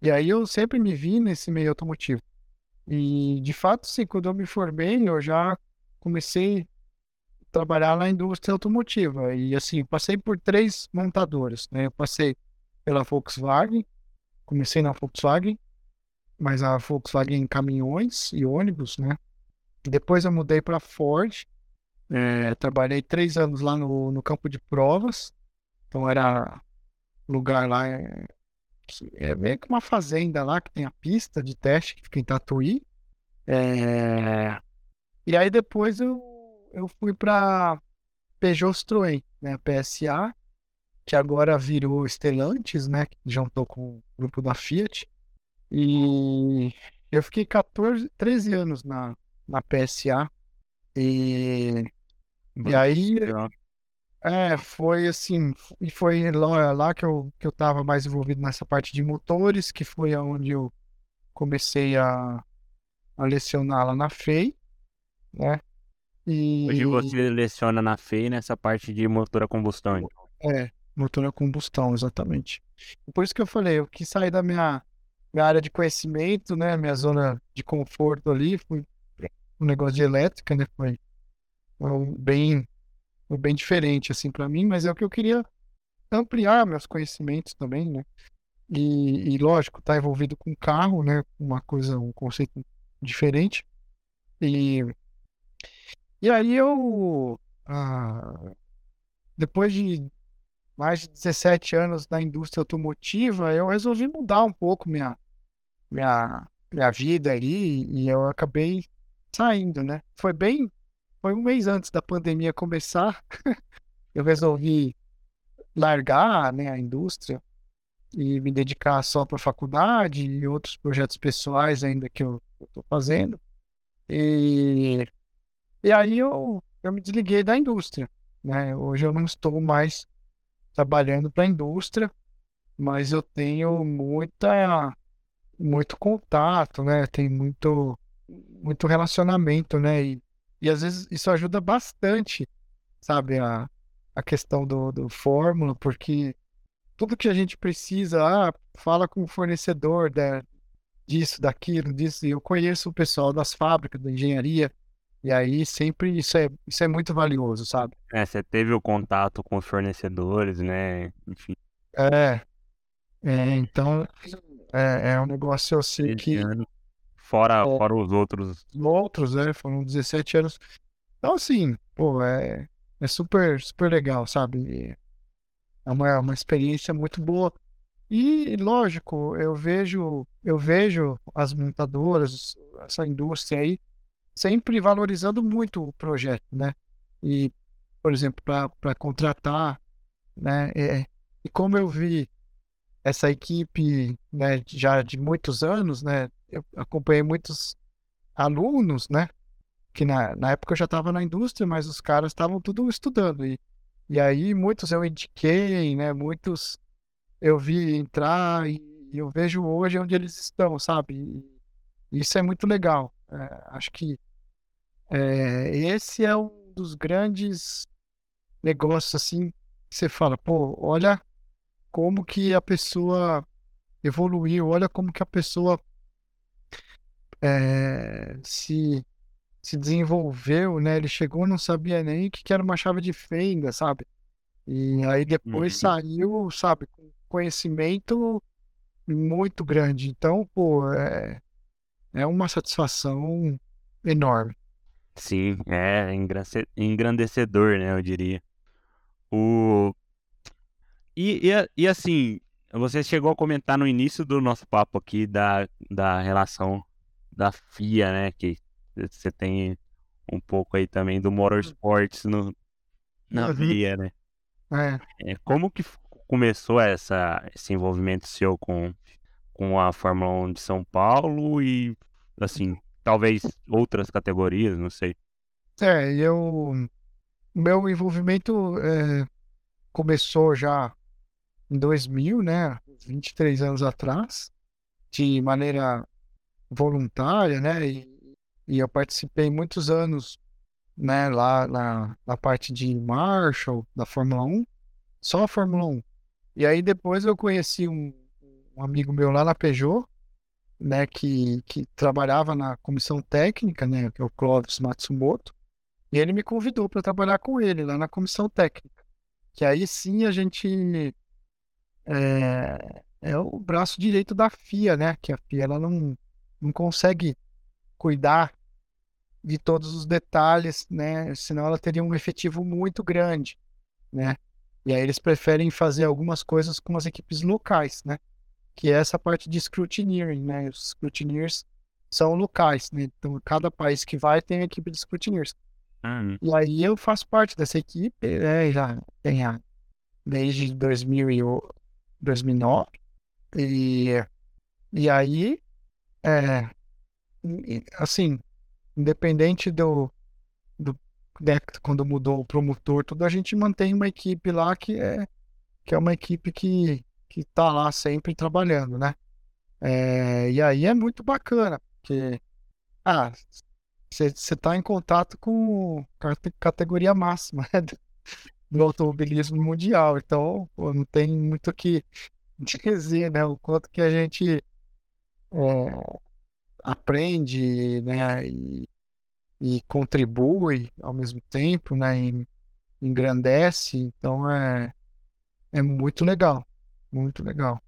B: E aí eu sempre me vi nesse meio automotivo. E de fato, sim, quando eu me formei, eu já comecei a trabalhar na indústria automotiva. E assim, passei por três montadoras, né? Eu passei pela Volkswagen, comecei na Volkswagen, mas a Volkswagen em caminhões e ônibus, né? Depois eu mudei para Ford, é, trabalhei três anos lá no, no campo de provas, então era lugar lá, é, é meio que uma fazenda lá que tem a pista de teste que fica em Tatuí. É, e aí depois eu, eu fui para Peugeot Citroën, né, PSA, que agora virou Stellantis, né, que juntou com o grupo da Fiat. E eu fiquei 14, 13 anos na, na PSA. E, e aí, é, foi assim, e foi lá, lá que eu, que eu tava mais envolvido nessa parte de motores, que foi onde eu comecei a, a lecionar lá na FEI, né? E,
A: hoje você leciona na FEI nessa parte de motor a combustão. então.
B: É, motor a combustão, exatamente. Por isso que eu falei, eu quis sair da minha, minha área de conhecimento, né? Minha zona de conforto ali, fui um negócio de elétrica, né? Foi, foi bem, foi bem diferente, assim, para mim, mas é o que eu queria ampliar meus conhecimentos também, né? E, e lógico, tá envolvido com carro, né? Uma coisa, um conceito diferente. E, e aí eu, ah, depois de mais de 17 anos na indústria automotiva, eu resolvi mudar um pouco minha, minha, minha vida ali e eu acabei saindo, né? Foi bem, foi um mês antes da pandemia começar, eu resolvi largar, né, a indústria e me dedicar só para a faculdade e outros projetos pessoais ainda que eu estou fazendo. E, e aí eu, eu me desliguei da indústria, né? Hoje eu não estou mais trabalhando para a indústria, mas eu tenho muita, muito contato, né? Tem muito, muito relacionamento, né? E, e às vezes isso ajuda bastante, sabe? A, a questão do, do fórmula, porque tudo que a gente precisa, ah, fala com o fornecedor da, disso, daquilo, disso. E eu conheço o pessoal das fábricas, da engenharia, e aí sempre isso é, isso é muito valioso, sabe?
A: É, você teve o contato com os fornecedores, né? Enfim,
B: É, é então é, é um negócio eu sei
A: esse
B: que.
A: Fora,
B: É.
A: fora os outros.
B: outros, né, foram 17 anos. Então, assim, pô, é, é super, super legal, sabe? É uma, uma experiência muito boa. E, lógico, eu vejo, eu vejo as montadoras, essa indústria aí, sempre valorizando muito o projeto, né? E, por exemplo, para contratar, né? é, e como eu vi essa equipe, né, já de muitos anos, né? Eu acompanhei muitos alunos, né? Que na, na época eu já estava na indústria, mas os caras estavam tudo estudando. E, e aí muitos eu indiquei, né? Muitos eu vi entrar e eu vejo hoje onde eles estão, sabe? E isso é muito legal. É, acho que é, esse é um dos grandes negócios assim que você fala, pô, olha como que a pessoa evoluiu, olha como que a pessoa é, se, se desenvolveu, né? Ele chegou, não sabia nem o que era uma chave de fenda, sabe? E aí depois
A: Uhum.
B: saiu, sabe, com conhecimento muito grande. Então, pô, é, é uma satisfação enorme.
A: Sim, é engrandece- engrandecedor, né? Eu diria. O... E, e, e assim, você chegou a comentar no início do nosso papo aqui da, da relação da FIA, né? Que você tem um pouco aí também do motorsports no, na
B: Uhum.
A: veia, né?
B: É,
A: É, como que começou essa, esse envolvimento seu com, com a Fórmula 1 de São Paulo e, assim, talvez outras categorias, não sei.
B: é, eu, meu envolvimento é, começou já em 2000, né? 23 anos atrás, de maneira voluntária, né? E, e eu participei muitos anos, né? Lá na, na parte de Marshall da Fórmula 1, só a Fórmula 1. E aí depois eu conheci um, um amigo meu lá na Peugeot, né? Que, que trabalhava na comissão técnica, né? Que é o Clóvis Matsumoto. E ele me convidou para trabalhar com ele lá na comissão técnica. Que aí sim a gente é, é o braço direito da FIA, né? Que a FIA ela não, não consegue cuidar de todos os detalhes, né? Senão ela teria um efetivo muito grande, né? E aí eles preferem fazer algumas coisas com as equipes locais, né? Que é essa parte de scrutineering, né? Os scrutineers são locais, né? Então cada país que vai tem a equipe de scrutineers.
A: Hum,
B: E aí eu faço parte dessa equipe, né? Já tem a, desde 2000 e o- 2009. E, e aí, é, assim, independente do, do né, quando mudou o promotor, tudo, a gente mantém uma equipe lá que é, que é uma equipe que, que tá lá sempre trabalhando, né? É, e aí é muito bacana, porque, ah, você tá em contato com cate- categoria máxima, né, do, automobilismo mundial, então, pô, não tem muito o que dizer, né? O quanto que a gente é, aprende, né? E, e contribui ao mesmo tempo, né? E engrandece, então é, é muito legal, muito legal.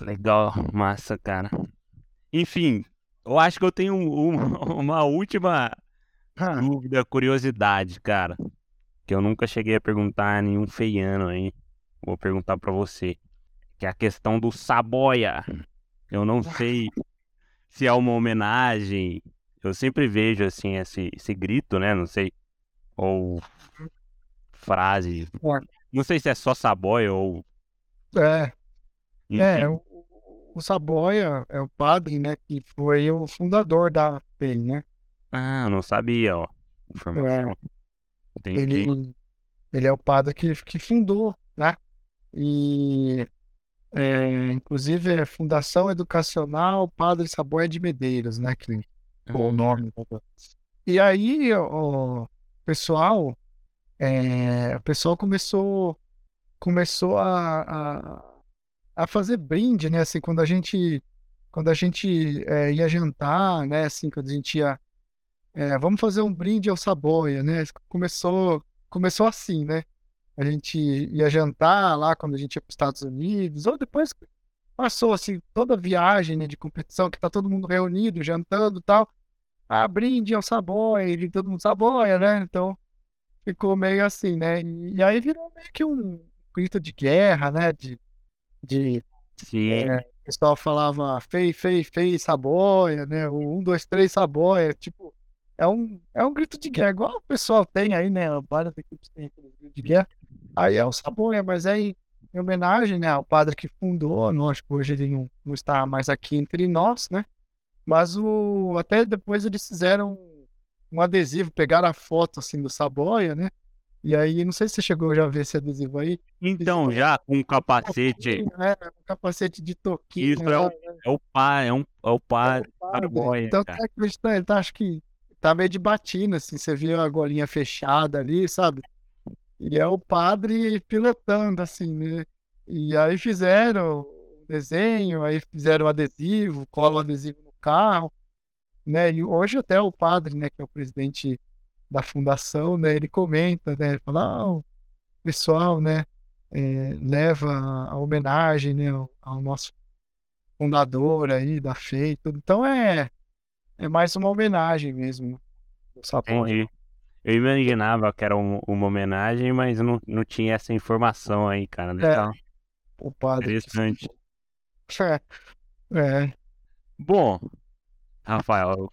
A: legal, massa, cara. Enfim, eu acho que eu tenho um- um- uma última
B: Ah,
A: dúvida, curiosidade, cara. Que eu nunca cheguei a perguntar a nenhum feiano aí. Vou perguntar pra você. Que é a questão do Saboia. Eu não sei se é uma homenagem. Eu sempre vejo assim esse, esse grito, né? Não sei. Ou frase. Não sei se é só Saboia ou.
B: é, é,
A: enfim.
B: o, o Saboia é o padre, né? Que foi o fundador da PEN, né?
A: Ah, não sabia, ó. Informação. Entendi.
B: Ele, ele é o padre que, que fundou, né? E é, inclusive é Fundação Educacional Padre Saboia de Medeiros, né? Que
A: Ah,
B: o nome. E aí, o pessoal, é, o pessoal começou, começou a, a, a fazer brinde, né? Assim, quando a gente, quando a gente é, ia jantar, né? Assim, quando a gente ia, é, vamos fazer um brinde ao Saboia, né? Começou, começou assim, né? A gente ia jantar lá quando a gente ia para os Estados Unidos, ou depois passou assim toda a viagem né, de competição, que tá todo mundo reunido, jantando e tal. Ah, brinde ao Saboia, e todo mundo Saboia, né? Então ficou meio assim, né? E, aí virou meio que um grito de guerra, né? De, de
A: Sim.
B: é, o pessoal falava fei, fei, fei, Saboia, né? Um, dois, três, Saboia. Tipo, é um, é um grito de guerra, igual o pessoal tem aí, né? Várias equipes têm aquele grito de guerra. Aí é o Saboia, mas aí em homenagem, né, ao padre que fundou, lógico, hoje ele não, não está mais aqui entre nós, né? Mas o até depois eles fizeram um adesivo, pegaram a foto assim do Saboia, né? E aí, não sei se você chegou já a ver esse adesivo aí.
A: Então, já com um capacete,
B: né? Um capacete de toquinho.
A: Isso é o-
B: lá,
A: é o pai, é um é o pai.
B: padre.
A: Saboia,
B: Então tá acreditando, ele tá, acho que tá meio de batina, assim, você viu a golinha fechada ali, sabe? E é o padre pilotando, assim, né? E aí fizeram o desenho, aí fizeram o adesivo, cola o adesivo no carro, né? E hoje até o padre, né, que é o presidente da fundação, né, ele comenta, né, ele fala, ah, o pessoal, né, é, leva a homenagem, né, ao, nosso fundador aí da FEI, tudo. Então é, é mais uma homenagem mesmo.
A: Entendi. Eu imaginava que era um, uma homenagem, mas não, não tinha essa informação aí, cara.
B: É, o padre.
A: Interessante.
B: É, é.
A: Bom, Rafael,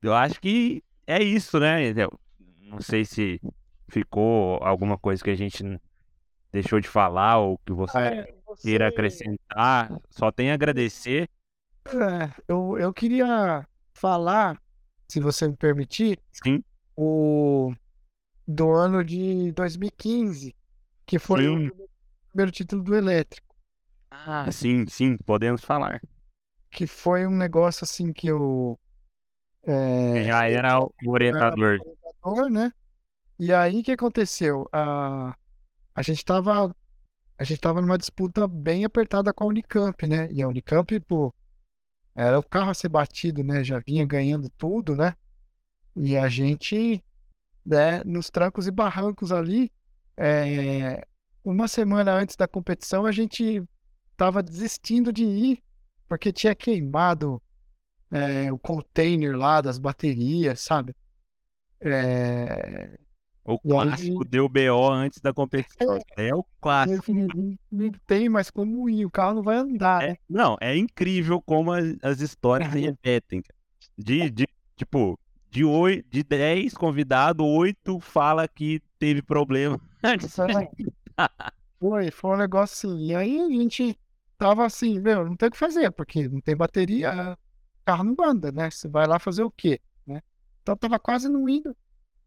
A: eu acho que é isso, né? Eu não sei se ficou alguma coisa que a gente deixou de falar ou que você, é, você... queira acrescentar. Só tem a agradecer.
B: É, eu, eu queria falar, se você me permitir,
A: Sim.
B: o do ano de 2015, que foi sim. o primeiro título do Elétrico.
A: Ah, sim, sim, podemos falar.
B: Que foi um negócio assim que eu.
A: É, Já era o orientador. Era
B: orientador, né? E aí o que aconteceu? A, a gente estava a gente tava numa disputa bem apertada com a Unicamp, né? E a Unicamp, pô, era o carro a ser batido, né? Já vinha ganhando tudo, né? E a gente, né, nos trancos e barrancos ali, é, uma semana antes da competição, a gente tava desistindo de ir, porque tinha queimado é, o container lá das baterias, sabe? É,
A: o clássico deu BO antes da competição. É, é o clássico.
B: Não tem mais como ir, o carro não vai andar.
A: É,
B: né?
A: Não, é incrível como as, as histórias se repetem. De, de, tipo, de, oito, de 10 convidados, 8 fala que teve problema.
B: foi, foi um negócio assim. E aí a gente tava assim, meu, não tem o que fazer, porque não tem bateria, o carro não anda, né? Você vai lá fazer o quê? Né? Então tava quase não indo.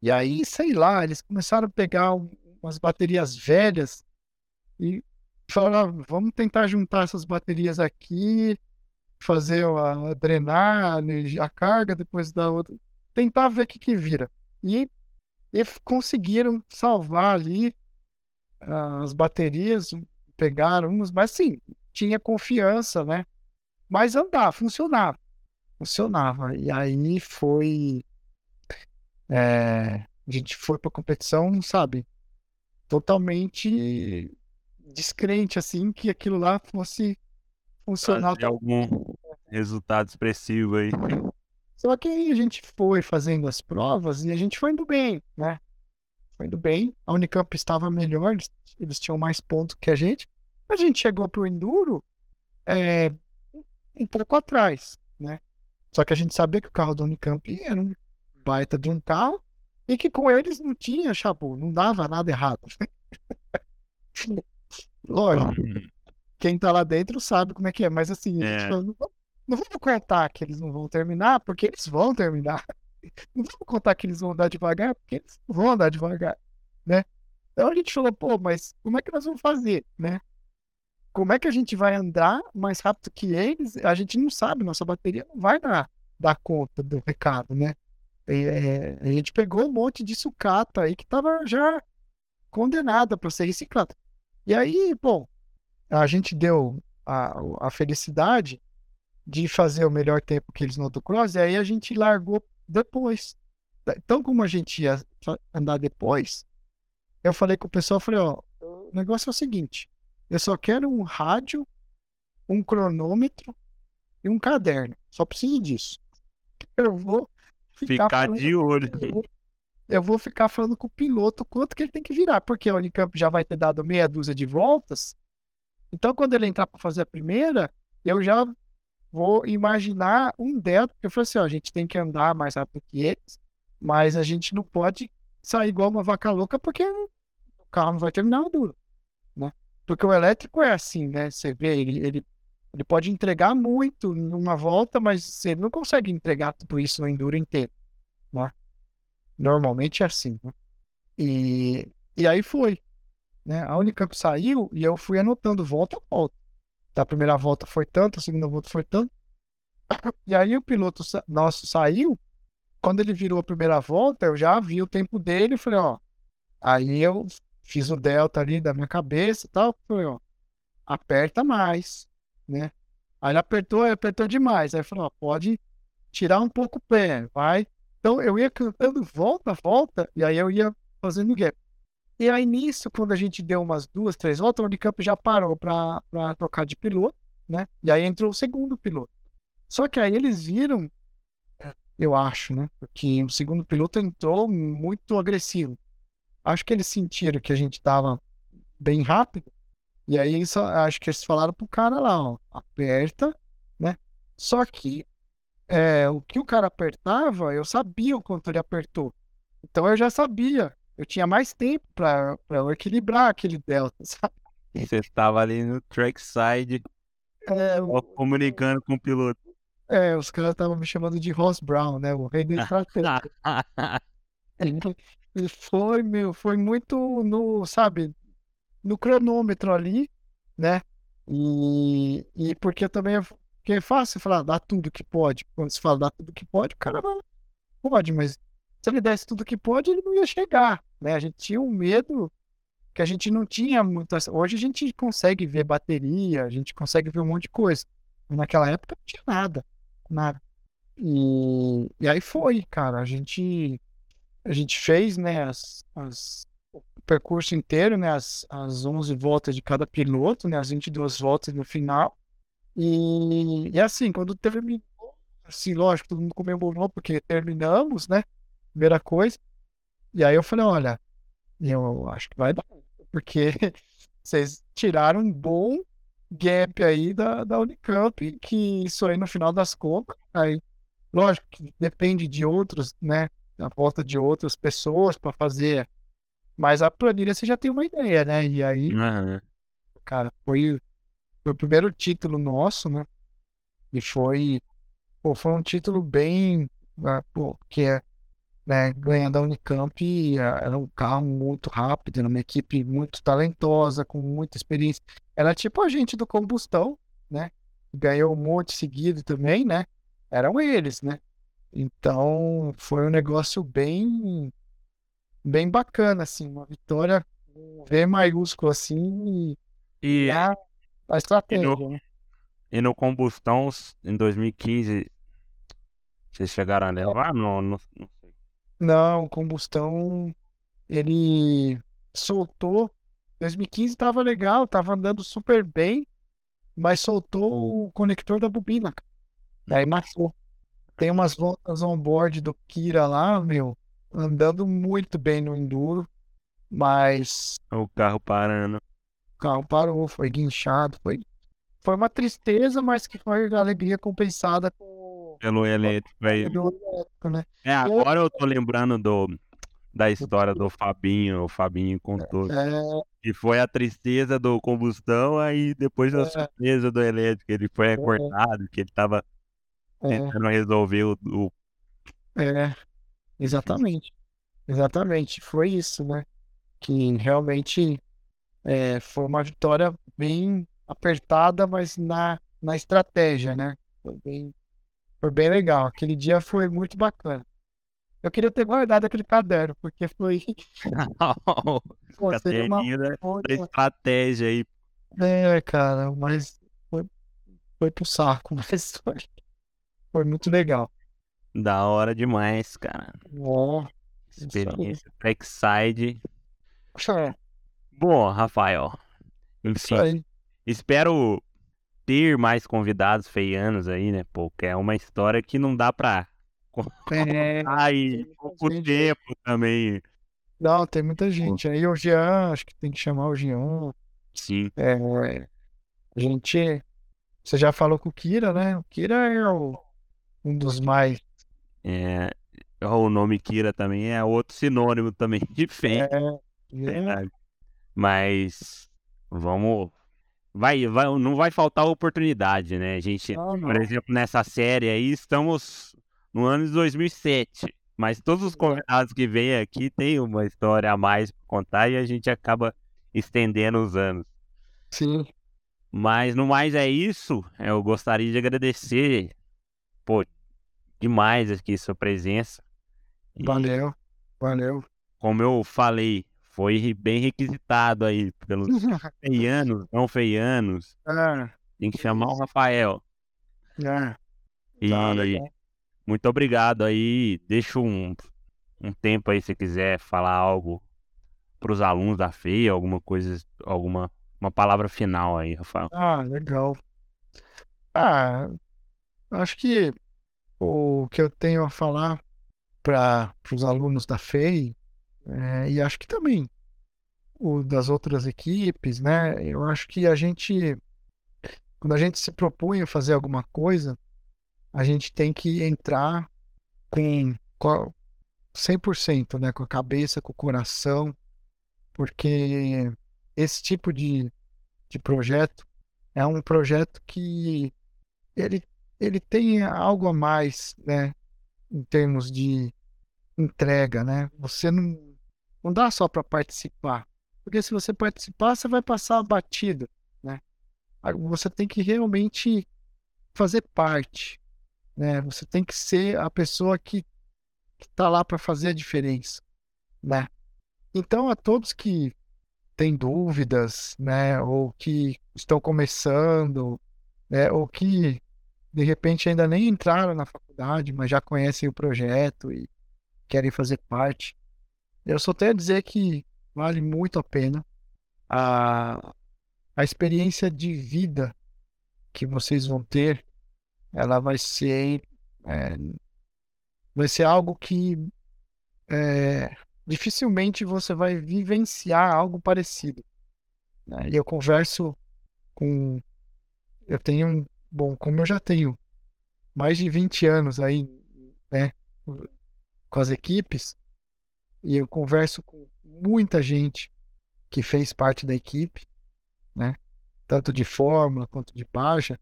B: E aí, sei lá, eles começaram a pegar umas baterias velhas e falaram, ah, vamos tentar juntar essas baterias aqui, fazer a, a drenar a, carga, depois da outra, tentar ver o que, que vira. E, e conseguiram salvar ali uh, as baterias, pegaram umas, mas sim, tinha confiança, né? Mas andava, funcionava. Funcionava. E aí foi é, a gente foi pra competição, sabe? Totalmente descrente, assim, que aquilo lá fosse funcionar.
A: De algum resultado expressivo aí.
B: Só que aí a gente foi fazendo as provas e a gente foi indo bem, né? Foi indo bem. A Unicamp estava melhor, eles, eles tinham mais pontos que a gente. A gente chegou pro Enduro é, um pouco atrás, né? Só que a gente sabia que o carro da Unicamp era um baita de um carro e que com eles não tinha, chabu, não dava nada errado. Lógico, quem tá lá dentro sabe como é que é, mas assim, é. não, não vamos contar que eles não vão terminar, porque eles vão terminar. Não vamos contar que eles vão andar devagar, porque eles vão andar devagar, né? Então a gente falou, pô, mas como é que nós vamos fazer, né? Como é que a gente vai andar mais rápido que eles? A gente não sabe, nossa bateria não vai dar, dar conta do recado, né? É, a gente pegou um monte de sucata aí que tava já condenada para ser reciclada. E aí, bom, a gente deu a, a felicidade de fazer o melhor tempo que eles no autocross, e aí a gente largou depois. Então, como a gente ia andar depois, eu falei com o pessoal, falei, ó, o negócio é o seguinte, eu só quero um rádio, um cronômetro e um caderno. Só preciso disso. Eu vou
A: ficar, ficar de olho.
B: Eu vou ficar falando com o piloto quanto que ele tem que virar, porque a Unicamp já vai ter dado meia dúzia de voltas. Então, quando ele entrar para fazer a primeira, eu já vou imaginar um delta, porque eu falei assim, ó, a gente tem que andar mais rápido que eles, mas a gente não pode sair igual uma vaca louca, porque o carro não vai terminar o duro, né? Porque o elétrico é assim, né? Você vê, ele, ele ele pode entregar muito numa volta, mas ele não consegue entregar tudo isso no Enduro inteiro. Né? Normalmente é assim. Né? E, e aí foi. Né? A Unicamp saiu e eu fui anotando volta a volta. Da primeira volta foi tanto, a segunda volta foi tanto. E aí o piloto nosso saiu. Quando ele virou a primeira volta, eu já vi o tempo dele e falei, ó. Aí eu fiz o delta ali da minha cabeça e tal. Falei, ó. aperta mais, né? Aí ele apertou, apertou demais. Aí falou, pode tirar um pouco o pé, vai. Então eu ia cantando volta, volta, e aí eu ia fazendo gap. E aí nisso, quando a gente deu umas duas, três voltas, o Unicamp já parou para trocar de piloto, né? E aí entrou o segundo piloto. Só que aí eles viram, eu acho, né? Porque o segundo piloto entrou muito agressivo. Acho que eles sentiram que a gente tava bem rápido. E aí isso, acho que eles falaram pro cara lá, ó, aperta, né? Só que é, o que o cara apertava, eu sabia o quanto ele apertou. Então eu já sabia eu tinha mais tempo para eu equilibrar aquele delta, sabe?
A: Você estava ali no trackside é, comunicando com o piloto.
B: É, os caras estavam me chamando de Ross Brown, né? O rei da estratégia. foi, meu, foi muito no, sabe, no cronômetro ali, né? E, e porque também é, porque é fácil falar, dá tudo que pode. Quando se fala dá tudo que pode, o cara pode, mas se ele desse tudo que pode, ele não ia chegar. Né? A gente tinha um medo que a gente não tinha muito. Hoje a gente consegue ver bateria, a gente consegue ver um monte de coisa. Naquela época não tinha nada. Nada. E, e aí foi, cara. A gente, a gente fez né, as, as, o percurso inteiro, né, as, as 11 voltas de cada piloto, né, as 22 voltas no final. E, e assim, quando terminou, assim, lógico, todo mundo comemorou porque terminamos, né? Primeira coisa. E aí eu falei, olha, eu acho que vai dar, porque vocês tiraram um bom gap aí da, da Unicamp, que isso aí no final das contas, aí, lógico que depende de outros, né, a volta de outras pessoas para fazer, mas a planilha você já tem uma ideia, né, e aí, uhum. cara, foi, foi o primeiro título nosso, né, e foi, pô, foi um título bem, ah, pô, que é né, ganhando da Unicamp, era um carro muito rápido, era uma equipe muito talentosa, com muita experiência. Era tipo a gente do combustão, né? Ganhou um monte seguido também, né? Eram eles, né? Então foi um negócio bem bem bacana, assim, uma vitória V maiúsculo assim
A: e,
B: a, a estratégia.
A: E no,
B: né?
A: e no combustão em 2015 vocês chegaram a levar? Não, não, não
B: não, combustão, ele soltou. 2015 tava legal, tava andando super bem, mas soltou o conector da bobina. Daí matou. Tem umas voltas on-board do Kira lá, meu, andando muito bem no Enduro, mas.
A: O carro parando.
B: O carro parou, foi guinchado, foi. Foi uma tristeza, mas que foi alegria compensada com
A: pelo elétrico aí. né? É, agora eu tô lembrando do, da história do Fabinho, o Fabinho contou. É... Que foi a tristeza do combustão, aí depois a é... surpresa do elétrico. Ele foi é... cortado, que ele tava é. tentando resolver o, o.
B: É, exatamente. Exatamente, foi isso, né? Que realmente é, foi uma vitória bem apertada, mas na, na estratégia, né? Foi bem, foi bem legal. Aquele dia foi muito bacana. Eu queria ter guardado aquele caderno, porque foi.
A: Pô, uma... da estratégia aí.
B: É, cara, mas foi, foi pro saco, mas foi, foi muito legal.
A: Da hora demais, cara.
B: Ó,
A: Experiência Trackside. É. Bom, Rafael. Enfim, espero ter mais convidados feianos aí, né? Porque é uma história que não dá pra
B: é,
A: aí pouco gente... tempo também.
B: Não, tem muita gente. Aí o Jean, acho que tem que chamar o Jean.
A: Sim.
B: É, a gente. Você já falou com o Kira, né? O Kira é o, um dos mais.
A: É, o nome Kira também é outro sinônimo também de fé.
B: É.
A: Mas vamos vai, vai, não vai faltar oportunidade, né? A gente, não, não. por exemplo, nessa série aí, estamos no ano de 2007, mas todos os convidados que vêm aqui têm uma história a mais para contar e a gente acaba estendendo os anos.
B: Sim.
A: Mas no mais é isso. Eu gostaria de agradecer, pô, demais aqui sua presença.
B: Valeu, valeu.
A: Como eu falei, foi bem requisitado aí pelos feianos, não feianos.
B: É,
A: Tem que chamar o Rafael.
B: é.
A: E
B: Tá,
A: muito obrigado aí. Deixa um, um tempo aí se você quiser falar algo para os alunos da FEI, alguma coisa, alguma uma palavra final aí, Rafael.
B: Ah, legal. Ah, acho que o que eu tenho a falar para os alunos da FEI, é, e acho que também o das outras equipes, né? Eu acho que a gente, quando a gente se propõe a fazer alguma coisa, a gente tem que entrar com, com a- 100%, né? Com a cabeça, com o coração, porque esse tipo de, de projeto é um projeto que ele, ele tem algo a mais, né? Em termos de entrega, né? Você não, não dá só para participar, porque se você participar, você vai passar batido, né? Agora, Você tem que realmente fazer parte, né? Você tem que ser a pessoa que está lá para fazer a diferença, né? Então, a todos que têm dúvidas, né? Ou que estão começando, né? Ou que de repente ainda nem entraram na faculdade, mas já conhecem o projeto e querem fazer parte. Eu só tenho a dizer que vale muito a pena a, a experiência de vida que vocês vão ter, ela vai ser é, vai ser algo que é, dificilmente você vai vivenciar algo parecido. né? E eu converso com eu tenho bom, como eu já tenho mais de 20 anos aí, né, com as equipes, e eu converso com muita gente que fez parte da equipe, né, tanto de fórmula quanto de baixa,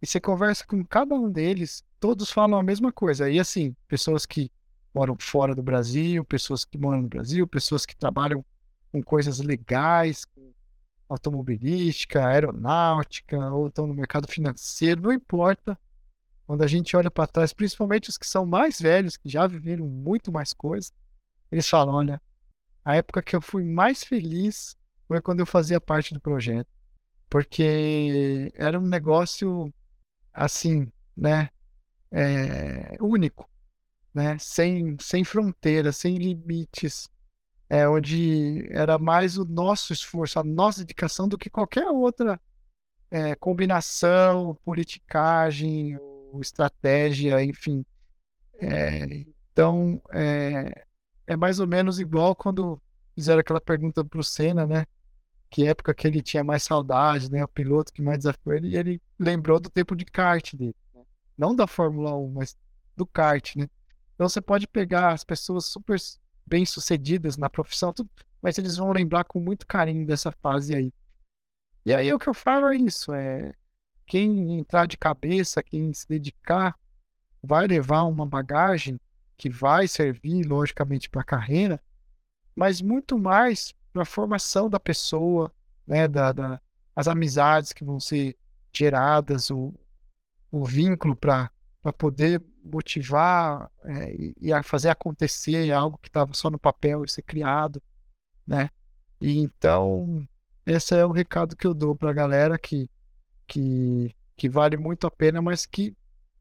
B: e você conversa com cada um deles, todos falam a mesma coisa. E assim, pessoas que moram fora do Brasil, pessoas que moram no Brasil, pessoas que trabalham com coisas legais, automobilística, aeronáutica, ou estão no mercado financeiro, não importa. Quando a gente olha para trás, principalmente os que são mais velhos, que já viveram muito mais coisas, eles falam: olha, a época que eu fui mais feliz foi quando eu fazia parte do projeto, porque era um negócio assim, né, é, único, né, sem, sem fronteiras, sem limites, é, onde era mais o nosso esforço, a nossa dedicação do que qualquer outra é, combinação, politicagem, estratégia, enfim. É, então, é, é mais ou menos igual quando fizeram aquela pergunta para o Senna, né? Que época que ele tinha mais saudade, né? O piloto que mais desafiou ele, e ele lembrou do tempo de kart dele. né? Não da Fórmula 1, mas do kart, né? Então você pode pegar as pessoas super bem-sucedidas na profissão, tudo, mas eles vão lembrar com muito carinho dessa fase aí. E aí o que eu falo é isso, é quem entrar de cabeça, quem se dedicar, vai levar uma bagagem que vai servir, logicamente, para a carreira, mas muito mais para a formação da pessoa, né, da, da, as amizades que vão ser geradas, o, o vínculo para poder motivar é, e, a fazer acontecer algo que estava só no papel e ser criado, né? E então, esse é o recado que eu dou para a galera que, que, que vale muito a pena, mas que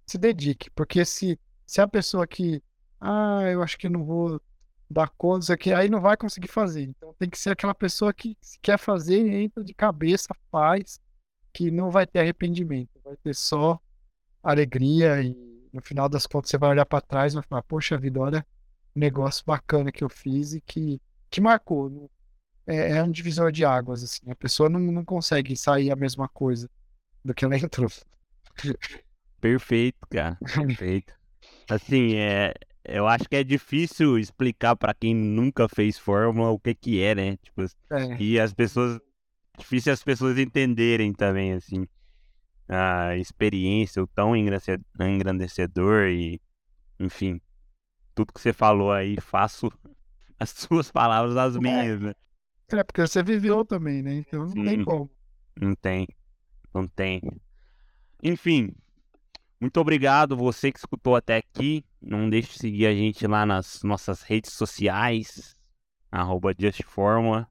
B: se dedique, porque se, se a pessoa que, ah, eu acho que não vou dar conta, aqui, aí não vai conseguir fazer. Então tem que ser aquela pessoa que quer fazer, entra de cabeça, faz, que não vai ter arrependimento, vai ter só alegria e no final das contas você vai olhar para trás e vai falar, poxa vida, olha um negócio bacana que eu fiz e que, que marcou. não- É, é um divisor de águas, assim. A pessoa não, não consegue sair a mesma coisa do que ela entrou.
A: Perfeito, cara. Perfeito. Assim, é, eu acho que é difícil explicar pra quem nunca fez fórmula o que que é, né? Tipo,
B: É,
A: e as pessoas, difícil as pessoas entenderem também, assim, a experiência, o tão engrandece- engrandecedor e, enfim, tudo que você falou aí, faço as suas palavras as minhas, né?
B: é porque você viveu também, né? Então não tem como.
A: Não tem, não tem. Enfim, muito obrigado você que escutou até aqui. Não deixe de seguir a gente lá nas nossas redes sociais, arroba justforma.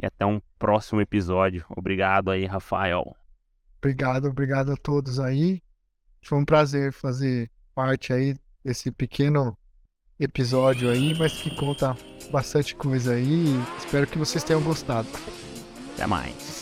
A: E até um próximo episódio. Obrigado aí, Rafael.
B: Obrigado, obrigado a todos aí. Foi um prazer fazer parte aí desse pequeno episódio aí, mas que conta bastante coisa aí. Espero que vocês tenham gostado.
A: Até mais.